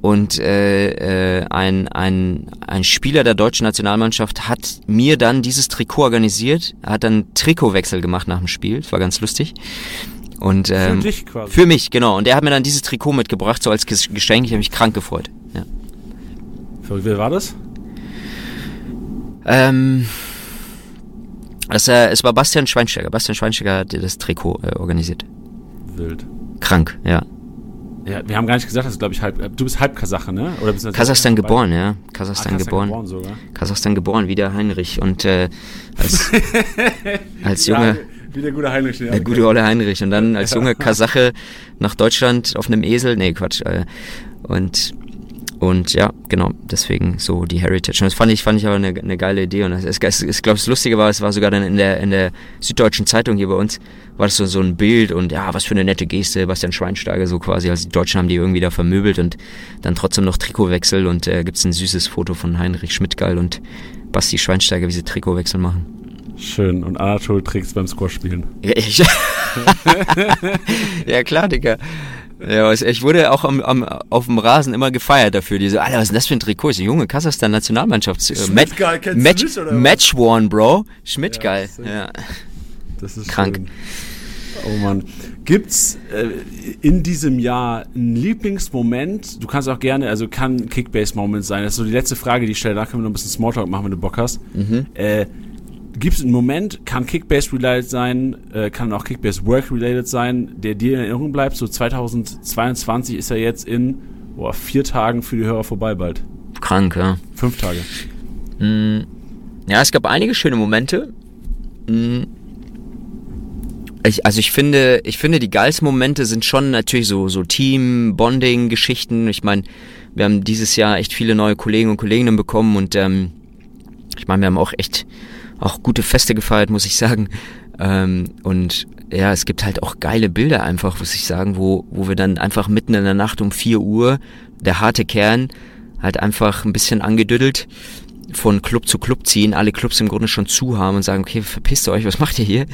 und äh, äh, ein, ein, ein Spieler der deutschen Nationalmannschaft hat mir dann dieses Trikot organisiert, hat dann Trikotwechsel gemacht nach dem Spiel, das war ganz lustig. Und, ähm, dich quasi. Für mich, genau. Und er hat mir dann dieses Trikot mitgebracht, so als Ges- Geschenk. Ich habe mich krank gefreut. Ja. Für, wer war das? Ähm, das, äh, es war Bastian Schweinsteiger. Bastian Schweinsteiger hat das Trikot äh, organisiert. Wild. Krank, ja. Ja, wir haben gar nicht gesagt, dass du, glaube ich, halb, äh, du bist halb Kasache, ne? Oder bist du Kasachstan geboren, ja. Ah, Kasachstan geboren. geboren sogar. Kasachstan geboren, wie der Heinrich. Und äh, als, als Junge, Ja, wie der gute Heinrich. Ja, der gute Olle Heinrich. Und dann als junger Kasache nach Deutschland auf einem Esel. Nee, Quatsch. Äh, und Und ja, genau, deswegen so die Heritage. Und das fand ich, fand ich aber eine, eine geile Idee. Und ich glaube, das Lustige war, es war sogar dann in der, in der Süddeutschen Zeitung hier bei uns, war das so, so ein Bild und ja, was für eine nette Geste, Bastian Schweinsteiger so quasi. Also die Deutschen haben die irgendwie da vermöbelt und dann trotzdem noch Trikotwechsel und äh, gibt es ein süßes Foto von Heinrich Schmidtgeil und Basti Schweinsteiger, wie sie Trikotwechsel machen. Schön. Und Anatol trägt beim Squash spielen. Ja, ja klar, Digga. Ja, ich wurde auch am, am, auf dem Rasen immer gefeiert dafür. Diese, Alter, was ist denn das für ein Trikot? Eine junge Kasachstan-Nationalmannschaft. Äh, Match, Match, nicht, Match One, Bro. Schmidtgeil. Ja, ja. Das ist krank. Schön. Oh Mann. Gibt's äh, in diesem Jahr einen Lieblingsmoment? Du kannst auch gerne, also kann Kickbase-Moment sein. Das ist so die letzte Frage, die ich stelle. Da können wir noch ein bisschen Smalltalk machen, wenn du Bock hast. Mhm. Äh, Gibt es einen Moment, kann Kickbase-related sein, äh, kann auch Kickbase-Work-related sein, der dir in Erinnerung bleibt? So 2022 ist er jetzt in boah, vier Tagen für die Hörer vorbei bald. Krank, ja. Fünf Tage. Mm, ja, es gab einige schöne Momente. Mm, ich, also ich finde, ich finde, die geilsten Momente sind schon natürlich so, so Team-Bonding-Geschichten. Ich meine, wir haben dieses Jahr echt viele neue Kollegen und Kolleginnen bekommen und ähm, ich meine, wir haben auch echt auch gute Feste gefeiert, muss ich sagen. Ähm, und ja, es gibt halt auch geile Bilder einfach, muss ich sagen, wo, wo wir dann einfach mitten in der Nacht um 4 Uhr, der harte Kern, halt einfach ein bisschen angedüdelt von Club zu Club ziehen, alle Clubs im Grunde schon zu haben und sagen, okay, verpisst ihr euch, was macht ihr hier?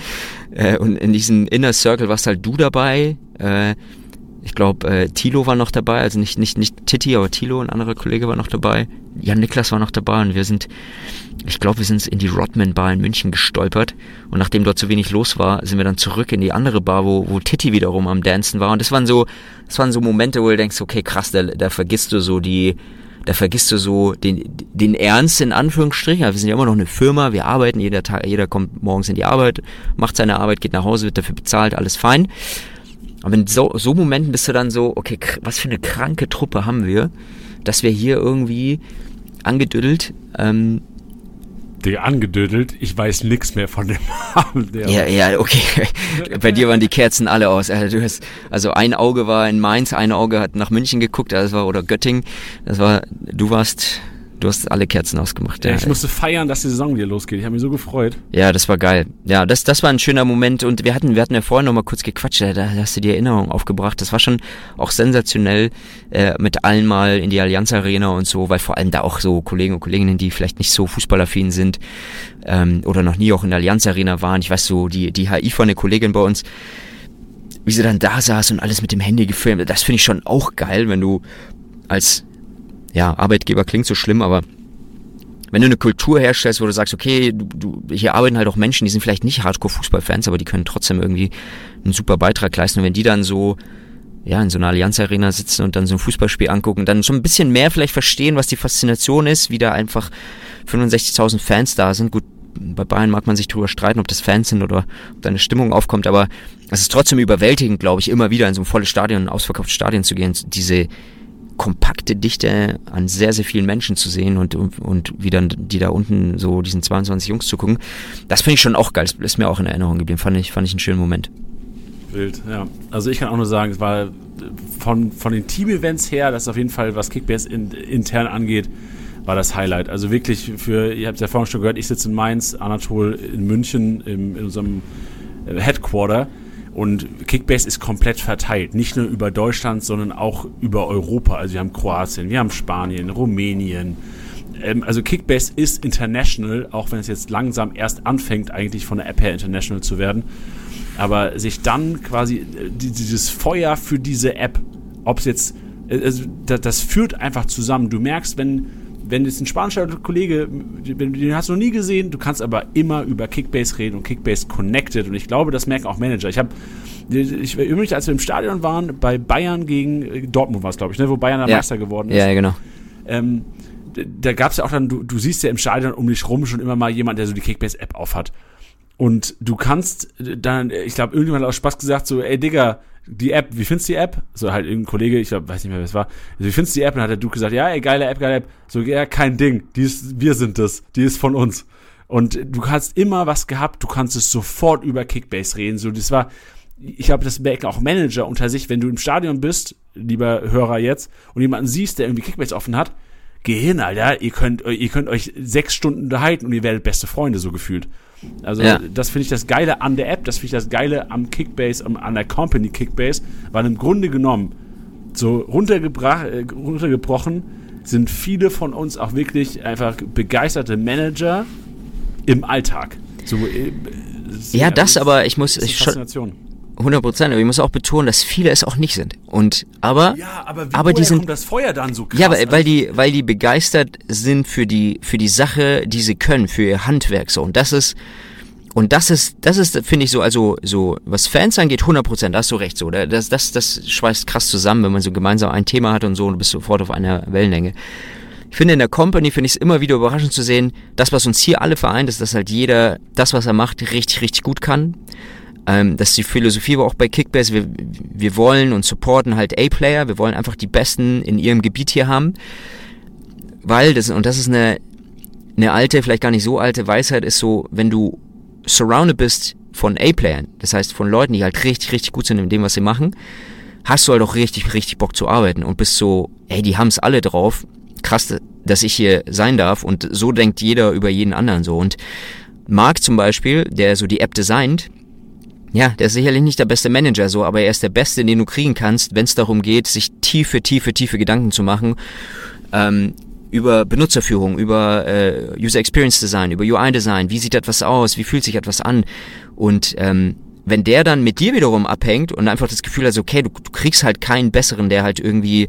Äh, und in diesem Inner Circle warst halt du dabei, äh, ich glaube, äh, Tilo war noch dabei, also nicht, nicht, nicht Titi, aber Tilo, ein anderer Kollege war noch dabei. Jan Niklas war noch dabei und wir sind, ich glaube, wir sind in die Rodman Bar in München gestolpert. Und nachdem dort so wenig los war, sind wir dann zurück in die andere Bar, wo, wo Titi wiederum am Dancen war. Und das waren so, das waren so Momente, wo du denkst, okay, krass, da, da vergisst du so die, da vergisst du so den, den Ernst in Anführungsstrichen. Wir sind ja immer noch eine Firma, wir arbeiten, jeder Tag, jeder kommt morgens in die Arbeit, macht seine Arbeit, geht nach Hause, wird dafür bezahlt, alles fein. Aber in so, so Momenten bist du dann so, okay, was für eine kranke Truppe haben wir, dass wir hier irgendwie angedüdelt. Ähm, Digga, angedödelt. Ich weiß nichts mehr von dem Abend. Ja, ja, okay. Bei dir waren die Kerzen alle aus. Also, du hast, also ein Auge war in Mainz, ein Auge hat nach München geguckt, das war, oder Göttingen. Das war, du warst Du hast alle Kerzen ausgemacht. Ja, ja ich musste feiern, dass die Saison wieder losgeht. Ich habe mich so gefreut. Ja, das war geil. Ja, das, das war ein schöner Moment. Und wir hatten, wir hatten ja vorhin noch mal kurz gequatscht. Da, da hast du die Erinnerung aufgebracht. Das war schon auch sensationell äh, mit allen mal in die Allianz Arena und so, weil vor allem da auch so Kollegen und Kolleginnen, die vielleicht nicht so fußballaffin sind ähm, oder noch nie auch in der Allianz Arena waren. Ich weiß so, die, die HI von eine Kollegin bei uns, wie sie dann da saß und alles mit dem Handy gefilmt. Das finde ich schon auch geil, wenn du als ja, Arbeitgeber klingt so schlimm, aber wenn du eine Kultur herstellst, wo du sagst, okay, du, du, hier arbeiten halt auch Menschen, die sind vielleicht nicht Hardcore-Fußballfans, aber die können trotzdem irgendwie einen super Beitrag leisten. Und wenn die dann so, ja, in so einer Allianz-Arena sitzen und dann so ein Fußballspiel angucken, dann schon ein bisschen mehr vielleicht verstehen, was die Faszination ist, wie da einfach 65.000 Fans da sind. Gut, bei Bayern mag man sich drüber streiten, ob das Fans sind oder ob da eine Stimmung aufkommt, aber es ist trotzdem überwältigend, glaube ich, immer wieder in so ein volles Stadion, ein ausverkauftes Stadion zu gehen, diese kompakte Dichte an sehr, sehr vielen Menschen zu sehen und, und, und wie dann die da unten so diesen 22 Jungs zu gucken, das finde ich schon auch geil. Das ist mir auch in Erinnerung geblieben. Fand ich, fand ich einen schönen Moment. Wild, ja. Also ich kann auch nur sagen, es war von, von den Team-Events her, das ist auf jeden Fall, was Kickbase in, intern angeht, war das Highlight. Also wirklich für, ihr habt es ja vorhin schon gehört, ich sitze in Mainz, Anatol in München, im, in unserem äh, Headquarter und Kickbase ist komplett verteilt, nicht nur über Deutschland, sondern auch über Europa. Also wir haben Kroatien, wir haben Spanien, Rumänien. Ähm, also Kickbase ist international, auch wenn es jetzt langsam erst anfängt, eigentlich von der App her international zu werden. Aber sich dann quasi äh, dieses Feuer für diese App, ob es jetzt, äh, also das führt einfach zusammen. Du merkst, wenn wenn jetzt ein spanischer Kollege, den hast du noch nie gesehen, du kannst aber immer über Kickbase reden und Kickbase connected und ich glaube, das merken auch Manager. Ich habe ich übrigens, als wir im Stadion waren, bei Bayern gegen äh, Dortmund war es, glaube ich, ne, wo Bayern der ja. Meister geworden ist. Ja, genau. Ähm, da gab es ja auch dann, du, du siehst ja im Stadion um dich rum schon immer mal jemand, der so die Kickbase-App aufhat. Und du kannst dann, ich glaube, irgendjemand hat aus Spaß gesagt, so, ey Digga, die App, wie findest du die App? So halt irgendein Kollege, ich glaube, weiß nicht mehr, wer es war. Also, wie findest du die App? Und dann hat der Duke gesagt, ja, ey, geile App, geile App. So, ja, kein Ding. Die ist, wir sind das. Die ist von uns. Und du hast immer was gehabt, du kannst es sofort über Kickbase reden. So, das war, ich glaube, das merken auch Manager unter sich, wenn du im Stadion bist, lieber Hörer jetzt, und jemanden siehst, der irgendwie Kickbacks offen hat, geh hin, Alter, ihr könnt, ihr könnt euch sechs Stunden unterhalten und ihr werdet beste Freunde, so gefühlt. Also Ja. das finde ich das Geile an der App, das finde ich das Geile am Kickbase, am, an der Company Kickbase, weil im Grunde genommen, so äh, runtergebrochen, sind viele von uns auch wirklich einfach begeisterte Manager im Alltag. So, äh, Ja, das aber, ich muss ich schon. 100 Prozent, aber ich muss auch betonen, dass viele es auch nicht sind. Und, aber, Ja, aber wie aber die sind, kommt das Feuer dann so krass? Ja, weil, weil die, weil die begeistert sind für die, für die Sache, die sie können, für ihr Handwerk so. Und das ist, und das ist, das ist, finde ich so, also, so, was Fans angeht, 100 Prozent, da hast du recht so. Da- Das, das, das schweißt krass zusammen, wenn man so gemeinsam ein Thema hat und so und du bist sofort auf einer Wellenlänge. Ich finde in der Company finde ich es immer wieder überraschend zu sehen, das, was uns hier alle vereint, ist, dass halt jeder das, was er macht, richtig, richtig gut kann. Ähm, das ist die Philosophie aber auch bei Kickbase. Wir, wir wollen und supporten halt A-Player. Wir wollen einfach die Besten in ihrem Gebiet hier haben. Weil, das, und das ist eine, eine alte, vielleicht gar nicht so alte Weisheit, ist so, wenn du surrounded bist von A-Playern, das heißt von Leuten, die halt richtig, richtig gut sind in dem, was sie machen, hast du halt auch richtig, richtig Bock zu arbeiten und bist so, ey, die haben's alle drauf. Krass, dass ich hier sein darf und so denkt jeder über jeden anderen so. Und Marc zum Beispiel, der so die App designt, ja, der ist sicherlich nicht der beste Manager so, aber er ist der Beste, den du kriegen kannst, wenn es darum geht, sich tiefe, tiefe, tiefe Gedanken zu machen ähm, über Benutzerführung, über äh, User Experience Design, über UI Design. Wie sieht etwas aus? Wie fühlt sich etwas an? Und ähm, wenn der dann mit dir wiederum abhängt und einfach das Gefühl hat, okay, du, du kriegst halt keinen besseren, der halt irgendwie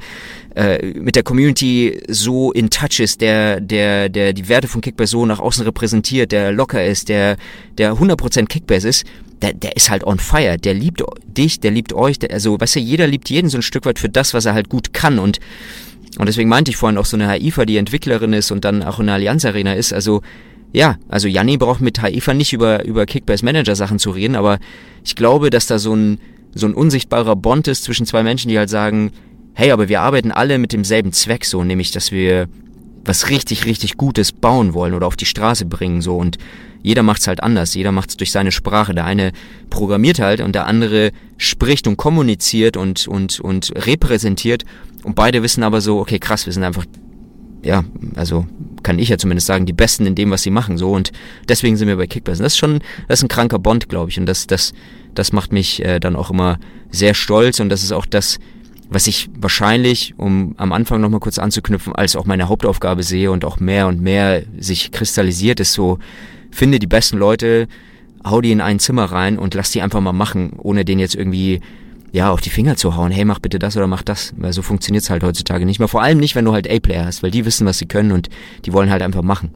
äh, mit der Community so in touch ist, der, der, der die Werte von Kickbase so nach außen repräsentiert, der locker ist, der, der 100% Kickbase ist, der, der ist halt on fire, der liebt dich, der liebt euch, der, also weißt du, jeder liebt jeden so ein Stück weit für das, was er halt gut kann. Und und deswegen meinte ich vorhin auch so eine Haifa, die Entwicklerin ist und dann auch in der Allianz Arena ist. Also ja, also Janni braucht mit Haifa nicht über, über Kickbase Manager Sachen zu reden, aber ich glaube, dass da so ein, so ein unsichtbarer Bond ist zwischen zwei Menschen, die halt sagen, hey, aber wir arbeiten alle mit demselben Zweck so, nämlich, dass wir was richtig, richtig Gutes bauen wollen oder auf die Straße bringen so. Und jeder macht's halt anders, jeder macht's durch seine Sprache. Der eine programmiert halt und der andere spricht und kommuniziert und, und, und repräsentiert. Und beide wissen aber so, okay, krass, wir sind einfach, ja, also kann ich ja zumindest sagen, die Besten in dem, was sie machen, so. Und deswegen sind wir bei Kickbase. Und das ist schon, das ist ein kranker Bond, glaube ich. Und das, das, das macht mich äh, dann auch immer sehr stolz. Und das ist auch das, was ich wahrscheinlich, um am Anfang nochmal kurz anzuknüpfen, als auch meine Hauptaufgabe sehe und auch mehr und mehr sich kristallisiert, ist so, finde die besten Leute, hau die in ein Zimmer rein und lass die einfach mal machen, ohne denen jetzt irgendwie ja auf die Finger zu hauen, hey, mach bitte das oder mach das. Weil so funktioniert's halt heutzutage nicht mehr. Vor allem nicht, wenn du halt A-Player hast, weil die wissen, was sie können und die wollen halt einfach machen.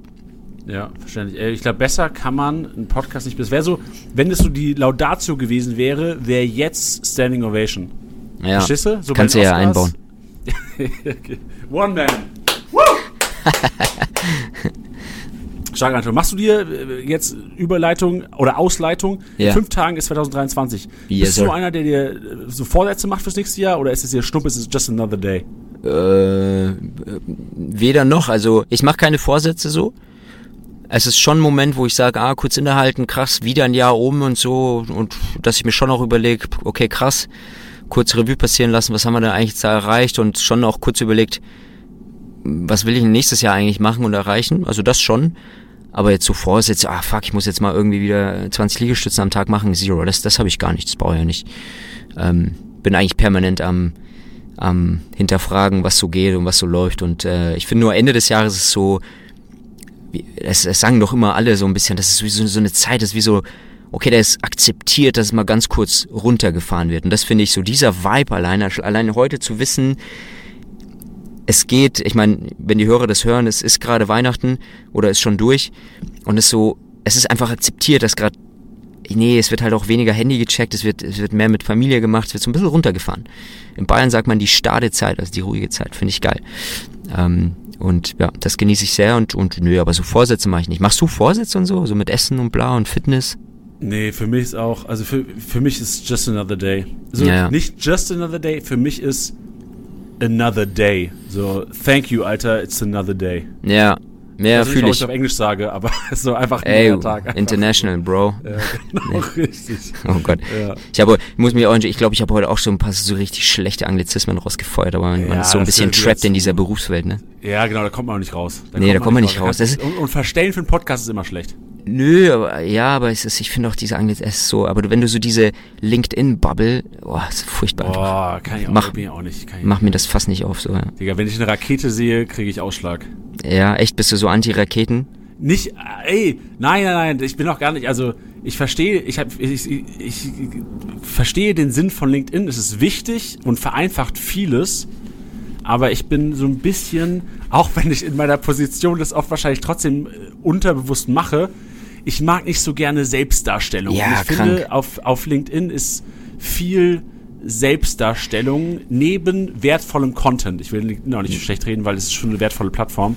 Ja, verständlich. Ich glaube, besser kann man einen Podcast nicht. Es wäre so, wenn es so die Laudatio gewesen wäre, wäre jetzt Standing Ovation. Ja, Verstehst du? So kannst du den ja einbauen. One Man. Woo! Stark, Anton. Machst du dir äh, jetzt Überleitung oder Ausleitung? In Ja. fünf Tagen ist 2023. Yes, Bist du sir. einer, der dir äh, so Vorsätze macht fürs nächste Jahr oder ist es dir Schnupp, ist es just another day? Äh, weder noch. Also ich mache keine Vorsätze so. Es ist schon ein Moment, wo ich sage, ah, kurz innehalten, krass, wieder ein Jahr oben und so. Und dass ich mir schon auch überlege, okay, krass, kurz Revue passieren lassen, was haben wir da eigentlich da erreicht und schon auch kurz überlegt, was will ich nächstes Jahr eigentlich machen und erreichen. Also das schon. Aber jetzt so Vorsätze, ah fuck, ich muss jetzt mal irgendwie wieder 20 Liegestützen am Tag machen, Zero, das, das habe ich gar nicht, das brauche ich ja nicht. Ähm, bin eigentlich permanent am, am hinterfragen, was so geht und was so läuft. Und äh, ich finde nur Ende des Jahres ist so, wie, es, es sagen doch immer alle so ein bisschen, das ist wie so, so eine Zeit, das ist wie so, okay, der ist akzeptiert, dass es mal ganz kurz runtergefahren wird. Und das finde ich so, dieser Vibe alleine, alleine heute zu wissen, es geht, ich meine, wenn die Hörer das hören, es ist gerade Weihnachten oder ist schon durch und es so, es ist einfach akzeptiert, dass gerade, nee, es wird halt auch weniger Handy gecheckt, es wird, es wird mehr mit Familie gemacht, es wird so ein bisschen runtergefahren. In Bayern sagt man die starre Zeit, also die ruhige Zeit, finde ich geil. Ähm, und ja, das genieße ich sehr und, und nö, aber so Vorsätze mache ich nicht. Machst du Vorsätze und so, so mit Essen und bla und Fitness? Nee, für mich ist auch, also für, für mich ist just another day. So, Ja, ja. nicht just another day, für mich ist another day. So, thank you, Alter, it's another day. Ja, Ja, dass ich fühl auch ich. nicht auf Englisch sage, aber so einfach ein Ey, Tag. Einfach international, Bro. Ja, genau, richtig. Oh Gott. Ja. Ich habe, ich muss mir auch, ich glaube, ich habe heute auch schon ein paar so richtig schlechte Anglizismen rausgefeuert, aber man, man Ja, ist so ein bisschen trapped in dieser Berufswelt, ne? Ja, genau, da kommt man auch nicht raus. Nee, da kommt man nicht raus. Ist- und, und Verstellen für einen Podcast ist immer schlecht. Nö, aber ja, aber es ist, ich finde auch diese es ist so, aber wenn du so diese LinkedIn-Bubble, boah, ist furchtbar. einfach. Boah, kann ich auch, Mach- ich auch nicht. Ich Mach mir das fast nicht auf, so, ja. Digga, wenn ich eine Rakete sehe, kriege ich Ausschlag. Ja, echt, bist du so Anti-Raketen? Nicht, ey, nein, nein, nein, ich bin auch gar nicht, also ich verstehe, ich, hab, ich, ich, ich verstehe den Sinn von LinkedIn, es ist wichtig und vereinfacht vieles, aber ich bin so ein bisschen, auch wenn ich in meiner Position das oft wahrscheinlich trotzdem äh, unterbewusst mache, ich mag nicht so gerne Selbstdarstellung. Ja, und ich krank. finde, auf, auf LinkedIn ist viel Selbstdarstellung neben wertvollem Content. Ich will LinkedIn auch nicht schlecht reden, weil es ist schon eine wertvolle Plattform.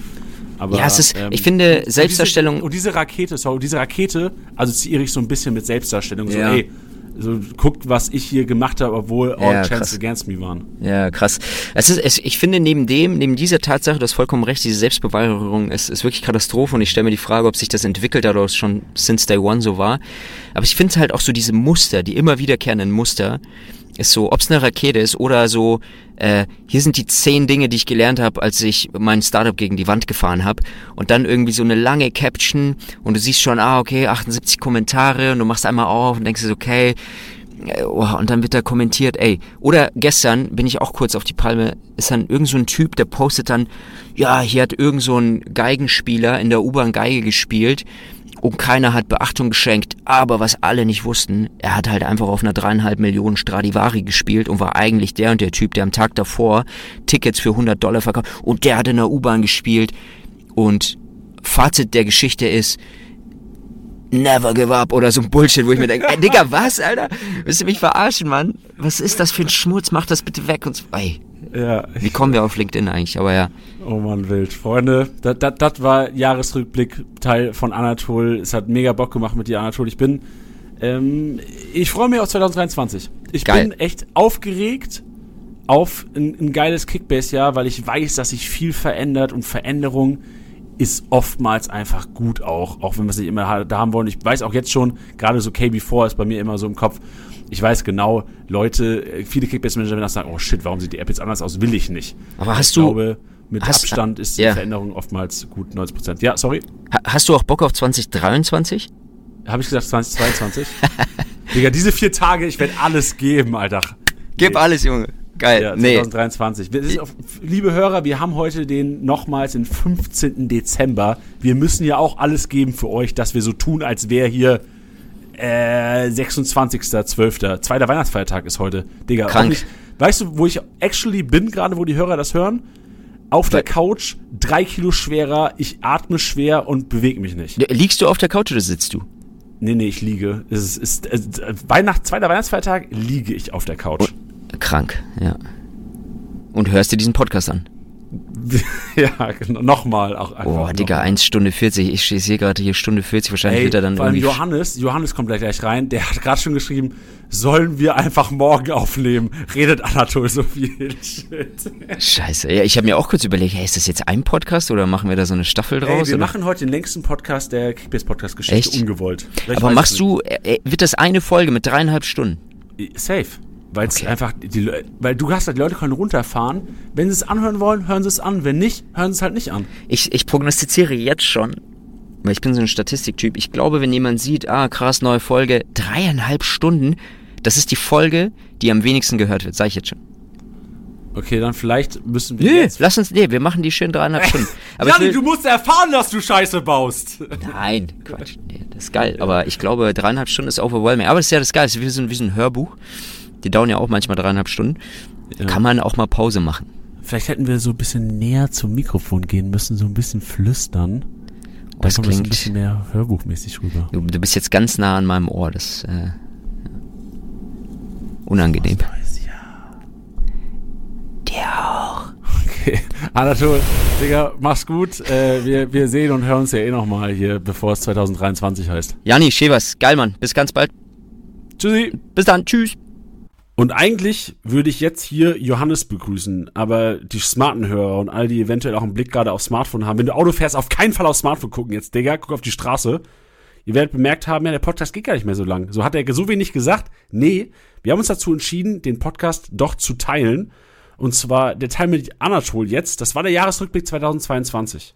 Aber, Ja, es ist- ähm, ich finde, und Selbstdarstellung- Diese, und diese Rakete, sorry, diese Rakete assoziiere ich so ein bisschen mit Selbstdarstellung. So, Ja. ey, so guckt, was ich hier gemacht habe, obwohl all Ja, chances krass. against me waren. Ja, krass. Es ist, es, ich finde neben dem, neben dieser Tatsache, du hast vollkommen recht, diese Selbstbeweihräucherung ist, ist wirklich Katastrophe und ich stelle mir die Frage, ob sich das entwickelt hat oder ob es schon since day one so war. Aber ich finde halt auch so diese Muster, die immer wiederkehrenden Muster, ist so, ob es eine Rakete ist oder so, äh, hier sind die zehn Dinge, die ich gelernt habe, als ich mein Startup gegen die Wand gefahren habe und dann irgendwie so eine lange Caption und du siehst schon, ah, okay, 78 Kommentare und du machst einmal auf und denkst okay, äh, oh, und dann wird da kommentiert, ey. Oder gestern bin ich auch kurz auf die Palme, ist dann irgend so ein Typ, der postet dann, ja, hier hat irgend so ein Geigenspieler in der U-Bahn Geige gespielt und keiner hat Beachtung geschenkt. Aber was alle nicht wussten, er hat halt einfach auf einer dreieinhalb Millionen Stradivari gespielt und war eigentlich der und der Typ, der am Tag davor Tickets für 100 Dollar verkauft und der hat in der U-Bahn gespielt und Fazit der Geschichte ist, Never give up oder so ein Bullshit, wo ich mir denke, ey Digga, was, Alter? Willst du mich verarschen, Mann? Was ist das für ein Schmutz? Mach das bitte weg und so. Ey, Ja, wie kommen wir auf LinkedIn eigentlich? Aber ja. Oh man, wild. Freunde, das war Jahresrückblick Teil von Anatol. Es hat mega Bock gemacht mit dir, Anatol. Ich bin, ähm, ich freue mich auf 2023. Ich Geil. bin echt aufgeregt auf ein, ein geiles Kickbase-Jahr, weil ich weiß, dass sich viel verändert und Veränderung ist oftmals einfach gut auch, auch wenn wir es nicht immer da haben wollen. Ich weiß auch jetzt schon, gerade so KB4 ist bei mir immer so im Kopf. Ich weiß genau, Leute, äh, viele Kickbase-Manager werden auch sagen, oh shit, warum sieht die App jetzt anders aus? Will ich nicht. Aber hast ich du- glaube, mit hast- Abstand ist die ja. Veränderung oftmals gut 90 Prozent. Ja, sorry, Ha hast du auch Bock auf 2023? habe ich gesagt 2022? Digga, diese vier Tage, ich werde alles geben, Alter. Gib alles, Junge. Geil. Ja, nee. 2023. Wir sind auf, liebe Hörer, wir haben heute den nochmals den 15. Dezember. Wir müssen ja auch alles geben für euch, dass wir so tun, als wäre hier äh, 26.12. Zweiter Weihnachtsfeiertag ist heute. Digga, Krank. nicht- weißt du, wo ich actually bin, gerade wo die Hörer das hören? Auf der Couch, drei Kilo schwerer, ich atme schwer und bewege mich nicht. Liegst du auf der Couch oder sitzt du? Nee, nee, ich liege. Es ist, ist, ist Weihnacht, zweiter Weihnachtsfeiertag liege ich auf der Couch. Krank, ja. Und hörst dir diesen Podcast an? ja, genau, nochmal auch einfach. Boah, Digga, nochmal. 1 Stunde 40. Ich sehe gerade hier Stunde 40. Wahrscheinlich Ey, wird er dann vor allem. Johannes, Johannes kommt gleich, gleich rein, der hat gerade schon geschrieben, sollen wir einfach morgen aufnehmen? Redet Anatol so viel Shit. Scheiße. Ja, ich habe mir auch kurz überlegt, hey, ist das jetzt ein Podcast oder machen wir da so eine Staffel Ey, draus? wir oder? machen heute den längsten Podcast der Kickbase-Podcast-Geschichte Echt? ungewollt. Vielleicht Aber machst du, äh, äh, wird das eine Folge mit dreieinhalb Stunden? Safe. Weil es Okay. einfach, die, weil du hast halt, die Leute können runterfahren. Wenn sie es anhören wollen, hören sie es an. Wenn nicht, hören sie es halt nicht an. Ich, ich prognostiziere jetzt schon, weil ich bin so ein Statistiktyp, ich glaube, wenn jemand sieht, ah, krass, neue Folge, dreieinhalb Stunden, das ist die Folge, die am wenigsten gehört wird, sag ich jetzt schon. Okay, dann vielleicht müssen wir Nö, jetzt... lass uns, nee, wir machen die schön dreieinhalb Stunden. Aber Jani, will, du musst erfahren, dass du Scheiße baust. Nein, Quatsch. Nee, das ist geil. Aber ich glaube, dreieinhalb Stunden ist overwhelming. Aber das ist ja das Geile. Es ist wie so, ein- wie so ein Hörbuch. Die dauern ja auch manchmal dreieinhalb Stunden. Ja. Kann man auch mal Pause machen. Vielleicht hätten wir so ein bisschen näher zum Mikrofon gehen müssen, so ein bisschen flüstern. Da Das kommt das ein klingt- bisschen mehr hörbuchmäßig rüber. Du, du bist jetzt ganz nah an meinem Ohr. Das äh, unangenehm. Dir auch. Okay. Anatol, Digga, mach's gut. Äh, wir, wir sehen und hören uns ja eh nochmal hier, bevor es 2023 heißt. Jani, Schevers, geil, Mann. Bis ganz bald. Tschüssi. Bis dann. Tschüss. Und eigentlich würde ich jetzt hier Johannes begrüßen, aber die smarten Hörer und all die eventuell auch einen Blick gerade aufs Smartphone haben, wenn du Auto fährst, auf keinen Fall aufs Smartphone gucken jetzt, Digga, guck auf die Straße. Ihr werdet bemerkt haben, ja, der Podcast geht gar nicht mehr so lang. So hat er so wenig gesagt. Nee, wir haben uns dazu entschieden, den Podcast doch zu teilen. Und zwar der Teil mit Anatol jetzt, das war der Jahresrückblick 2022.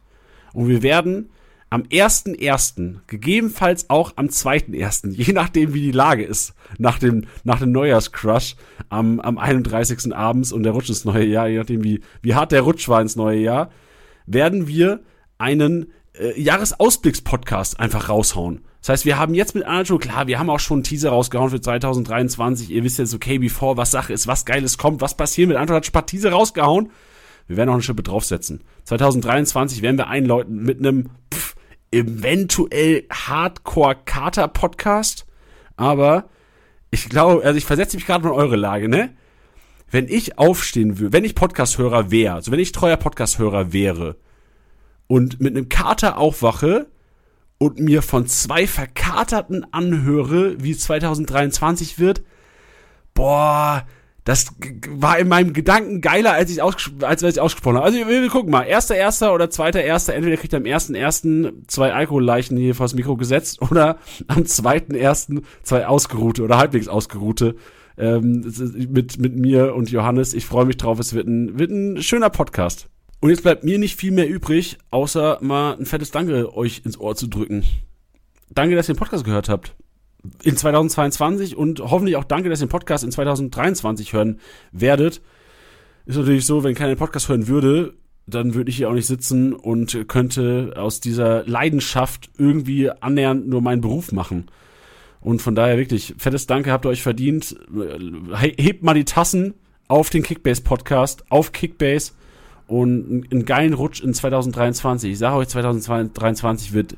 Und wir werden am 1.1., gegebenenfalls auch am 2.1., je nachdem wie die Lage ist, nach dem, nach dem Neujahrscrush am, am 31. abends und der Rutsch ins neue Jahr, je nachdem wie, wie hart der Rutsch war ins neue Jahr, werden wir einen äh, Jahresausblicks-Podcast einfach raushauen. Das heißt, wir haben jetzt mit Anatol, klar, wir haben auch schon einen Teaser rausgehauen für 2023. Ihr wisst jetzt, okay, bevor was Sache ist, was Geiles kommt, was passiert. Mit Anatol hat ein paar Teaser rausgehauen. Wir werden auch eine Schippe draufsetzen. 2023 werden wir einläuten mit einem pff, eventuell Hardcore-Kater-Podcast. Aber ich glaube, also ich versetze mich gerade in eure Lage, ne? Wenn ich aufstehen würde, wenn ich Podcast-Hörer wäre, also wenn ich treuer Podcast-Hörer wäre und mit einem Kater aufwache und mir von zwei Verkaterten anhöre, wie es 2023 wird, boah, das war in meinem Gedanken geiler, als ich, als, als ich ausgesprochen habe. Also wir, wir gucken mal. Erster, erster oder zweiter, erster. Entweder kriegt er am ersten, ersten zwei Alkoholleichen hier vors Mikro gesetzt oder am zweiten, ersten zwei ausgeruhte oder halbwegs ausgeruhte ähm, mit, mit mir und Johannes. Ich freue mich drauf. Es wird ein, wird ein schöner Podcast. Und jetzt bleibt mir nicht viel mehr übrig, außer mal ein fettes Danke euch ins Ohr zu drücken. Danke, dass ihr den Podcast gehört habt in 2022 und hoffentlich auch danke, dass ihr den Podcast in 2023 hören werdet. Ist natürlich so, wenn keiner den Podcast hören würde, dann würde ich hier auch nicht sitzen und könnte aus dieser Leidenschaft irgendwie annähernd nur meinen Beruf machen. Und von daher wirklich, fettes Danke habt ihr euch verdient. Hebt mal die Tassen auf den Kickbase Podcast, auf Kickbase und einen geilen Rutsch in 2023. Ich sage euch, 2023 wird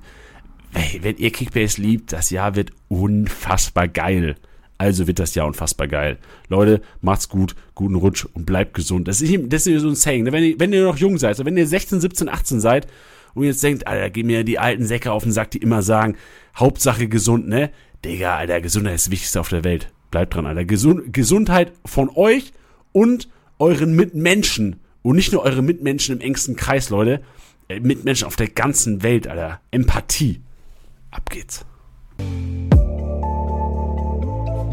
hey, wenn ihr Kickbase liebt, das Jahr wird unfassbar geil. Also wird das Jahr unfassbar geil. Leute, macht's gut, guten Rutsch und bleibt gesund. Das ist, das ist so ein Saying. Ne? Wenn ihr, wenn ihr noch jung seid, also wenn ihr 16, 17, 18 seid und jetzt denkt, Alter, gehen mir die alten Säcke auf den Sack, die immer sagen, Hauptsache gesund, ne? Digga, Alter, Gesundheit ist das Wichtigste auf der Welt. Bleibt dran, Alter. Gesund, Gesundheit von euch und euren Mitmenschen. Und nicht nur eure Mitmenschen im engsten Kreis, Leute. Äh, Mitmenschen auf der ganzen Welt, Alter. Empathie. Ab geht's.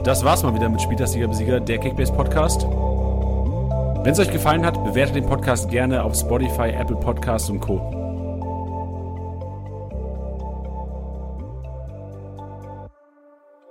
Das war's mal wieder mit Spieltastiger Besieger, der Kickbase Podcast. Wenn es euch gefallen hat, bewertet den Podcast gerne auf Spotify, Apple Podcasts und Co.